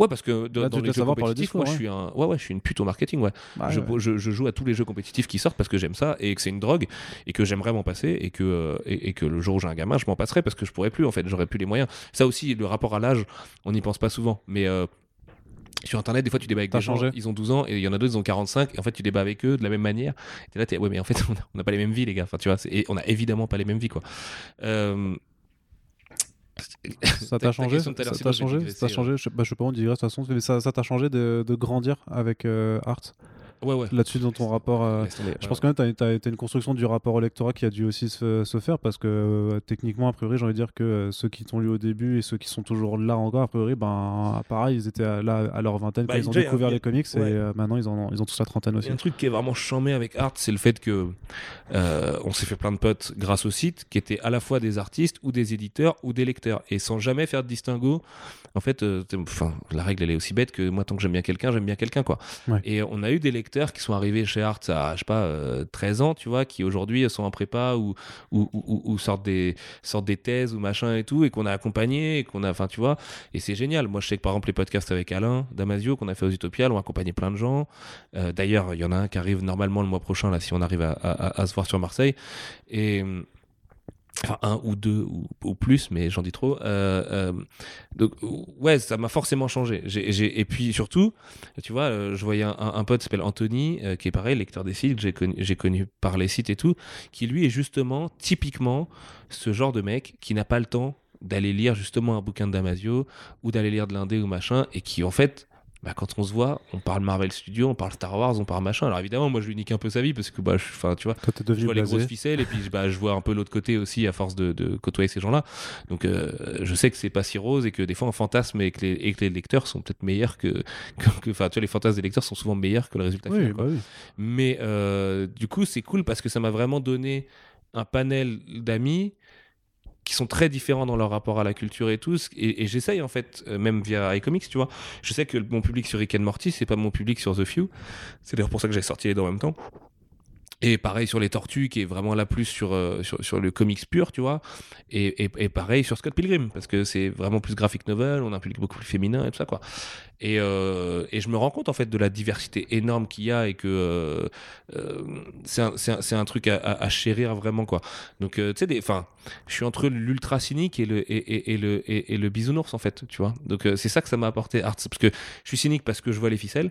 Ouais, parce que dans les jeux compétitifs, moi, je suis un, ouais, ouais, je suis une pute au marketing, ouais. Bah, je, Je, joue à tous les jeux compétitifs qui sortent parce que j'aime ça et que c'est une drogue et que j'aimerais m'en passer et que, euh, et, que le jour où j'ai un gamin, je m'en passerai parce que je pourrais plus, en fait, j'aurais plus les moyens. Ça aussi, le rapport à l'âge, on n'y pense pas souvent, mais euh, sur internet des fois tu débats avec des gens ils ont 12 ans et il y en a d'autres ils ont 45 et en fait tu débats avec eux de la même manière. Et là es, ouais mais en fait on n'a pas les mêmes vies les gars. Enfin tu vois et on a évidemment pas les mêmes vies quoi. Euh, ça t'a changé Ça t'a changé Ça changé Je, sais pas, on dirait de toute façon, mais ça t'a changé de, de, grandir avec euh, Art ouais, ouais. là-dessus dans ton rapport. Euh, je pense quand même tu as, une construction du rapport au lectorat qui a dû aussi se, se faire parce que euh, techniquement, a priori, j'ai envie de dire que euh, ceux qui t'ont lu au début et ceux qui sont toujours là encore, a priori, ben, pareil, ils étaient là à leur vingtaine bah, quand ils ont découvert les comics et maintenant ils, en ont, ils ont tous la trentaine aussi. un truc qui est vraiment chambé avec Art, c'est le fait que on s'est fait plein de potes grâce au site qui étaient à la fois des artistes ou des éditeurs ou des lecteurs et sans jamais faire de distinguo. En fait, enfin, la règle elle est aussi bête que moi, tant que j'aime bien quelqu'un, j'aime bien quelqu'un quoi. Et on a eu des lecteurs qui sont arrivés chez Arts à, je sais pas, 13 euh, ans, tu vois, qui aujourd'hui sont en prépa ou, ou, sortent, des, sortent des thèses ou machin et tout, et qu'on a accompagné, et qu'on a, enfin, tu vois, et c'est génial. Moi, je sais que par exemple, les podcasts avec Alain Damasio qu'on a fait aux Utopiales ont accompagné plein de gens. Euh, d'ailleurs, il y en a un qui arrive normalement le mois prochain, là, si on arrive à, à se voir sur Marseille. Et enfin un ou deux ou, plus mais j'en dis trop. Euh, euh, donc ouais ça m'a forcément changé. Et puis surtout tu vois euh, je voyais un, un pote s'appelle Anthony qui est pareil lecteur des sites j'ai connu, j'ai connu par les sites et tout qui lui est justement typiquement ce genre de mec qui n'a pas le temps d'aller lire justement un bouquin de Damasio ou d'aller lire de l'indé ou machin et qui en fait bah, quand on se voit, on parle Marvel Studios, on parle Star Wars, on parle machin. Alors évidemment, moi je lui nique un peu sa vie parce que bah, je, tu vois, je vois les grosses ficelles et puis bah, je vois un peu l'autre côté aussi à force de, de côtoyer ces gens-là. Donc euh, je sais que c'est pas si rose et que des fois on fantasme et que les, et que les lecteurs sont peut-être meilleurs que, enfin tu vois, les fantasmes des lecteurs sont souvent meilleurs que le résultat final. Bah Mais euh, du coup, c'est cool parce que ça m'a vraiment donné un panel d'amis qui sont très différents dans leur rapport à la culture et tout. Et, j'essaye en fait, euh, même via iComics, tu vois. Je sais que mon public sur Rick and Morty, c'est pas mon public sur The Few. C'est d'ailleurs pour ça que j'ai sorti les deux en même temps. Et pareil sur les tortues, qui est vraiment la plus sur, euh, sur, sur, le comics pur, tu vois. Et, et, et, pareil sur Scott Pilgrim, parce que c'est vraiment plus graphic novel, on a un public beaucoup plus féminin et tout ça, quoi. Et, euh, et je me rends compte, en fait, de la diversité énorme qu'il y a et que euh, euh c'est un, un, un, truc à, à, chérir vraiment, quoi. Donc, euh, tu sais, enfin, je suis entre l'ultra cynique et le, et, et, le, et, le bisounours, en fait, tu vois. Donc, c'est ça que ça m'a apporté Arts, parce que je suis cynique parce que je vois les ficelles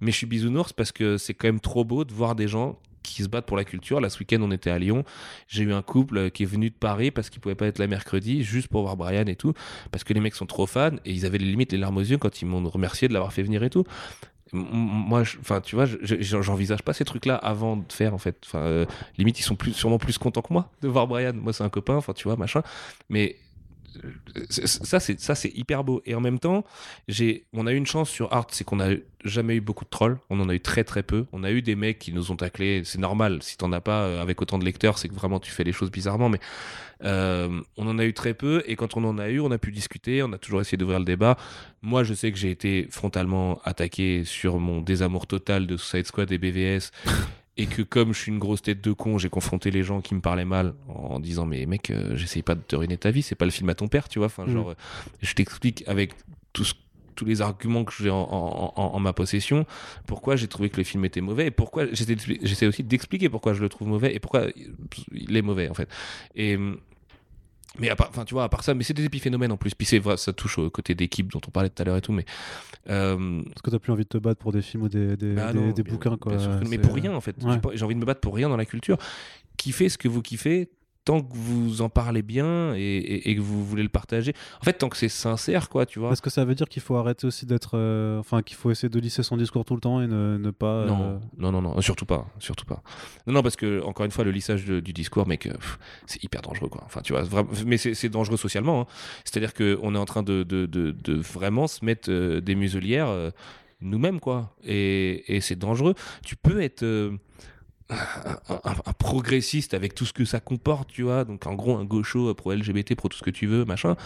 mais je suis bisounours parce que c'est quand même trop beau de voir des gens qui se battent pour la culture. Là, ce week-end, on était à Lyon. J'ai eu un couple qui est venu de Paris parce qu'il pouvait pas être là mercredi, juste pour voir Brian et tout, parce que les mecs sont trop fans et ils avaient les limites les larmes aux yeux quand ils m'ont remercié de l'avoir fait venir et tout. Moi, enfin, tu vois, je- je- j'envisage pas ces trucs-là avant de faire, en fait. Enfin, euh, limite, ils sont sûrement plus contents que moi de voir Brian. Moi, c'est un copain, enfin, tu vois, machin. Mais ça, c'est ça, c'est hyper beau. Et en même temps, j'ai, on a eu une chance sur Art, c'est qu'on a jamais eu beaucoup de trolls. On en a eu très très peu. On a eu des mecs qui nous ont taclés. C'est normal. Si t'en as pas euh, avec autant de lecteurs, c'est que vraiment tu fais les choses bizarrement. Mais euh, on en a eu très peu. Et quand on en a eu, on a pu discuter. On a toujours essayé d'ouvrir le débat. Moi, je sais que j'ai été frontalement attaqué sur mon désamour total de Suicide Squad et BVS. Et que comme je suis une grosse tête de con, j'ai confronté les gens qui me parlaient mal en disant mais mec, euh, j'essaye pas de te ruiner ta vie, c'est pas le film à ton père, tu vois. Enfin, Mm. genre, euh, je t'explique avec tout ce- tous les arguments que j'ai en, en- en- en ma possession, pourquoi j'ai trouvé que le film était mauvais et pourquoi j'essaie aussi d'expliquer pourquoi je le trouve mauvais et pourquoi il est mauvais en fait. Et mais à part, enfin tu vois, à part ça, mais c'est des épiphénomènes en plus. Puis c'est vrai, ça touche au côté d'équipe dont on parlait tout à l'heure et tout, mais euh, Parce que t'as plus envie de te battre pour des films ou des, des, bah des- non, des bien- bouquins, quoi. bien sûr que- mais pour rien en fait. Ouais. J'ai envie de me battre pour rien dans la culture. Kiffez ce que vous kiffez tant que vous en parlez bien et, et- et que vous voulez le partager. En fait, tant que c'est sincère, quoi, tu vois. Est-ce que ça veut dire qu'il faut arrêter aussi d'être. euh, Enfin, qu'il faut essayer de lisser son discours tout le temps et ne, ne pas. euh, Non, non, non, non, surtout pas, surtout pas. Non, non, parce que encore une fois, le lissage de- du discours, mec, euh, c'est hyper dangereux, quoi. Enfin, tu vois, mais c'est dangereux socialement. hein. C'est-à-dire que on est en train de, de, de, de vraiment se mettre euh, des muselières nous-mêmes, quoi. Et, et c'est dangereux. Tu peux être un, progressiste avec tout ce que ça comporte, tu vois. Donc, en gros, un gaucho pro LGBT, pro tout ce que tu veux, machin,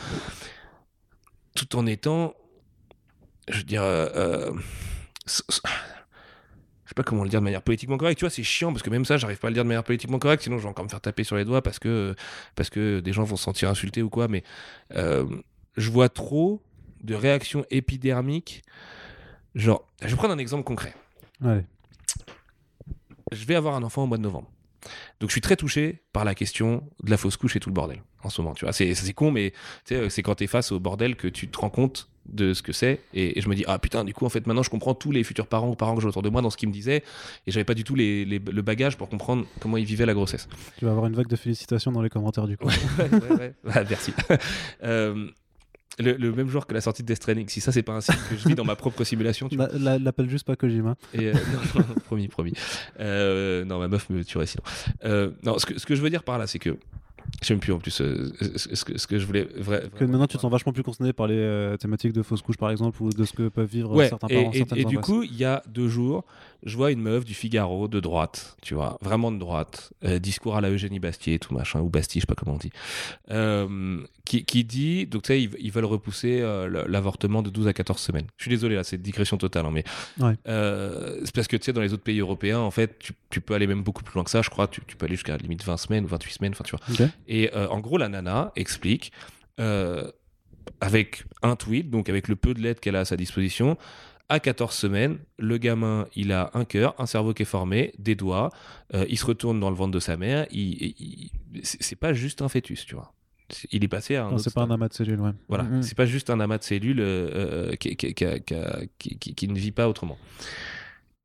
tout en étant, je veux dire. euh, euh, je sais pas comment le dire de manière politiquement correcte. Tu vois, c'est chiant parce que même ça, j'arrive pas à le dire de manière politiquement correcte. Sinon, je vais encore me faire taper sur les doigts parce que, parce que des gens vont se sentir insultés ou quoi. Mais euh, je vois trop de réactions épidermiques. Genre, je vais prendre un exemple concret. Je vais avoir un enfant au mois de novembre. Donc je suis très touché par la question de la fausse couche et tout le bordel en ce moment. Tu vois, c'est c'est con, mais tu c'est quand t'es face au bordel que tu te rends compte de ce que c'est. Et, et je me dis ah putain, du coup en fait maintenant je comprends tous les futurs parents ou parents que j'ai autour de moi dans ce qu'ils me disaient. Et j'avais pas du tout les, les- le bagage pour comprendre comment ils vivaient la grossesse. Tu vas avoir une vague de félicitations dans les commentaires du coup. ouais, ouais, ouais. Ah, merci. Euh, le, le même jour que la sortie de Death Stranding, si ça c'est pas un signe que je vis dans ma propre simulation, tu La- la- L'appelle juste pas Kojima. Et, euh, non, non, promis, promis. Euh, non, ma meuf me tuerait sinon. Euh, non, ce que, ce que je veux dire par là, c'est que. Je sais même plus en plus euh, ce, que, ce que je voulais. Vrai, Que maintenant tu te sens vachement plus concerné par les euh, thématiques de fausse couche par exemple ou de ce que peuvent vivre Ouais, certains et, parents. et- certaines et du coup, il y a deux jours, je vois une meuf du Figaro de droite, tu vois, vraiment de droite, euh, discours à la Eugénie Bastier, tout machin, ou Bastille, je sais pas comment on dit, euh, qui, qui dit, donc tu sais, ils, ils veulent repousser euh, l'avortement de 12 à 14 semaines. Je suis désolé, là, c'est digression totale, hein, mais Ouais. c'est parce que tu sais, dans les autres pays européens, en fait, tu, tu peux aller même beaucoup plus loin que ça, je crois, tu, tu peux aller jusqu'à limite 20 semaines ou 28 semaines, enfin, tu vois. Et en gros, la nana explique, avec un tweet, donc avec le peu de lettres qu'elle a à sa disposition, à 14 semaines, le gamin, il a un cœur, un cerveau qui est formé, des doigts, euh, il se retourne dans le ventre de sa mère, il, il- il- c'est pas juste un fœtus, tu vois. Il est passé à un Non, c'est pas stade. un amas de cellules, ouais. Voilà, Mhm. c'est pas juste un amas de cellules euh, euh, qui, qui- qui- qui- qui- qui- qui ne vit pas autrement.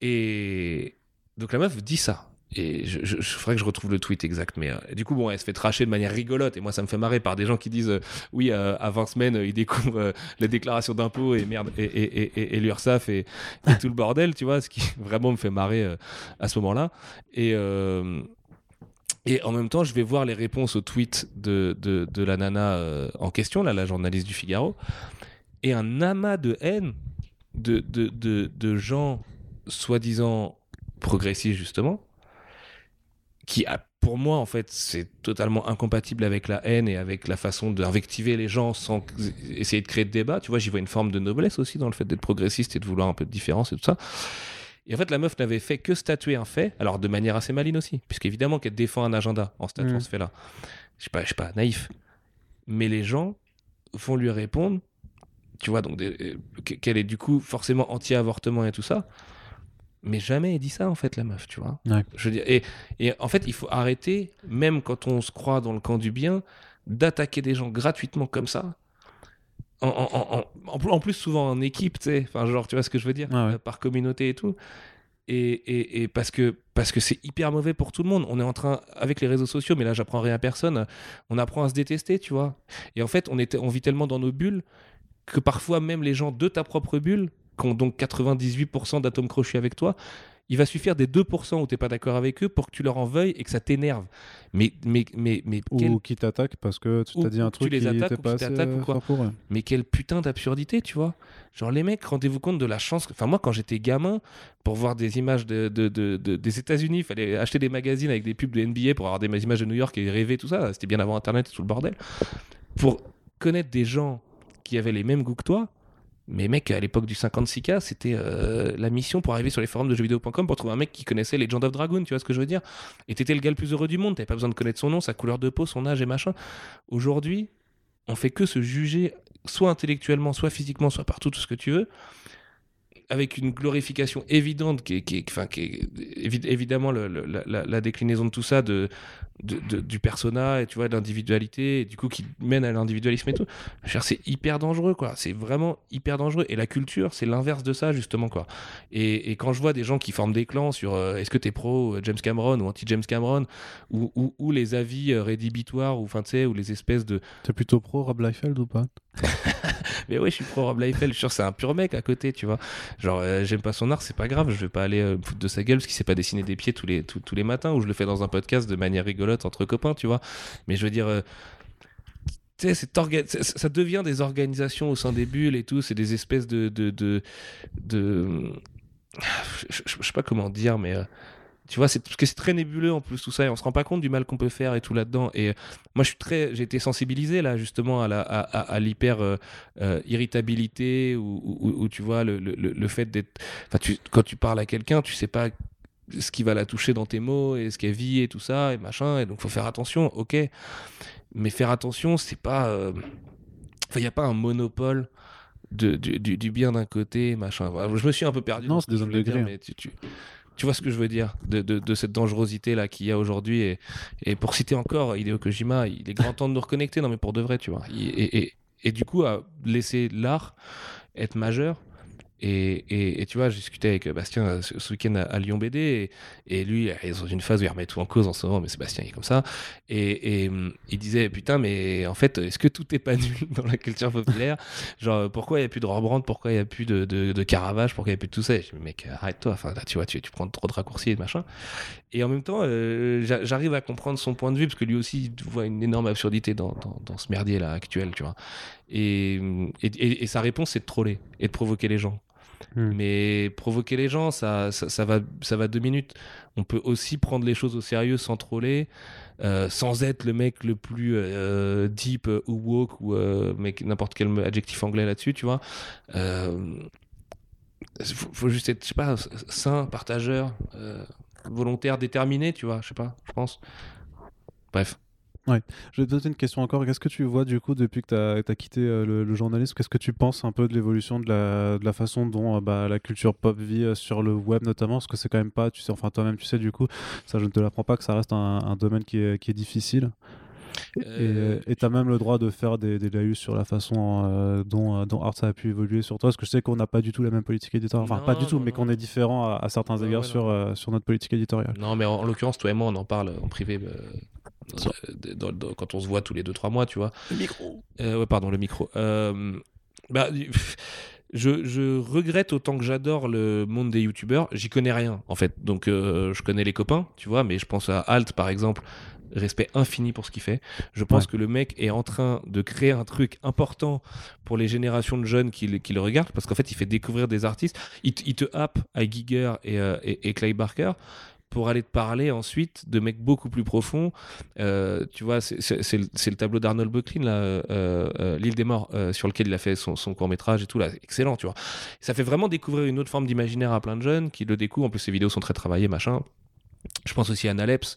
Et donc la meuf dit ça. Et je, je, que je retrouve le tweet exact. Mais euh, du coup, bon, elle se fait tracher de manière rigolote. Et moi, ça me fait marrer par des gens qui disent euh, oui, euh, à 20 semaines, ils découvrent euh, la déclaration d'impôt et merde, et, et, et, et, et l'URSSAF et, et tout le bordel, tu vois, ce qui vraiment me fait marrer euh, à ce moment-là. Et. euh, et en même temps, je vais voir les réponses aux tweets de, de, de la nana en question, là, la journaliste du Figaro, et un amas de haine de, de, de gens soi-disant progressistes, justement, qui, a- pour moi, en fait, c'est totalement incompatible avec la haine et avec la façon d'invectiver les gens sans essayer de créer de débat. Tu vois, j'y vois une forme de noblesse aussi dans le fait d'être progressiste et de vouloir un peu de différence et tout ça. Et en fait, la meuf n'avait fait que statuer un fait, alors de manière assez maligne aussi, puisqu'évidemment qu'elle défend un agenda en statuant Mhm. ce fait-là. Je sais pas, je sais pas, naïf. Mais les gens vont lui répondre, tu vois, donc euh, que- qu'elle est du coup forcément anti-avortement et tout ça. Mais jamais elle dit ça en fait, la meuf, tu vois. Ouais. Je veux dire, et, et en fait, il faut arrêter, même quand on se croit dans le camp du bien, d'attaquer des gens gratuitement comme ça. en, en- en- en plus- en plus souvent en équipe, tu sais, enfin genre tu vois ce que je veux dire, Ouais, ouais. Euh, par communauté et tout. Et, et, et parce que parce que c'est hyper mauvais pour tout le monde. On est en train avec les réseaux sociaux, mais là j'apprends rien à personne. On apprend à se détester, tu vois. Et en fait, on est on vit tellement dans nos bulles que parfois même les gens de ta propre bulle, qui ont donc 98% d'atomes crochus avec toi, il va suffire des 2% où t'es pas d'accord avec eux pour que tu leur en veuilles et que ça t'énerve. Mais mais mais mais quel Ou qui t'attaque parce que tu t'as dit un tu truc les qui attaques était ou pas qui assez t'attaquent ou quoi. pour mais quelle putain d'absurdité, tu vois. Genre, les mecs, rendez-vous compte de la chance. Enfin, moi, quand j'étais gamin, pour voir des images de, de- de- de- des États-Unis, il fallait acheter des magazines avec des pubs de NBA pour avoir des images de New York et rêver, tout ça. C'était bien avant Internet et tout le bordel. Pour connaître des gens qui avaient les mêmes goûts que toi, mais mec, à l'époque du 56K, c'était euh, la mission pour arriver sur les forums de jeuxvideo.com pour trouver un mec qui connaissait Legend of Dragoon, tu vois ce que je veux dire? Et t'étais le gars le plus heureux du monde, t'avais pas besoin de connaître son nom, sa couleur de peau, son âge et machin. Aujourd'hui, on fait que se juger, soit intellectuellement, soit physiquement, soit partout, tout ce que tu veux, avec une glorification évidente, qui est, enfin, qui évidemment la, déclinaison de tout ça, de, du persona, et tu vois, de l'individualité, et du coup qui mène à l'individualisme et tout. C'est hyper dangereux, quoi. C'est vraiment hyper dangereux. Et la culture, c'est l'inverse de ça, justement, quoi. Et, et quand je vois des gens qui forment des clans sur euh, est-ce que t'es pro euh, James Cameron ou anti-James Cameron, ou, ou- ou les avis euh, rédhibitoires, ou enfin, tu sais, ou les espèces de T'es plutôt pro Rob Liefeld ou pas? mais ouais, je suis pro Rob Liefeld. Je suis sûr c'est un pur mec à côté, tu vois. Genre, euh, j'aime pas son art, c'est pas grave. Je vais pas aller euh, me foutre de sa gueule parce qu'il sait pas dessiner des pieds tous les, tous, tous les matins ou je le fais dans un podcast de manière rigolote entre copains, tu vois. Mais je veux dire. euh, tu sais, ça- devient des organisations au sein des bulles et tout. C'est des espèces de. de, de, de- Je, je- je sais pas comment dire, mais. Tu vois, c'est parce que c'est très nébuleux en plus tout ça et on se rend pas compte du mal qu'on peut faire et tout là-dedans. Et moi, je suis très, j'ai été sensibilisé là justement à la, à, à- à l'hyper euh, euh, irritabilité ou, ou- ou, tu vois le, le, le- fait d'être, enfin, tu, quand tu parles à quelqu'un, tu sais pas ce qui va la toucher dans tes mots et ce qu'elle vit et tout ça et machin. Et donc, faut faire attention, ok. Mais faire attention, c'est pas, euh, enfin, il y a pas un monopole. De, du, du- du bien d'un côté, machin. Je me suis un peu perdu. Non, c'est des voulais de gris. mais tu, tu, tu vois ce que je veux dire de, cette dangerosité là qu'il y a aujourd'hui et, pour citer encore Hideo Kojima il est grand temps de nous reconnecter. Non mais pour de vrai tu vois. Et du coup à laisser l'art être majeur et, et, tu vois, j'ai discuté avec Bastien euh, ce, week-end à, Lyon BD et, lui, il est dans une phase où il remet tout en cause en ce moment, mais Sébastien il est comme ça. Et, hum, il disait Putain, mais en fait, est-ce que tout est pas nul dans la culture populaire? Genre, pourquoi il n'y a plus de Rembrandt? Pourquoi il n'y a plus de, Caravage? Pourquoi il n'y a plus de tout ça? Et je dis, Mec, arrête-toi, là, tu vois, tu, tu prends trop de raccourcis et de machin. Et en même temps, euh, j'a- j'arrive à comprendre son point de vue parce que lui aussi il voit une énorme absurdité dans, dans, dans ce merdier là actuel, tu vois. Et, et, et- sa réponse, c'est de troller et de provoquer les gens. Hmm. Mais provoquer les gens, ça, ça, ça va, ça va deux minutes. On peut aussi prendre les choses au sérieux sans troller, euh, sans être le mec le plus euh, deep ou woke ou mec n'importe quel adjectif anglais là-dessus, tu vois. Faut, faut juste être, je sais pas, sain, partageur, volontaire, déterminé, tu vois, je sais pas, je pense. Bref. Je vais te poser une question encore. Qu'est-ce que tu vois du coup depuis que tu as, quitté euh, le, journalisme? Qu'est-ce que tu penses un peu de l'évolution de la, de la façon dont euh, bah, la culture pop vit euh, sur le web notamment? Parce que c'est quand même pas, tu sais, enfin toi-même tu sais du coup, ça je ne te l'apprends pas que ça reste un, domaine qui est difficile. Euh, et tu as même le droit de faire des, des laïus sur la façon euh, dont, euh, dont Art a pu évoluer sur toi. Parce que je sais qu'on n'a pas du tout la même politique éditoriale. Enfin, Non, pas du tout, non, mais qu'on est différent à, à certains égards ouais, sur, euh, sur notre politique éditoriale. Non, mais en, en l'occurrence, toi et moi, on en parle en privé euh, Ça. euh, dans- dans- quand on se voit tous les 2-3 mois, tu vois. Le micro Euh, ouais, pardon, le micro. Euh, bah, je, je regrette autant que j'adore le monde des youtubeurs. J'y connais rien, en fait. Donc, euh, je connais les copains, tu vois, mais je pense à Alt, par exemple. Respect infini pour ce qu'il fait. Je pense Ouais. que le mec est en train de créer un truc important pour les générations de jeunes qui, le- qui le regardent, parce qu'en fait, il fait découvrir des artistes. Il, te- il te happe à Giger et, euh, et, et Clay Barker pour aller te parler ensuite de mecs beaucoup plus profonds. Euh, tu vois, c'est- le, tableau d'Arnold Böcklin, là, euh, euh, L'île des morts, sur lequel il a fait son, son court métrage et tout, là, excellent, tu vois. Ça fait vraiment découvrir une autre forme d'imaginaire à plein de jeunes qui le découvrent. En plus, ses vidéos sont très travaillées, machin. Je pense aussi à Naleps,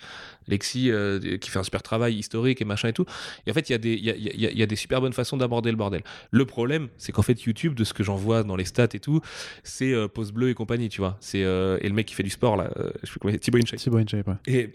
Lexi euh, qui fait un super travail historique et machin et tout. Et en fait, il y, a des- il y a, il y a- y a des super bonnes façons d'aborder le bordel. Le problème, c'est qu'en fait, YouTube, de ce que j'en vois dans les stats et tout, c'est euh, Pause Bleu et compagnie, tu vois. C'est euh, et le mec qui fait du sport là, euh, je sais plus comment il Thibaut InShape. Thibaut InShape, ouais. Et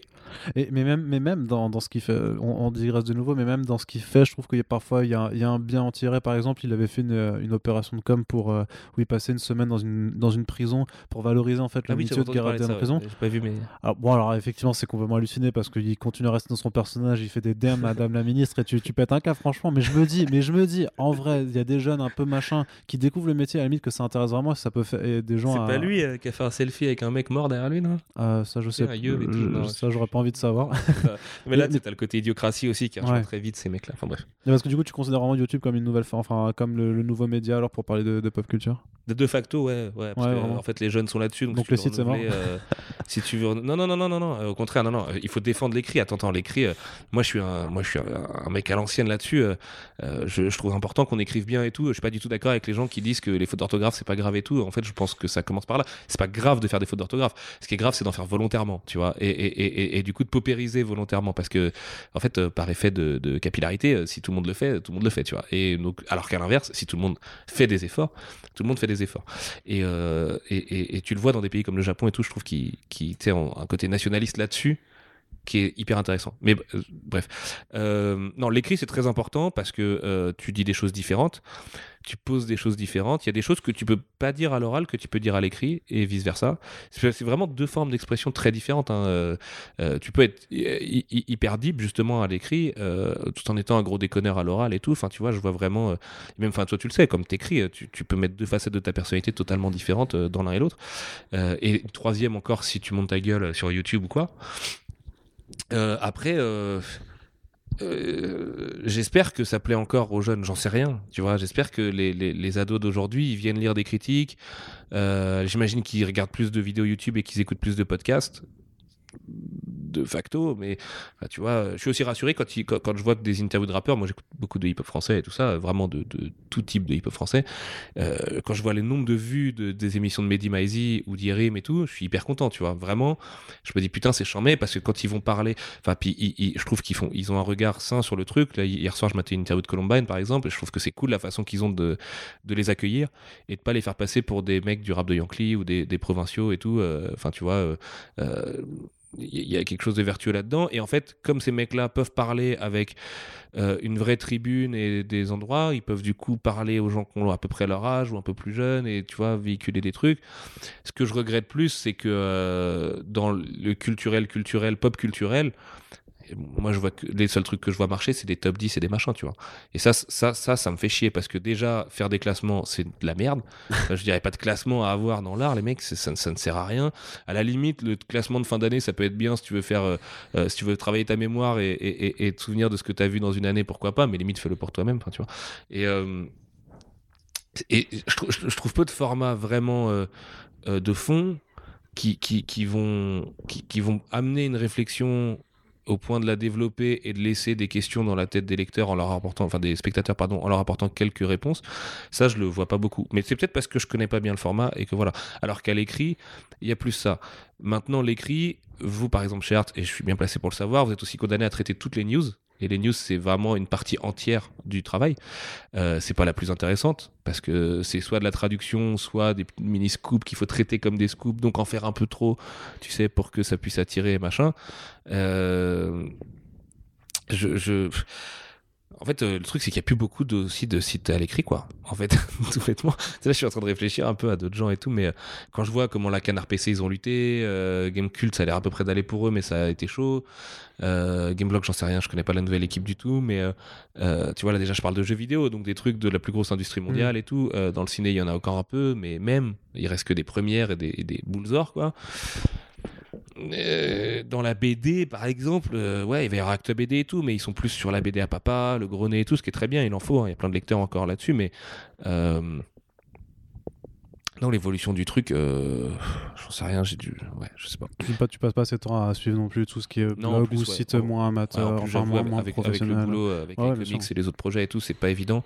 Et, mais même, mais même dans, dans ce qu'il fait, on, on digresse de nouveau, mais même dans ce qu'il fait, je trouve qu'il y a parfois il y a, il y a un bien en tirer. Par exemple, il avait fait une, une opération de com pour euh, où il passait une semaine dans une, dans une prison pour valoriser en fait ah le oui, de de de ça, prison. ouais. J'ai pas vu, mais Alors, bon, alors effectivement, c'est complètement halluciné parce qu'il continue à rester dans son personnage, il fait des dermes, Madame la ministre, et tu, tu pètes un cas, franchement. Mais je me dis, mais je me dis, en vrai, il y a des jeunes un peu machin qui découvrent le métier, à la limite que ça intéresse vraiment, ça peut faire des gens. c'est à- pas lui euh, qui a fait un selfie avec un mec mort derrière lui, non? Euh, ça, je sais. un yeux et tout, je- non, ça, j'aurais pas envie de savoir. Mais là, tu as le côté idiocratie aussi qui rejoint Ouais. très vite ces mecs-là. Enfin bref. Parce que du coup, tu considères vraiment YouTube comme une nouvelle, enfin, comme le, le nouveau média alors pour parler de, de pop culture? De, de facto, ouais, ouais, parce Ouais, que, en fait les jeunes sont là-dessus. Donc, Donc si tu le site, c'est renouveler, euh, si tu veux, non, non, non, non, non, non, au contraire, non, non, il faut défendre l'écrit. Attends, attends, l'écrit. euh, moi, je suis un, moi, je suis un, mec à l'ancienne là-dessus. euh, euh, je, trouve important qu'on écrive bien et tout. Je suis pas du tout d'accord avec les gens qui disent que les fautes d'orthographe c'est pas grave et tout. En fait, je pense que ça commence par là. C'est pas grave de faire des fautes d'orthographe. Ce qui est grave, c'est d'en faire volontairement, tu vois, et, et, et, du coup de paupériser volontairement, parce que en fait, par effet de, capillarité, si tout le monde le fait, tout le monde le fait, tu vois. Et donc, alors qu'à l'inverse, si tout le monde fait des efforts, tout le monde fait des efforts. Et, et, et- tu le vois dans des pays comme le Japon et tout, je trouve qu'il qui ont un côté nationaliste là-dessus qui est hyper intéressant. Mais euh, bref, Euh, non, l'écrit c'est très important parce que euh, tu dis des choses différentes, tu poses des choses différentes. Il y a des choses que tu peux pas dire à l'oral que tu peux dire à l'écrit et vice versa. C'est vraiment deux formes d'expression très différentes. hein. Tu peux être hy- hy- hyper deep justement à l'écrit, tout en étant un gros déconneur à l'oral et tout. Enfin, tu vois, je vois vraiment. même, enfin, toi, tu le sais, comme t'écris, tu, tu peux mettre deux facettes de ta personnalité totalement différentes dans l'un et l'autre. Et troisième encore, si tu montes ta gueule sur YouTube ou quoi. Euh, après, euh, euh, j'espère que ça plaît encore aux jeunes, j'en sais rien, tu vois. J'espère que les, les, ados d'aujourd'hui, viennent lire des critiques. J'imagine qu'ils regardent plus de vidéos YouTube et qu'ils écoutent plus de podcasts de facto, mais enfin, tu vois, je suis aussi rassuré quand, quand, je vois des interviews de rappeurs. Moi, j'écoute beaucoup de hip-hop français et tout ça, vraiment de, de tout type de hip-hop français. Euh, quand je vois les nombres de vues de, des émissions de Mehdi Maizi ou d'Irim et tout, je suis hyper content, tu vois. Vraiment, je me dis putain, c'est charmé parce que quand ils vont parler, enfin, puis je trouve qu'ils font, ils ont un regard sain sur le truc. Là, hier soir, je matais une interview de Columbine, par exemple, et je trouve que c'est cool la façon qu'ils ont de, de les accueillir et de pas les faire passer pour des mecs du rap de Yankee ou des, des provinciaux et tout. Euh, Enfin, tu vois. euh, il y a quelque chose de vertueux là-dedans. Et en fait, comme ces mecs-là peuvent parler avec euh, une vraie tribune et des endroits, ils peuvent du coup parler aux gens qui ont à peu près leur âge ou un peu plus jeunes et tu vois, véhiculer des trucs. Ce que je regrette plus, c'est que euh, dans le culturel, culturel, pop culturel, et moi je vois que les seuls trucs que je vois marcher c'est des top 10 et des machins tu vois. Et ça ça ça ça me fait chier parce que déjà faire des classements c'est de la merde. Je dirais pas de classement à avoir dans l'art les mecs ça, ça ne sert à rien. À la limite le classement de fin d'année ça peut être bien si tu veux faire euh, euh, si tu veux travailler ta mémoire et, et, et- et te souvenir de ce que tu as vu dans une année pourquoi pas mais limite fais-le pour toi-même tu vois. Et euh, et je, trou- je trouve peu de formats vraiment euh, de fond qui, qui, qui vont, qui, qui vont amener une réflexion au point de la développer et de laisser des questions dans la tête des lecteurs en leur apportant, enfin des spectateurs pardon, en leur apportant quelques réponses. Ça, je le vois pas beaucoup. Mais c'est peut-être parce que je connais pas bien le format et que voilà. Alors qu'à l'écrit, il y a plus ça. Maintenant, l'écrit, vous par exemple chez Art, et je suis bien placé pour le savoir, vous êtes aussi condamné à traiter toutes les news. Et les news, c'est vraiment une partie entière du travail. Euh, c'est pas la plus intéressante parce que c'est soit de la traduction, soit des mini scoops qu'il faut traiter comme des scoops, donc en faire un peu trop, tu sais, pour que ça puisse attirer machin. Euh, je, En fait, euh, le truc, c'est qu'il n'y a plus beaucoup de, de sites à l'écrit, quoi. En fait, tout bêtement. Là, je suis en train de réfléchir un peu à d'autres gens et tout, mais euh, quand je vois comment la Canard PC, ils ont lutté, euh, Gamecult, ça a l'air à peu près d'aller pour eux, mais ça a été chaud. Euh, Gameblog, j'en sais rien, je connais pas la nouvelle équipe du tout, mais euh, euh, tu vois, là, déjà, je parle de jeux vidéo, donc des trucs de la plus grosse industrie mondiale et tout. Dans le ciné, il y en a encore un peu, mais même, il reste que des premières et des, et des boules d'or, quoi. Euh, dans la BD, par exemple, euh, ouais, il va y avoir Acte BD et tout, mais ils sont plus sur la BD à papa, le gros nez et tout, ce qui est très bien, il en faut, hein, il y a plein de lecteurs encore là-dessus, mais euh, Maintenant, l'évolution du truc, euh, j'en sais rien, j'ai dû. Ouais, je sais pas. Tu, pas, tu passes pas assez de temps à suivre non plus tout ce qui est Non, en blog plus, ou ouais. site Ouais. moins amateur, Ouais, en plus, enfin moins, avec, le boulot, avec, Ouais, avec le mix et les autres projets et tout, c'est pas évident.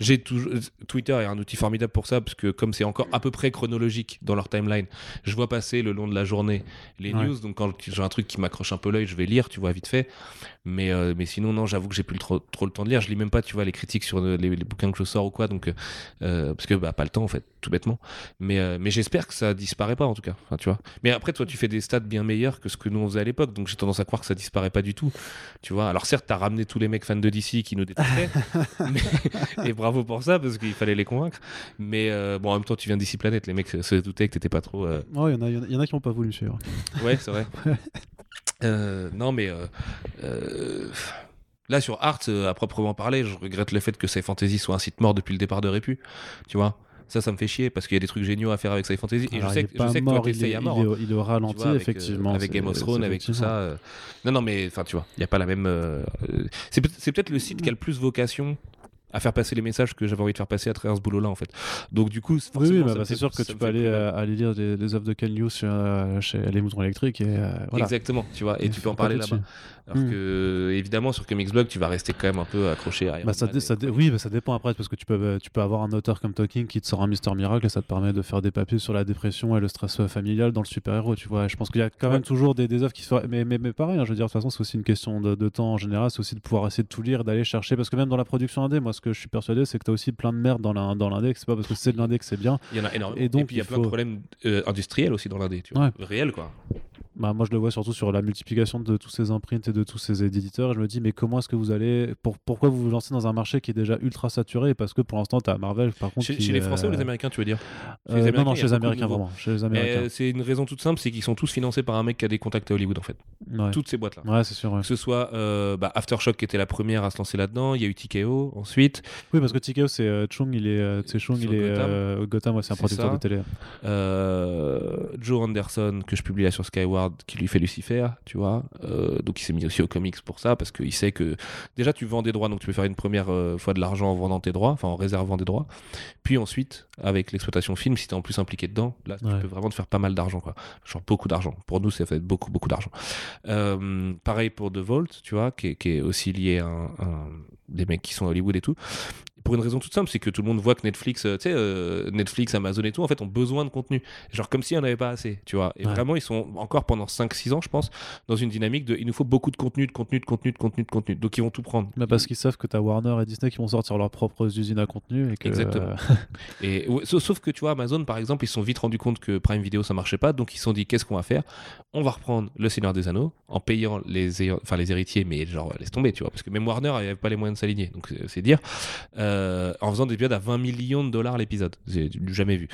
J'ai toujours Twitter est un outil formidable pour ça parce que comme c'est encore à peu près chronologique dans leur timeline, je vois passer le long de la journée les Ouais. news. Donc quand j'ai un truc qui m'accroche un peu l'œil, je vais lire, tu vois, vite fait. Mais euh, mais sinon non, j'avoue que j'ai plus trop, trop le temps de lire. Je lis même pas, tu vois, les critiques sur euh, les, les bouquins que je sors ou quoi. Donc euh, parce que bah pas le temps en fait, tout bêtement. Mais euh, mais j'espère que ça disparaît pas en tout cas. Enfin, tu vois. Mais après toi tu fais des stats bien meilleurs que ce que nous on faisait à l'époque. Donc j'ai tendance à croire que ça disparaît pas du tout. Tu vois. Alors certes t'as ramené tous les mecs fans de DC qui nous détestaient. mais- et bravo pour ça parce qu'il fallait les convaincre. Mais bon en même temps tu viens d'ici planète. Les mecs se doutaient que t'étais pas trop. Ouais, il y en a, il y en a- il y en a qui n'ont pas voulu suivre. Ouais, c'est vrai. Euh, non, mais euh, euh, là sur Art, à proprement parler, je regrette le fait que Sci Fantasy soit un site mort depuis le départ de Répu. Tu vois, ça, ça me fait chier parce qu'il y a des trucs géniaux à faire avec Sci Fantasy. Et Alors, je sais il que, je sais que toi, mort, il est, à mort. il hein, est- il est au tu ralenti, vois, avec, euh, effectivement. avec Game of Thrones, avec tout ça. Non, non, mais enfin, tu vois, il n'y a pas la même. C'est peut- c'est peut-être le site qui a le plus vocation à faire passer les messages que j'avais envie de faire passer à travers ce boulot-là, en fait. Donc, du coup, Oui, forcément, oui, bah, bah, c'est sûr que tu peux aller, euh, aller lire les, les œuvres de Hughes chez, euh, chez Les Moutons Électriques et euh, voilà. Exactement, tu vois, et, tu peux en parler là-bas. Alors Mm. que, évidemment, sur Comics Blog, tu vas rester quand même un peu accroché à Iron Bah, ça, Man ça oui, bah, ça dépend après, parce que tu peux, tu peux avoir un auteur comme Talking qui te sort un Mister Miracle et ça te permet de faire des papiers sur la dépression et le stress familial dans le super-héros, tu vois. Je pense qu'il y a quand même Ouais. toujours des, des œuvres qui sont. Mais, mais, mais pareil, hein, je veux dire, de toute façon, c'est aussi une question de, de temps en général, c'est aussi de pouvoir essayer de tout lire, d'aller chercher, parce que même dans la production indé, moi, ce que je suis persuadé, c'est que tu as aussi plein de merde dans que c'est pas parce que c'est de l'indé que c'est bien. Il y en a énormément. Et Et, donc, puis il y a plein de problèmes euh, industriels aussi dans l'indé, tu vois. Réels, quoi. Bah, moi, je le vois surtout sur la multiplication de tous ces imprints et de tous ces éditeurs. Et je me dis, mais comment est-ce que vous allez. Pour, pourquoi vous vous lancez dans un marché qui est déjà ultra saturé? Parce que pour l'instant, tu as Marvel, par contre. Chez, qui, chez les Français euh, ou les Américains, tu veux dire? Chez euh, les Non, Américains, non, chez a les Américains, vraiment. Chez les Euh, Américains. C'est une raison toute simple, c'est qu'ils sont tous financés par un mec qui a des contacts à Hollywood, en fait. Ouais, Toutes ces boîtes-là. Ouais, c'est sûr. ouais. Que ce soit euh, bah, Aftershock qui était la première à se lancer là-dedans, il y a eu TKO ensuite, Oui, parce que TKO, c'est euh, Chung, il est, euh, c'est Chung, il est Gotham. euh, Gotham, ouais, c'est un producteur de télé. euh, Joe Anderson que je publie là sur Skyward qui lui fait Lucifer, tu vois. Euh, donc il s'est mis aussi aux comics pour ça parce qu'il sait que déjà tu vends des droits donc tu peux faire une première euh, fois de l'argent en vendant tes droits, enfin en réservant des droits. Puis ensuite avec l'exploitation film, si t'es en plus impliqué dedans, là Ouais. tu peux vraiment te faire pas mal d'argent quoi. Genre beaucoup d'argent. Pour nous ça fait beaucoup beaucoup d'argent. Euh, pareil pour The Vault, tu vois, qui est, qui est aussi lié à un- un- des mecs qui sont à Hollywood et tout. Pour une raison toute simple, c'est que tout le monde voit que Netflix, euh, tu sais, euh, Netflix, Amazon et tout, en fait, ont besoin de contenu. Genre comme s'il n'y en avait pas assez, tu vois. Et Ouais. vraiment, ils sont encore pendant 5-6 ans, je pense, dans une dynamique de il nous faut beaucoup de contenu, de contenu, de contenu, de contenu, de contenu. Donc ils vont tout prendre. Bah, parce qu'ils savent que tu as Warner et Disney qui vont sortir leurs propres usines à contenu. Et que, Exactement. euh, Et ouais, sauf, que tu vois, Amazon par exemple, ils se sont vite rendus compte que Prime Video ça marchait pas, donc ils se sont dit qu'est-ce qu'on va faire? On va reprendre Le Seigneur des Anneaux en payant les, enfin, les héritiers, mais genre laisse tomber, tu vois, parce que même Warner il avait pas les moyens de s'aligner, donc c'est- c'est dire. Euh, en faisant des épisodes à 20 millions de dollars l'épisode, j'ai jamais vu.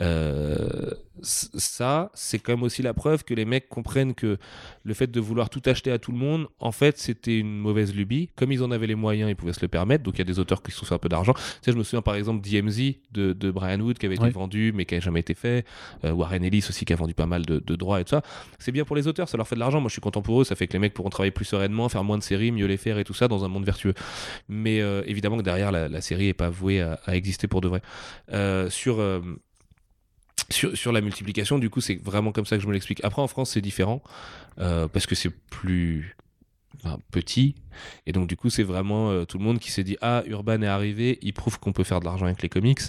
Euh, ça, c'est quand même aussi la preuve que les mecs comprennent que le fait de vouloir tout acheter à tout le monde, en fait, c'était une mauvaise lubie. Comme ils en avaient les moyens, ils pouvaient se le permettre. Donc il y a des auteurs qui se sont fait un peu d'argent. Tu sais, je me souviens par exemple d'IMZ de, de Brian Wood qui avait été vendu mais qui n'a jamais été fait. Euh, Warren Ellis aussi qui a vendu pas mal de, de droits et tout ça. C'est bien pour les auteurs, ça leur fait de l'argent. Moi je suis content pour eux, ça fait que les mecs pourront travailler plus sereinement, faire moins de séries, mieux les faire et tout ça dans un monde vertueux. Mais euh, évidemment que derrière la, la série est pas vouée à, exister pour de vrai. Euh, sur. euh, sur, sur la multiplication, du coup, c'est vraiment comme ça que je me l'explique. Après, en France, c'est différent euh, parce que c'est plus petit. Et donc, du coup, c'est vraiment tout le monde qui s'est dit Ah, Urban est arrivé, il prouve qu'on peut faire de l'argent avec les comics.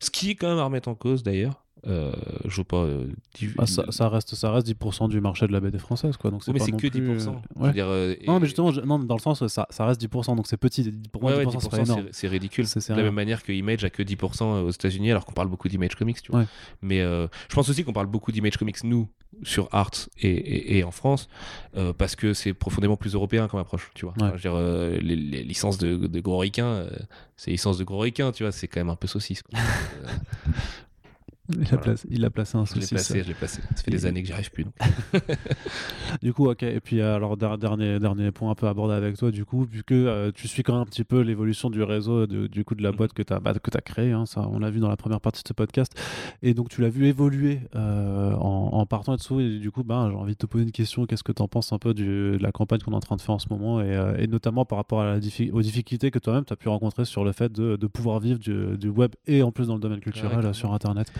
Ce qui est quand même à remettre en cause d'ailleurs. Euh, je veux pas. euh, div- bah, ça, ça reste, ça reste 10% du marché de la BD française. Quoi, donc c'est Oui, mais c'est non que plus, 10%. euh, Je ouais. veux dire, euh, Non, mais justement, je- non, ça, ça, ça reste 10%, donc c'est petit. Pour moi, Ouais, ouais, 10%, c'est pas 10%, énorme. c'est- c'est ridicule. C'est- c'est de la même manière que Image a que 10% aux États-Unis, alors qu'on parle beaucoup d'Image Comics, tu vois. Ouais. Mais euh, je pense aussi qu'on parle beaucoup d'Image Comics, nous, sur Art et, et- et en France, euh, parce que c'est profondément plus européen comme approche, tu vois. Ouais. Enfin, je veux dire, euh, les, les licences de, de gros ricains, euh, c'est licences de gros ricains, tu vois, c'est quand même un peu saucisse. quoi. Il, a Voilà. placé, il a placé un je l'ai souci. placé, je l'ai placé. Ça fait des Et- années que j'y arrive plus. donc. Du coup, ok. Et puis, euh, alors, der- dernier, dernier point un peu abordé avec toi, du coup, vu que euh, tu suis quand même un petit peu l'évolution du réseau, de- du coup, de la Mhm. boîte que tu as, as créée, hein, ça, on l'a vu dans la première partie de ce podcast. Et donc, tu l'as vu évoluer euh, en, en partant de dessous. Et du coup, ben, j'ai envie de te poser une question. Qu'est-ce que tu en penses un peu du- de la campagne qu'on est en train de faire en ce moment et, euh, et notamment par rapport à la diffi- aux difficultés que toi-même tu as pu rencontrer sur le fait de, de pouvoir vivre du, du web et en plus dans le domaine culturel Ouais, sur Internet?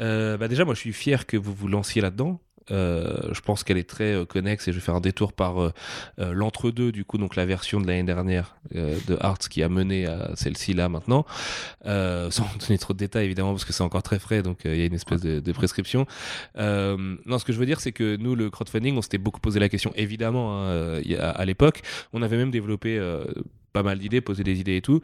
Euh, bah déjà, moi, je suis fier que vous vous lanciez là-dedans. Euh, je pense qu'elle est très euh, connexe et je vais faire un détour par l'entre-deux, du coup, donc la version de l'année dernière de Arts qui a mené à celle-ci là maintenant. Sans donner trop de détails évidemment parce que c'est encore très frais, donc il y a une espèce de, prescription. Non, ce que je veux dire, c'est que nous, le crowdfunding, on s'était beaucoup posé la question, évidemment, hein, à l'époque. On avait même développé. Pas mal d'idées, posé des idées et tout.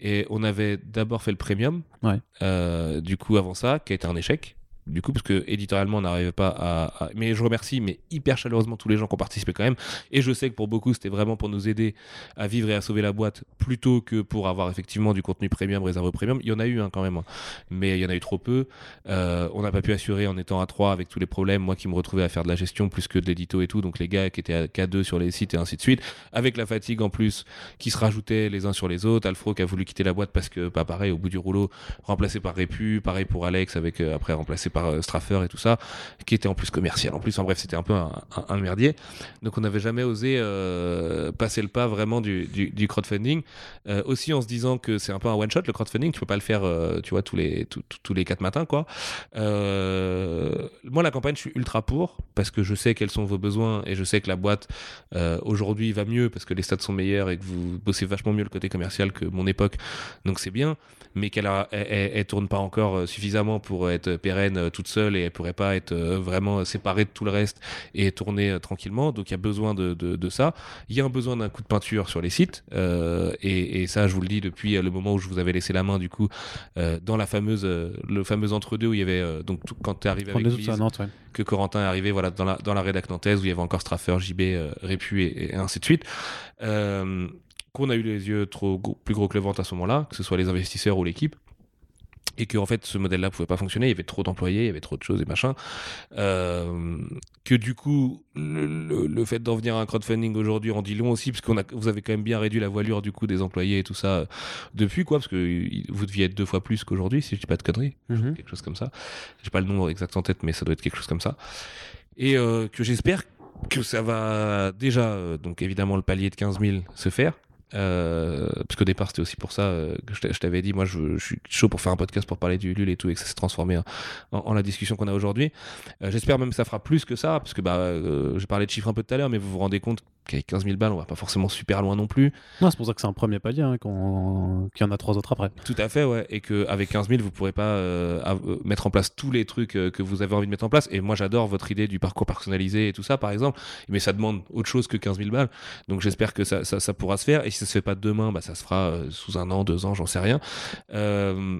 Et on avait d'abord fait le premium, Ouais. euh, du coup, avant ça, qui a été un échec. Du coup, parce que éditorialement, on n'arrivait pas à, à- Mais je remercie, mais hyper chaleureusement, tous les gens qui ont participé quand même. Et je sais que pour beaucoup, c'était vraiment pour nous aider à vivre et à sauver la boîte, plutôt que pour avoir effectivement du contenu premium, réservé premium. Il y en a eu hein, quand même, hein. mais il y en a eu trop peu. Euh, on n'a pas pu assurer en étant à 3 avec tous les problèmes. Moi qui me retrouvais à faire de la gestion plus que de l'édito et tout, donc les gars qui étaient à K2 sur les sites et ainsi de suite, avec la fatigue en plus qui se rajoutait les uns sur les autres. Alfro qui a voulu quitter la boîte parce que, pas pareil, au bout du rouleau, remplacé par Répu, pareil pour Alex, avec euh, après remplacé par euh, Straffer et tout ça, qui était en plus commercial. En plus, en bref, c'était un peu un, merdier. Donc on n'avait jamais osé euh, passer le pas vraiment du, crowdfunding. Euh, aussi en se disant que c'est un peu un one shot le crowdfunding, tu peux pas le faire, tu vois, tous les tous, tous- les quatre matins quoi. Moi la campagne, je suis ultra pour parce que je sais quels sont vos besoins et je sais que la boîte aujourd'hui va mieux parce que les stats sont meilleurs et que vous bossez vachement mieux le côté commercial que mon époque, donc c'est bien. Mais qu'elle elle, tourne pas encore suffisamment pour être pérenne euh, toute seule et elle pourrait pas être euh, vraiment séparée de tout le reste et tourner euh, tranquillement. Donc il y a besoin de, de, de ça. Il y a un besoin d'un coup de peinture sur les sites et, et ça je vous le dis depuis le moment où je vous avais laissé la main du coup dans la fameuse le fameux entre deux où il y avait donc tout, quand tu es arrivé avec Lise, Nantes, ouais. que Corentin est arrivé voilà dans la dans la rédac nantaise où il y avait encore Straffer, JB, Répu et, et ainsi de suite. Qu'on a eu les yeux trop gros- plus gros que le ventre à ce moment-là, que ce soit les investisseurs ou l'équipe. Et que en fait ce modèle-là pouvait pas fonctionner, il y avait trop d'employés, il y avait trop de choses et machin. Euh, que du coup le, le- le fait d'en venir à un crowdfunding aujourd'hui en dit long aussi, parce qu'on a vous avez quand même bien réduit la voilure du coup des employés et tout ça euh, depuis quoi, parce que vous deviez être deux fois plus qu'aujourd'hui si je dis pas de conneries Mhm. quelque chose comme ça. J'ai pas le nombre exact en tête, mais ça doit être quelque chose comme ça. Et euh, que j'espère que ça va déjà, euh, donc évidemment, le palier de 15 000 se faire. Euh, parce qu'au départ c'était aussi pour ça euh, que je t'a- je t'avais dit moi je, je suis chaud pour faire un podcast pour parler du LUL et tout et que ça s'est transformé en, en- en la discussion qu'on a aujourd'hui. Euh, j'espère même que ça fera plus que ça parce que bah euh, j'ai parlé de chiffres un peu tout à l'heure mais vous vous rendez compte qu'avec 15 000 balles on va pas forcément super loin non plus Non, c'est pour ça que c'est un premier palier, hein, qu'on- qu'il y en a trois autres après. Tout à fait, ouais. Et qu'avec 15 000, vous pourrez pas euh, euh, mettre en place tous les trucs euh, que vous avez envie de mettre en place. Et moi, j'adore votre idée du parcours personnalisé et tout ça, par exemple. Mais ça demande autre chose que 15 000 balles. Donc j'espère que ça, ça, ça pourra se faire. Et si ça se fait pas demain, bah, ça se fera sous un an, deux ans, j'en sais rien. Euh,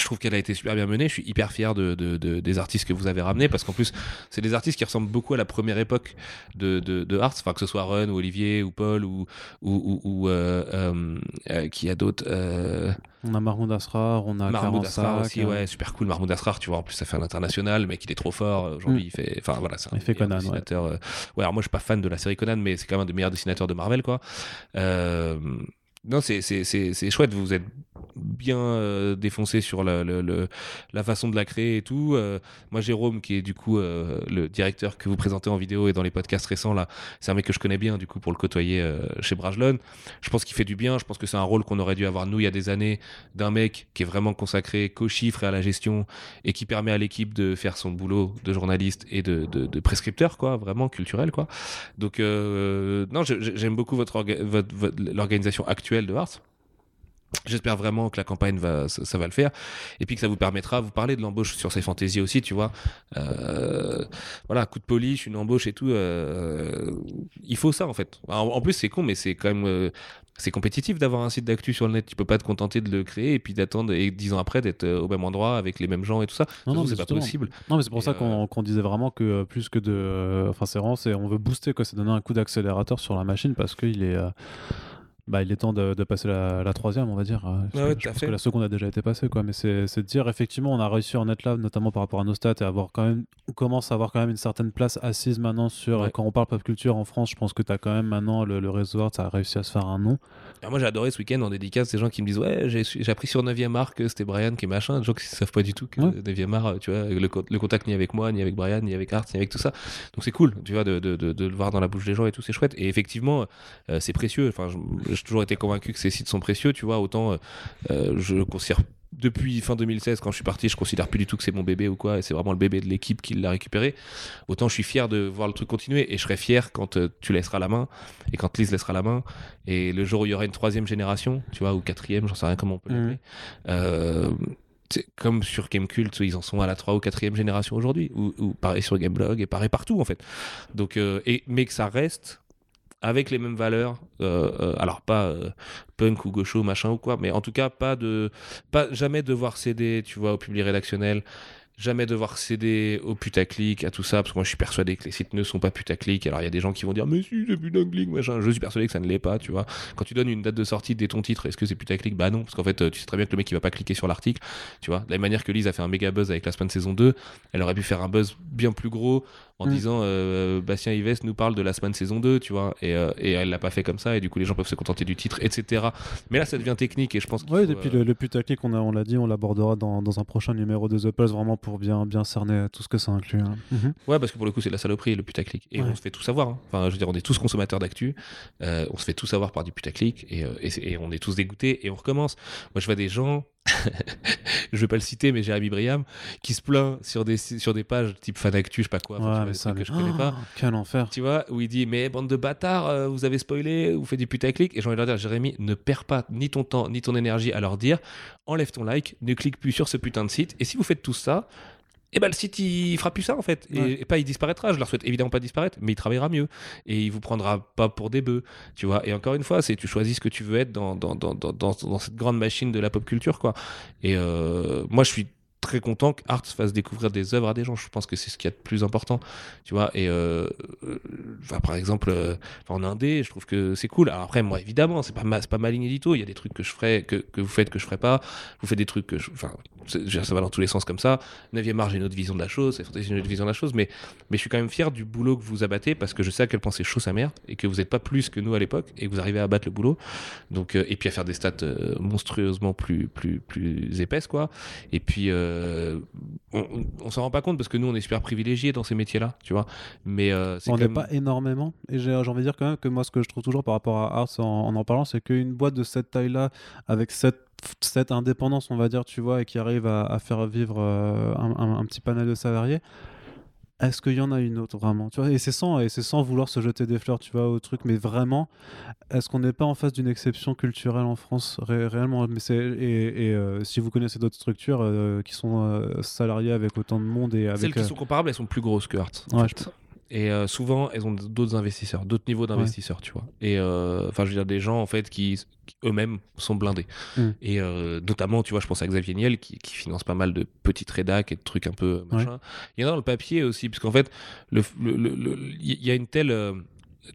je trouve qu'elle a été super bien menée. Je suis hyper fier de, de- de- des artistes que vous avez ramenés parce qu'en plus, c'est des artistes qui ressemblent beaucoup à la première époque de, de, de Arts. Enfin, que ce soit Run ou Olivier ou Paul ou, ou, ou, ou, euh, euh, euh, qui a d'autres. euh, On a Mahmoud Asrar, on a Mahmoud Asrar aussi, ouais, super cool. Mahmoud Asrar, tu vois, en plus, ça fait un international, le mec, il est trop fort. Aujourd'hui, Mm. il fait. Enfin, voilà, c'est un Il fait meilleur Conan, dessinateur. Ouais, alors moi, je suis pas fan de la série Conan, mais c'est quand même un des meilleurs dessinateurs de Marvel, quoi. Non, c'est chouette, vous êtes bien euh, défoncé sur la, façon de la créer et tout. Euh, moi, Jérôme, qui est du coup euh, le directeur que vous présentez en vidéo et dans les podcasts récents, là, c'est un mec que je connais bien, du coup, pour le côtoyer chez Brajlon. Je pense qu'il fait du bien, je pense que c'est un rôle qu'on aurait dû avoir, nous, il y a des années, d'un mec qui est vraiment consacré qu'aux chiffres et à la gestion et qui permet à l'équipe de faire son boulot de journaliste et de, prescripteur, quoi, vraiment culturel, quoi. Donc, non, j'aime beaucoup votre, orga- votre- votre- l'organisation actuelle de Arts. J'espère vraiment que la campagne va, ça, ça va le faire, et puis que ça vous permettra. Vous parlez de l'embauche sur ces fantaisies aussi, tu vois. Euh, voilà, coup de polish, une embauche et tout. euh, il faut ça en fait. En, en plus, c'est con, mais c'est quand même euh, c'est compétitif d'avoir un site d'actu sur le net. Tu peux pas te contenter de le créer et puis d'attendre et dix ans après d'être euh, au même endroit avec les mêmes gens et tout ça. Non, non, c'est pas possible. Non, mais c'est pour Et, ça qu'on disait vraiment que plus que de. Enfin, c'est vraiment. c'est- On veut booster, quoi. C'est donner un coup d'accélérateur sur la machine parce qu'il est. Bah, il est temps de, de passer la, la troisième, on va dire. euh, Ouais, je à pense fait. que la seconde a déjà été passée, quoi. Mais c'est de dire, effectivement, on a réussi à en être là, notamment par rapport à nos stats, et avoir quand même, on commence à avoir quand même une certaine place assise maintenant sur. Ouais. Quand on parle pop culture en France, je pense que tu as quand même maintenant le, le réseau ça a réussi à se faire un nom. Alors moi j'ai adoré ce week-end en dédicace des gens qui me disent ouais j'ai appris sur 9e art que c'était Brian qui est machin des gens qui savent pas du tout que Ouais. 9e art tu vois le, le contact ni avec moi ni avec Brian ni avec Art ni avec tout ça donc c'est cool tu vois de, de, de, de le voir dans la bouche des gens et tout c'est chouette et effectivement euh, c'est précieux enfin je- j'ai toujours été convaincu que ces sites sont précieux tu vois autant euh, euh, je considère depuis fin 2016, quand je suis parti, je considère plus du tout que c'est mon bébé ou quoi, et c'est vraiment le bébé de l'équipe qui l'a récupéré. Autant je suis fier de voir le truc continuer, et je serai fier quand euh, tu laisseras la main, et quand Lise laissera la main, et le jour où il y aura une troisième génération, tu vois, ou quatrième, j'en sais rien comment on peut l'appeler. Euh, c'est comme sur Gamecult, ils en sont à la 3 ou 4 génération aujourd'hui, ou, ou pareil sur Gameblog, et pareil partout en fait. Donc, euh, et, mais que ça reste avec les mêmes valeurs, euh, euh, alors pas euh, punk ou gaucho machin ou quoi, mais en tout cas pas de, pas jamais devoir céder, tu vois, au public rédactionnel, jamais devoir céder au putaclic, à tout ça, parce que moi je suis persuadé que les sites ne sont pas putaclic. Alors il y a des gens qui vont dire, mais si, c'est putaclic, machin. Je suis persuadé que ça ne l'est pas, tu vois. Quand tu donnes une date de sortie dès ton titre, est-ce que c'est putaclic? Bah non, parce qu'en fait, tu sais très bien que le mec il va pas cliquer sur l'article, tu vois. De la même manière que Lise a fait un méga buzz avec la semaine saison 2, elle aurait pu faire un buzz bien plus gros en Mm. disant euh, Bastien Ives nous parle de la semaine saison 2, tu vois, et, euh, et elle l'a pas fait comme ça, et du coup les gens peuvent se contenter du titre, etc. Mais là ça devient technique, et je pense qu'il Oui, depuis euh, le, le putaclic, on, a- on l'a dit, on l'abordera dans, dans un prochain numéro de The Pulse, vraiment pour bien, bien cerner tout ce que ça inclut. hein. Mhm. Ouais, parce que pour le coup, c'est de la saloperie, le putaclic. Et Ouais. on se fait tout savoir. hein. Enfin, je veux dire, on est tous consommateurs d'actu. euh, on se fait tout savoir par du putaclic. Et, euh, et on est tous dégoûtés. Et on recommence. Moi, je vois des gens. je vais pas le citer, mais Jérémy Briam, qui se plaint sur des, sur des pages type Fanactu, je sais pas quoi, enfin, Ouais, mais ça, que je connais pas. Oh, Quel enfer. Tu vois, où il dit Mais bande de bâtards, euh, vous avez spoilé, vous faites du putaclic. Et j'ai envie de leur dire Jérémy, ne perds pas ni ton temps, ni ton énergie à leur dire Enlève ton like, ne clique plus sur ce putain de site. Et si vous faites tout ça, eh ben le site il fera plus ça en fait. Et, Ouais. et pas il disparaîtra. Je leur souhaite évidemment pas disparaître, mais il travaillera mieux. Et il vous prendra pas pour des bœufs. Tu vois. Et encore une fois, c'est tu choisis ce que tu veux être dans, dans, dans, dans, dans, dans cette grande machine de la pop culture, quoi. Et euh, moi, je suis très content que Arts fasse découvrir des œuvres à des gens. Je pense que c'est ce qu'il y a de plus important, tu vois. Et euh, euh, par exemple, euh, en indé, je trouve que c'est cool. Alors après, moi, évidemment, c'est pas ma, pas ma ligne édito. Il y a des trucs que je ferai, que, que vous faites que je ferai pas. Vous faites des trucs que, je, enfin, ça va dans tous les sens comme ça. 9e art, j'ai une autre vision de la chose. C'est une autre vision de la chose. Mais, mais je suis quand même fier du boulot que vous abattez parce que je sais à quel point c'est chaud sa mère et que vous n'êtes pas plus que nous à l'époque et que vous arrivez à abattre le boulot. Donc, euh, et puis à faire des stats euh, monstrueusement plus, plus, plus épaisses, quoi. Et puis, euh, on, on- on s'en rend pas compte parce que nous, on est super privilégiés dans ces métiers-là, tu vois. Mais euh, c'est On n'est même- pas énormément. Et j'ai j'ai envie de dire quand même que moi, ce que je trouve toujours par rapport à Arts en en, en parlant, c'est qu'une boîte de cette taille-là, avec cette, cette indépendance, on va dire, tu vois, et qui arrive à, à faire vivre euh, un, un- un petit panel de salariés, est-ce qu'il y en a une autre vraiment? Tu vois, Et c'est sans, et c'est sans vouloir se jeter des fleurs, tu vois, au truc, mais vraiment, est-ce qu'on n'est pas en face d'une exception culturelle en France ré- réellement? Mais c'est, Et, et, euh, si vous connaissez d'autres structures euh, qui sont euh, salariées avec autant de monde et avec. Celles qui sont comparables, elles sont plus grosses que Ouais. Et euh, souvent, elles ont d'autres investisseurs, d'autres niveaux d'investisseurs, tu vois. Et euh, enfin, je veux dire, des gens en fait qui, qui eux-mêmes sont blindés. Mm. Et euh, notamment, tu vois, je pense à Xavier Niel qui, qui finance pas mal de petites rédacs et de trucs un peu machin. Il y en a dans le papier aussi, parce qu'en fait, le- le- le- le- il y a une telle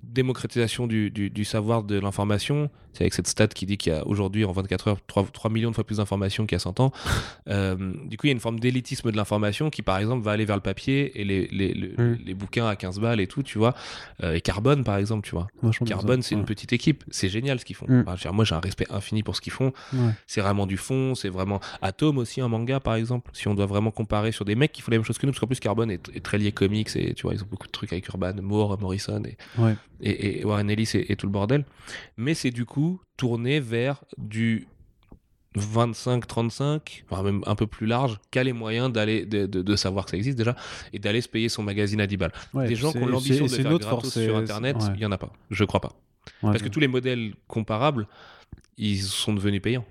démocratisation du, du- du savoir de l'information. C'est avec cette stat qui dit qu'il y a aujourd'hui, en 24 heures, 3, 3 millions de fois plus d'informations qu'il y a 100 ans. Euh, du coup, il y a une forme d'élitisme de l'information qui, par exemple, va aller vers le papier et les, les, le- les bouquins à 15 balles et tout, tu vois. Euh, et Carbone, par exemple, tu vois. vachement. Carbone, c'est Ouais. une petite équipe. C'est génial ce qu'ils font. Mm. Enfin, moi, j'ai un respect infini pour ce qu'ils font. Ouais. C'est vraiment du fond. C'est vraiment. Atom aussi, un manga, par exemple. Si on doit vraiment comparer sur des mecs qui font les mêmes choses que nous, parce qu'en plus, Carbone est, est très lié comics et tu vois, ils ont beaucoup de trucs avec Urban, Moore, Morrison et, Ouais. et, et Warren Ellis et, et tout le bordel. Mais c'est du coup tourné vers du 25-35, enfin même un peu plus large, qui a les moyens d'aller de, de- de savoir que ça existe déjà et d'aller se payer son magazine à 10 balles. Ouais, Des gens qui ont l'ambition de faire gratos force, sur Internet, il ouais. y en a pas. Je crois pas. Parce que tous les modèles comparables, ils sont devenus payants.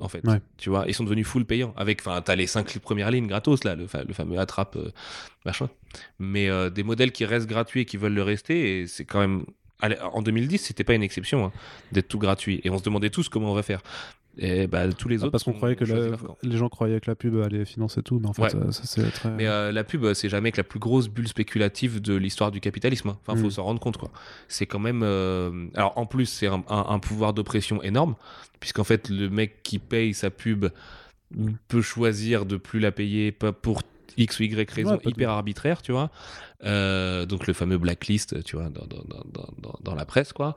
En fait, Ouais. tu vois, ils sont devenus full payants. Avec, enfin, t'as les cinq premières lignes gratos là, le, fa- le fameux attrape euh, machin. Mais euh, des modèles qui restent gratuits et qui veulent le rester, et c'est quand même. Allez, En 2010, c'était pas une exception hein, d'être tout gratuit, et on se demandait tous comment on va faire. Et bah, tous les Ah, autres. parce qu'on croyait que la- les gens croyaient que la pub allait financer tout, mais en fait, Ouais. ça, ça, c'est très. Mais euh, la pub, c'est jamais que la plus grosse bulle spéculative de l'histoire du capitalisme. hein. Enfin, faut Mm. s'en rendre compte, quoi. C'est quand même. euh, Alors, en plus, c'est un, un- un pouvoir d'oppression énorme, puisqu'en fait, le mec qui paye sa pub peut choisir de plus la payer, pas pour X ou Y raison Ouais, hyper arbitraire, tu vois. Euh, donc, le fameux blacklist, tu vois, dans, dans, dans, dans- la presse, quoi.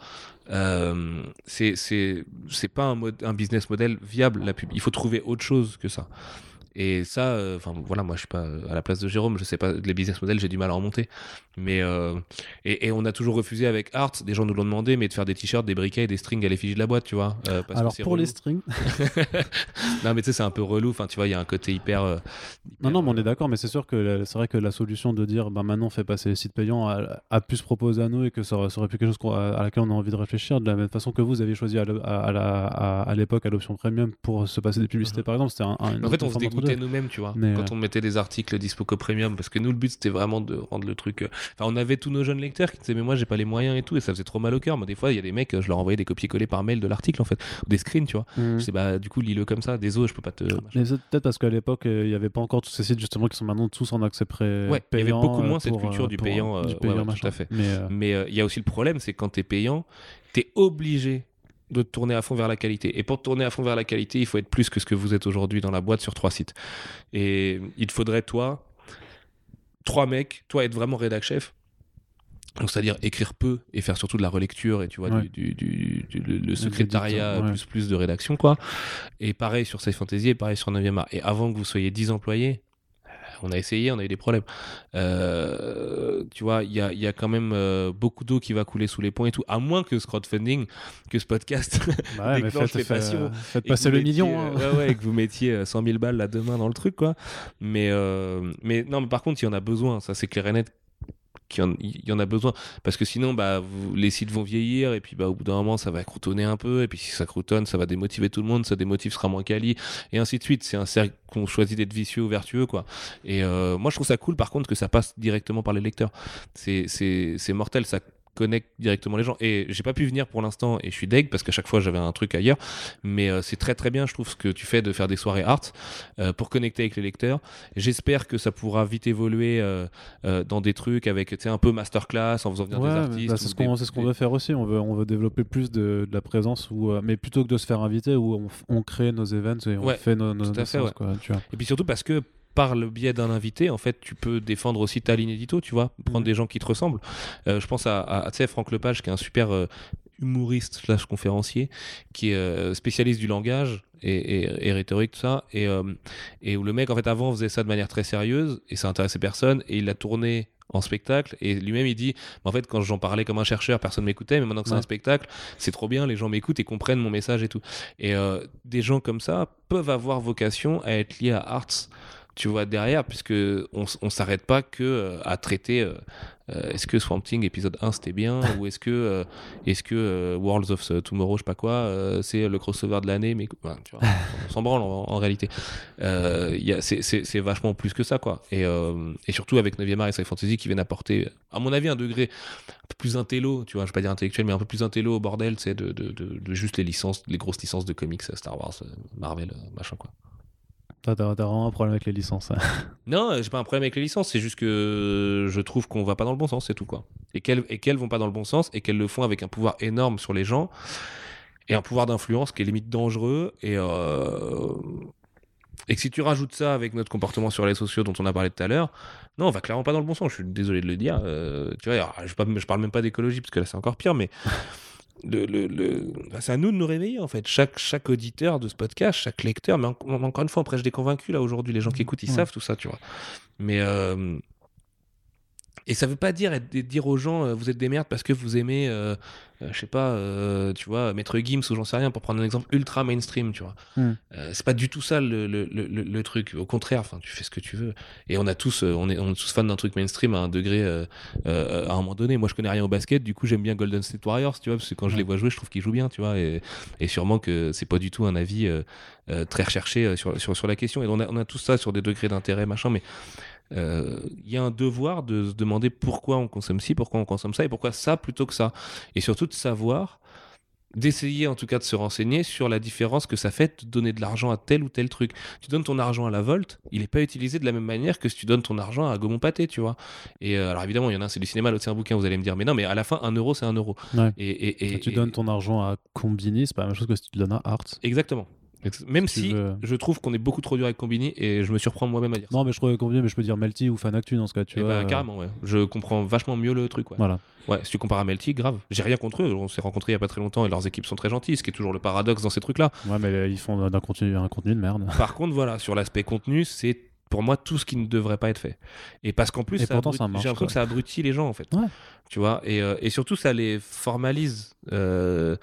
Euh, c'est pas un, mode, un business model viable, la pub. Il faut trouver autre chose que ça. Et ça, euh, enfin voilà, moi je suis pas euh, à la place de Jérôme, je sais pas, les business models, j'ai du mal à remonter. Mais euh, et, et on a toujours refusé avec Art, des gens nous l'ont demandé, mais de faire des t-shirts, des briquets et des strings à l'effigie de la boîte, tu vois. euh, parce Alors pour relou. les strings, non mais tu sais, c'est un peu relou. Enfin, tu vois, il y a un côté hyper. non, non, mais on est d'accord, mais c'est sûr que la- c'est vrai que la solution de dire bah, maintenant on fait passer les sites payants a, a pu se proposer à nous et que ça aurait, ça aurait pu quelque chose à, à laquelle on a envie de réfléchir, de la même façon que vous avez choisi à, le- à, à l'époque l'option premium pour se passer des publicités Mhm. par exemple. C'était un, un- En fait, on se deux. nous-mêmes, tu vois, Mais, quand euh, on mettait des articles dispo premium, parce que nous, le but, c'était vraiment de rendre le truc. euh, Enfin, on avait tous nos jeunes lecteurs qui disaient, mais moi, j'ai pas les moyens et tout, et ça faisait trop mal au cœur. Moi, des fois, il y a des mecs, euh, je leur envoyais des copier-coller par mail de l'article, en fait, ou des screens, tu vois. Mhm. Je sais, bah, du coup, lis-le comme ça, désolé, je peux pas te. machin. Mais c'est peut-être parce qu'à l'époque, euh, il n'y avait pas encore tous ces sites justement qui sont maintenant tous en accès pré Ouais, il y avait beaucoup moins cette culture du payant, du ouais, payant, ouais, tout à fait. Mais, euh, il y a aussi le problème, c'est quand t'es payant, t'es obligé de tourner à fond vers la qualité. Et pour tourner à fond vers la qualité, il faut être plus que ce que vous êtes aujourd'hui dans la boîte sur trois sites. Et il te faudrait, toi, trois mecs, toi être vraiment rédac chef. Donc, c'est-à-dire écrire peu et faire surtout de la relecture et tu vois, Ouais. du, du- du- du- le, secrétariat ouais. plus plus de rédaction, quoi. Et pareil sur Safe Fantasy et pareil sur 9e art. Et avant que vous soyez 10 employés, on a essayé, on a eu des problèmes. Euh, tu vois, il y a, y a quand même euh, beaucoup d'eau qui va couler sous les ponts et tout, à moins que ce crowdfunding, que ce podcast, bah ouais, mais déclenche faites, les passions. faites passer le mettiez, million. hein. euh, ouais, ouais, et que vous mettiez euh, 100 000 balles là demain dans le truc, quoi. Mais, mais non, mais par contre, il y en a besoin, ça c'est clair et net. Qu'il y en- Il y en a besoin. Parce que sinon bah vous- les sites vont vieillir et puis bah au bout d'un moment ça va croutonner un peu et puis si ça croutonne ça va démotiver tout le monde ça démotive sera moins quali et ainsi de suite. C'est un cercle qu'on choisit d'être vicieux ou vertueux quoi. Et euh, moi je trouve ça cool par contre que ça passe directement par les lecteurs. C'est mortel ça connecte directement les gens et j'ai pas pu venir pour l'instant et je suis deg parce qu'à chaque fois j'avais un truc ailleurs mais euh, c'est très très bien je trouve ce que tu fais de faire des soirées art euh, pour connecter avec les lecteurs j'espère que ça pourra vite évoluer euh, dans des trucs avec tu sais un peu masterclass en faisant venir Ouais, des artistes bah, c'est ce des- qu'on c'est ce des- veut faire aussi. On veut, on veut développer plus de, de la présence, où, mais plutôt que de se faire inviter, où on, crée nos events et on Ouais, fait nos, nos, tout à nos fait, ouais. quoi, tu vois. Et puis surtout parce que par le biais d'un invité, en fait, tu peux défendre aussi ta ligne édito, tu vois, prendre Mhm. des gens qui te ressemblent. Euh, je pense à, à, tu sais, Franck Lepage, qui est un super euh, humoriste slash conférencier, qui est euh, spécialiste du langage et, et, et rhétorique, tout ça, et, et où le mec, en fait, avant, faisait ça de manière très sérieuse, et ça intéressait personne, et il l'a tourné en spectacle et lui-même il dit en fait quand j'en parlais comme un chercheur personne m'écoutait mais maintenant que c'est un spectacle c'est trop bien les gens m'écoutent et comprennent mon message et tout et euh, des gens comme ça peuvent avoir vocation à être liés à arts tu vois derrière puisque on, s'arrête pas que euh, à traiter euh, euh, est-ce que Swamp Thing épisode 1 c'était bien ou est-ce que euh, est-ce que euh, Worlds of Tomorrow je sais pas quoi c'est le crossover de l'année mais tu vois, on s'en branle en, en réalité. C'est- vachement plus que ça quoi. Et, et surtout avec 9e art et Sci Fantasy qui viennent apporter à mon avis un degré un peu plus intello tu vois je vais pas dire intellectuel mais un peu plus intello au bordel c'est de, de, de, de juste les licences les grosses licences de comics Star Wars Marvel machin quoi T'as vraiment un problème avec les licences. hein. non, euh, j'ai pas un problème avec les licences, c'est juste que je trouve qu'on va pas dans le bon sens, c'est tout quoi. Et qu'elles et vont pas dans le bon sens et qu'elles le font avec un pouvoir énorme sur les gens et un pouvoir d'influence qui est limite dangereux et euh, que si tu rajoutes ça avec notre comportement sur les sociaux dont on a parlé tout à l'heure, non, on va clairement pas dans le bon sens. Je suis désolé de le dire. euh, tu vois, je parle même pas d'écologie parce que là c'est encore pire, mais le, le- le- bah, c'est à nous de nous réveiller en fait. Chaque, chaque auditeur de ce podcast, chaque lecteur, mais en- encore une fois, on prêche des convaincus là aujourd'hui. Les gens qui écoutent, ils Ouais. savent tout ça, tu vois. Mais euh, et ça veut pas dire être- dire aux gens euh, vous êtes des merdes parce que vous aimez, euh, euh, je sais pas, euh, tu vois, Maître Gims ou j'en sais rien pour prendre un exemple ultra mainstream, tu vois. Euh, c'est pas du tout ça le, le, le, truc. Au contraire, enfin, tu fais ce que tu veux. Et on a tous, on est, on est tous fans d'un truc mainstream à un degré, à un moment donné. Moi, je connais rien au basket, du coup, j'aime bien Golden State Warriors, tu vois, parce que quand je les vois jouer, je trouve qu'ils jouent bien, tu vois. Et, et sûrement que c'est pas du tout un avis très recherché sur, sur, sur la question. Et on a, on a tout ça sur des degrés d'intérêt, machin, mais euh, il y a un devoir de se demander pourquoi on consomme ci, pourquoi on consomme ça, et pourquoi ça plutôt que ça. Et surtout de savoir, d'essayer en tout cas de se renseigner sur la différence que ça fait de donner de l'argent à tel ou tel truc. Tu donnes ton argent à la Volt, il n'est pas utilisé de la même manière que si tu donnes ton argent à Gaumont Pâté, tu vois. Et euh, alors évidemment, il y en a un, c'est du cinéma, l'autre c'est un bouquin, vous allez me dire, mais non, mais à la fin, un euro, c'est un euro. Ouais. Et, et, tu donnes ton argent à Combini, c'est pas la même chose que si tu le donnes à Arts. Exactement. Même Si je trouve qu'on est beaucoup trop dur avec Combini et je me surprends moi-même à dire ça. Non, mais je trouvais combiné, mais je peux dire Melty ou Fanactu dans ce cas, tu Eh vois. bah, euh, carrément, ouais. Je comprends vachement mieux le truc, ouais. Voilà. Ouais, si tu compares à Melty, grave. J'ai rien contre eux. On s'est rencontrés il y a pas très longtemps et leurs équipes sont très gentilles, ce qui est toujours le paradoxe dans ces trucs-là. Ouais, mais ils font d'un contenu, un contenu de merde. Par contre, voilà, sur l'aspect contenu, c'est pour moi tout ce qui ne devrait pas être fait. Et parce qu'en plus, j'ai l'impression que ça abrutit les gens en fait. Ouais. Tu vois, et, euh, et surtout ça les formalise. Euh,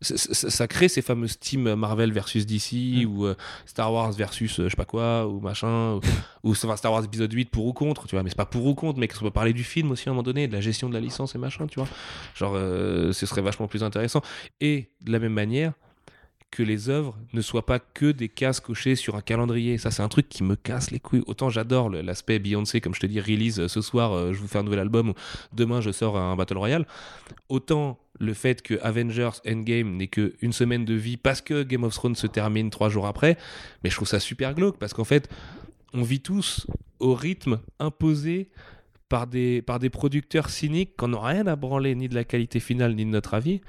ça, crée ces fameuses teams Marvel versus DC Mm. ou euh, Star Wars versus euh, je sais pas quoi ou machin ou, ou enfin, Star Wars épisode 8 pour ou contre tu vois. Mais c'est pas pour ou contre mais qu'on peut parler du film aussi à un moment donné de la gestion de la licence et machin tu vois. Genre euh, ce serait vachement plus intéressant. Et de la même manière que les œuvres ne soient pas que des cases cochées sur un calendrier. Ça, c'est un truc qui me casse les couilles. Autant j'adore l'aspect Beyoncé, comme je te dis, release euh, ce soir, euh, je vous fais un nouvel album, ou demain je sors un Battle Royale. Autant le fait que Avengers Endgame n'ait que une semaine de vie parce que Game of Thrones se termine trois jours après, mais je trouve ça super glauque parce qu'en fait, on vit tous au rythme imposé par des, par des producteurs cyniques qui n'ont rien à branler ni de la qualité finale ni de notre avis,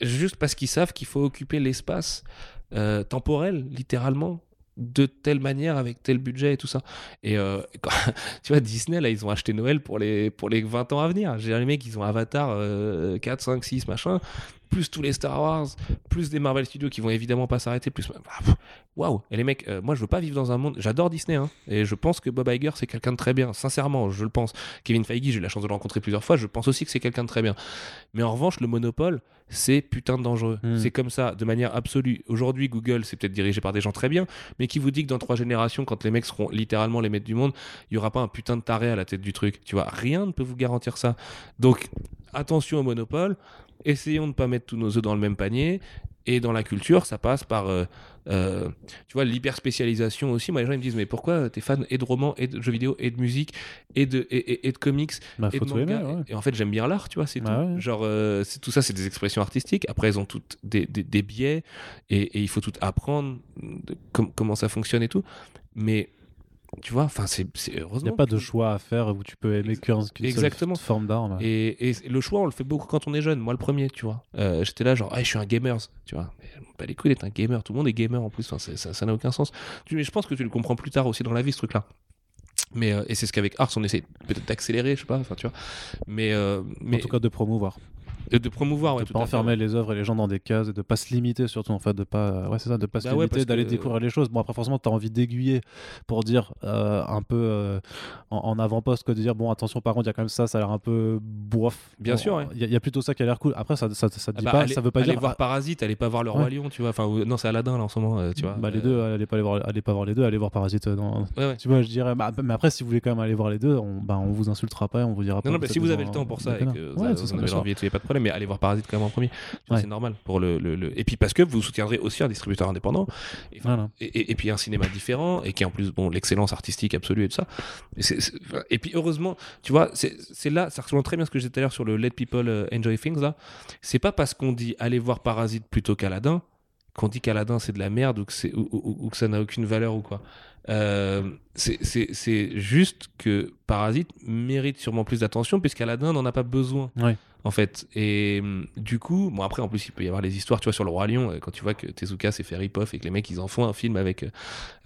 juste parce qu'ils savent qu'il faut occuper l'espace euh, temporel, littéralement, de telle manière, avec tel budget et tout ça. Et euh, tu vois, Disney, là, ils ont acheté Noël pour les, pour les 20 ans à venir. J'ai les mecs, ils ont Avatar euh, 4, 5, 6, machin, plus tous les Star Wars, plus des Marvel Studios qui vont évidemment pas s'arrêter, plus... Ah, Waouh Et les mecs, euh, moi, je veux pas vivre dans un monde... J'adore Disney, hein, et je pense que Bob Iger, c'est quelqu'un de très bien, sincèrement, je le pense. Kevin Feige, j'ai eu la chance de le rencontrer plusieurs fois, je pense aussi que c'est quelqu'un de très bien. Mais en revanche, le monopole, c'est putain de dangereux. Mm. C'est comme ça, de manière absolue. Aujourd'hui, Google, c'est peut-être dirigé par des gens très bien, mais qui vous dit que dans trois générations, quand les mecs seront littéralement les maîtres du monde, il y aura pas un putain de taré à la tête du truc. Tu vois, rien ne peut vous garantir ça. Donc, attention au monopole. Essayons de ne pas mettre tous nos œufs dans le même panier. Et dans la culture, ça passe par, euh, euh, tu vois, l'hyper spécialisation aussi. Moi, les gens ils me disent, mais pourquoi t'es fan et de romans, et de jeux vidéo, et de musique, et de, et, et- et de comics, Bah, et faut de aimer, manga. ouais. Et en fait, j'aime bien l'art, tu vois, c'est Bah tout. ouais. Genre, euh, c'est- tout ça, c'est des expressions artistiques. Après, elles ont toutes des, des, des biais, et, et il faut tout apprendre, de com- comment ça fonctionne et tout. Mais, tu vois, enfin, c'est c'est Il heureusement. n'y a pas de choix à faire où tu peux aimer qu'une seule exactement. forme d'art. bah. Et, et le choix, on le fait beaucoup quand on est jeune. Moi, le premier, tu vois. Euh, J'étais là, genre, ah, je suis un gamer, tu vois. Pas les couilles d'être un gamer. Tout le monde est gamer en plus. Enfin, ça n'a aucun sens. Mais je pense que tu le comprends plus tard aussi dans la vie, ce truc-là. Mais, euh, et c'est ce qu'avec Ars, on essaie peut-être d'accélérer, je sais pas, enfin, tu vois. Mais, euh, mais En tout cas, de promouvoir. De, de promouvoir, ouais, de tout pas enfermer les œuvres et les gens dans des cases et de pas se limiter surtout en fait de pas ouais c'est ça de pas se Bah ouais, limiter d'aller que- découvrir les choses bon après forcément tu as envie d'aiguiller pour dire euh, un peu euh, en, en avant-poste que de dire bon attention par contre il y a quand même ça ça a l'air un peu bof Bien Bon, sûr, ouais. il y, a- il y a plutôt ça qui a l'air cool après ça ça, ça, dit Ah bah, pas allez- ça veut pas allez dire voir ah, Parasite, allez pas voir Le Roi. Lion, tu vois. Enfin, ou- non, c'est Aladdin, là, en ce moment, euh, tu vois. bah, les Euh, deux allez pas les voir allez pas voir les deux allez voir Parasite euh, dans tu vois je dirais bah, mais après si vous voulez quand même aller voir les deux on, bah, on vous insultera pas on vous dira pas Non, non, c'est si vous avez le temps pour ça et que vous, avez- c'est vous ça, en bien avez sûr. l'envie et tout, y a pas de problème, mais allez voir Parasite quand même en premier. Ouais. C'est normal. Pour le, le- le- Et puis parce que vous soutiendrez aussi un distributeur indépendant. Et, Voilà. et, et- et puis un cinéma différent et qui en plus bon l'excellence artistique absolue et tout ça et, puis heureusement tu vois c'est là ça rejoint très bien ce que j'ai dit tout à l'heure sur le let people euh, enjoy things là c'est pas parce qu'on dit allez voir Parasite plutôt qu'Aladin qu'on dit qu'Aladin c'est de la merde ou que, c'est, ou, ou- ou que ça n'a aucune valeur ou quoi Euh, c'est- juste que Parasite mérite sûrement plus d'attention puisqu'Aladin n'en a pas besoin Ouais. En fait. Et hum, du coup, bon après en plus il peut y avoir les histoires, tu vois, sur le roi lion, euh, quand tu vois que Tezuka s'est fait rip-off et que les mecs ils en font un film avec,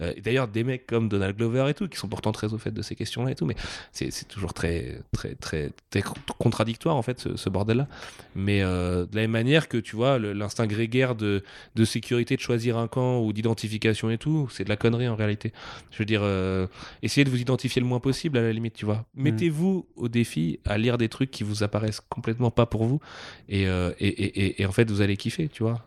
euh, d'ailleurs des mecs comme Donald Glover et tout, qui sont pourtant très au fait de ces questions-là et tout, mais c'est c'est toujours très très très, très contradictoire en fait ce, ce bordel-là. Mais euh, de la même manière que tu vois le- l'instinct grégaire de de sécurité de choisir un camp ou d'identification et tout, c'est de la connerie en réalité. Je veux dire, euh, essayez de vous identifier le moins possible à la limite, tu vois. Mettez-vous au défi à lire des trucs qui vous apparaissent complètement pas pour vous et, euh, et en fait vous allez kiffer, tu vois.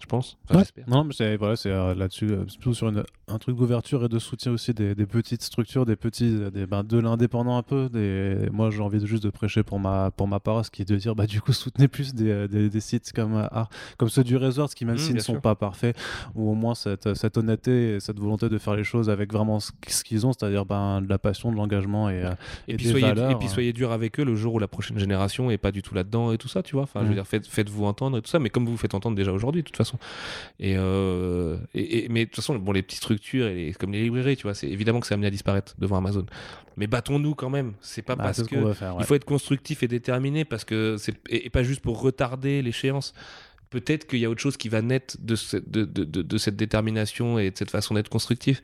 Je pense. Enfin, Ouais. j'espère. Non, mais c'est voilà, c'est euh, là-dessus, euh, c'est plutôt sur une- un truc d'ouverture et de soutien aussi des, des petites structures, des petits, euh, des, ben, de l'indépendant un peu. Des... Moi, j'ai envie de juste de prêcher pour ma, pour ma part, ce qui est de dire, bah, du coup, soutenez plus des, euh, des, des sites comme, euh, comme ceux du Resort, qui même Mmh, s'ils ne sont sûr. pas parfaits, ou au moins cette, cette honnêteté et cette volonté de faire les choses avec vraiment ce, ce qu'ils ont, c'est-à-dire ben, de la passion, de l'engagement et, Et, et puis des soyez, valeurs, et puis soyez dur avec eux le jour où la prochaine génération est pas du tout là-dedans et tout ça, tu vois. Enfin, je veux Mm. dire, faites, faites-vous entendre et tout ça, mais comme vous vous faites entendre déjà aujourd'hui, de toute façon. Et, euh, et, et- mais de toute façon, bon, les petites structures et les- comme les librairies, tu vois, c'est évidemment que c'est amené à disparaître devant Amazon. Mais battons-nous quand même. C'est pas bah, parce que faire. ouais. il faut être constructif et déterminé parce que c'est et, et pas juste pour retarder l'échéance peut-être qu'il y a autre chose qui va naître de, ce- de, de, de- de cette détermination et de cette façon d'être constructif.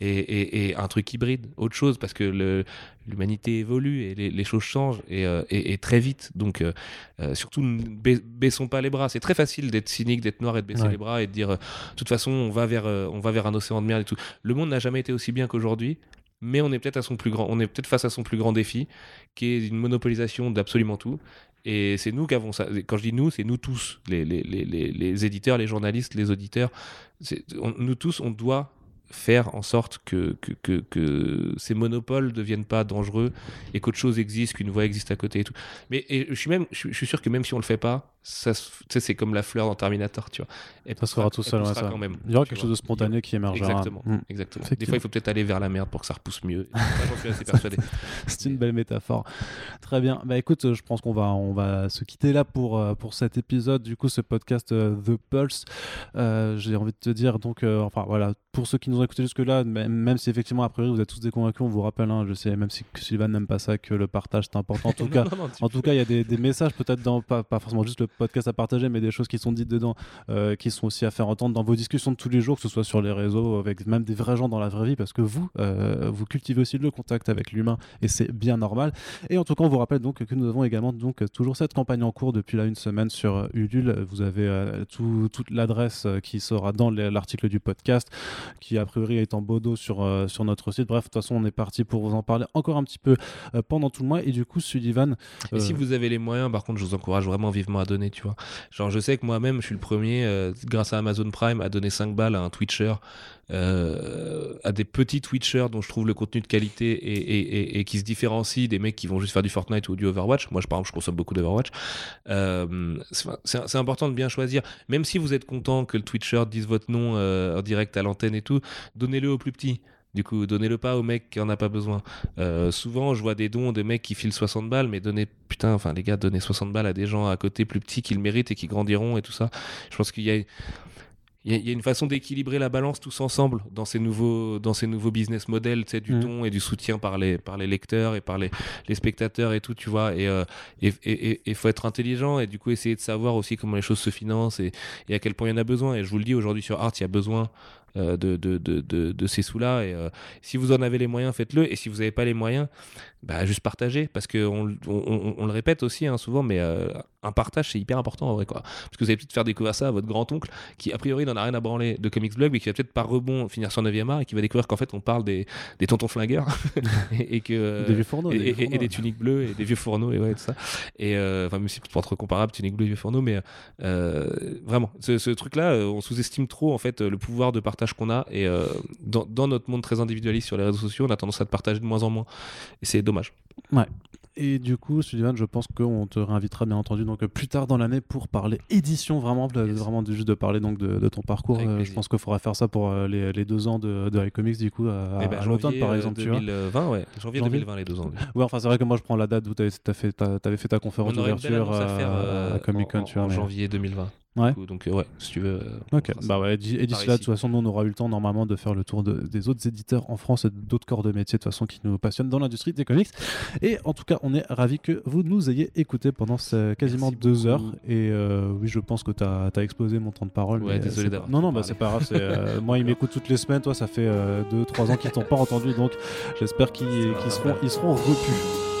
Et, et- et un truc hybride, autre chose, parce que l'humanité évolue et les, les choses changent et, euh, et- très vite. Donc, euh, euh, surtout, ne ba- baissons pas les bras. C'est très facile d'être cynique, d'être noir et de baisser Ouais. les bras et de dire, de toute façon, on va vers, on va vers un océan de merde et tout. Le monde n'a jamais été aussi bien qu'aujourd'hui. Mais on est peut-être à son plus grand, on est peut-être face à son plus grand défi, qui est une monopolisation d'absolument tout. Et c'est nous qui avons ça. Quand je dis nous, c'est nous tous, les, les, les, les, éditeurs, les journalistes, les auditeurs. Nous tous, on doit faire en sorte que, que, que, ces monopoles ne deviennent pas dangereux et qu'autre chose existe, qu'une voie existe à côté. Mais je, suis même, je, je suis sûr que même si on le fait pas, ça, c'est comme la fleur dans Terminator, tu vois. Elle Ça se fera poussera- tout seul, ouais, ça. quand même. Il y aura quelque vois. chose de spontané qui émergera. Exactement. Mm. Exactement. Des fois, il faut peut-être aller vers la merde pour que ça repousse mieux. Et ça, J'en suis assez persuadé. C'est une belle métaphore. Très bien. Bah écoute, je pense qu'on va, on va se quitter là pour, euh, pour cet épisode. Du coup, ce podcast euh, The Pulse. Euh, J'ai envie de te dire, donc, euh, enfin voilà, pour ceux qui nous ont écoutés jusque-là, même, même si effectivement, a priori, vous êtes tous déconvaincus, on vous rappelle, hein, je sais, même si Sylvain n'aime pas ça, que le partage c'est important. En tout cas, Non, non, tu En tout cas, il y a des, des messages peut-être dans pas, pas forcément juste le podcast à partager, mais des choses qui sont dites dedans, euh, qui sont aussi à faire entendre dans vos discussions de tous les jours, que ce soit sur les réseaux, avec même des vrais gens dans la vraie vie, parce que vous, euh, vous cultivez aussi le contact avec l'humain, et c'est bien normal. Et en tout cas, on vous rappelle donc que nous avons également donc toujours cette campagne en cours depuis là une semaine sur euh, Ulule. Vous avez euh, tout- toute l'adresse qui sera dans l'article du podcast, qui a priori est en bodo sur sur notre site. Bref, de toute façon, on est parti pour vous en parler encore un petit peu pendant tout le mois. Et du coup, Sullivan. Et si vous avez les moyens, par contre, je vous encourage vraiment vivement à donner, Genre, je sais que moi-même, je suis le premier, euh, grâce à Amazon Prime, à donner 5 balles à un Twitcher, euh, à des petits Twitchers dont je trouve le contenu de qualité et, qui se différencient des mecs qui vont juste faire du Fortnite ou du Overwatch. Moi, je, par exemple, je consomme beaucoup d'Overwatch. Euh, c'est important de bien choisir. Même si vous êtes content que le Twitcher dise votre nom euh, en direct à l'antenne et tout, donnez-le au plus petit. Du coup, donnez-le pas au mec qui en a pas besoin. Euh, souvent, je vois des dons de mecs qui filent 60 balles, mais donnez, putain, enfin, les gars, donnez 60 balles à des gens à côté plus petits qui le méritent et qui grandiront et tout ça. Je pense qu'il y a, il y a- une façon d'équilibrer la balance tous ensemble dans ces nouveaux, dans ces nouveaux business models, tu sais, du don et du soutien par les, par les lecteurs et par les, les spectateurs et tout, tu vois. Et euh, et et- et- et faut être intelligent et du coup essayer de savoir aussi comment les choses se financent et, et à quel point il y en a besoin. Et je vous le dis aujourd'hui sur Art, il y a besoin de, de, de, de, de ces sous-là. Et euh, si vous en avez les moyens, faites-le. Et si vous n'avez pas les moyens, bah, juste partagez. Parce qu'on on, on, on le répète aussi hein, souvent, mais euh, un partage, c'est hyper important en vrai. Quoi. Parce que vous allez peut-être faire découvrir ça à votre grand-oncle qui, a priori, n'en a rien à branler de Comics Blog, mais qui va peut-être par rebond finir sur 9e art et qui va découvrir qu'en fait, on parle des, des tontons flingueurs et, et que. Des vieux fourneaux, Et, des et- vieux et fourneaux. des tuniques bleues et des vieux fourneaux et ouais, tout ça. Et euh, enfin, même si c'est pas trop comparable, tuniques bleues et vieux fourneaux, mais euh, vraiment, ce, ce truc-là, euh, on sous-estime trop en fait le pouvoir de partage qu'on a. Et dans, dans notre monde très individualiste sur les réseaux sociaux, on a tendance à te partager de moins en moins. Et c'est dommage. Et du coup, Sullivan, je pense qu'on te réinvitera bien entendu donc euh, plus tard dans l'année pour parler édition vraiment, Yes. vraiment juste de parler donc de, de ton parcours. Euh, je pense qu'il faudra faire ça pour euh, les, les deux ans de, de iComics du coup à, Eh ben, à l'automne janvier, par euh, exemple. tu vois. 2020, ouais. Janvier, Janvier 2020, les deux ans. Ouais, enfin c'est vrai que moi je prends la date où tu avais fait, ta- t'avais fait ta conférence d'ouverture à euh, Comic Con, en, tu vois. en mais- janvier 2020. Ouais. Coup, donc, euh, ouais, si tu veux. euh, Ok, bah ouais, et d'ici là, de toute façon, nous, on aura eu le temps normalement de faire le tour de- des autres éditeurs en France et d'autres corps de métier, de toute façon, qui nous passionnent dans l'industrie des comics. Et en tout cas, on est ravis que vous nous ayez écoutés pendant ce- quasiment Merci deux beaucoup. heures. Et euh, oui, je pense que tu as, explosé mon temps de parole. Ouais, désolé d'avoir Non, non, bah, c'est pas grave. euh, moi, ils m'écoutent toutes les semaines. Toi, ça fait 2-3 ans qu'ils t'ont pas entendu. Donc, j'espère qu'ils ils seront repus.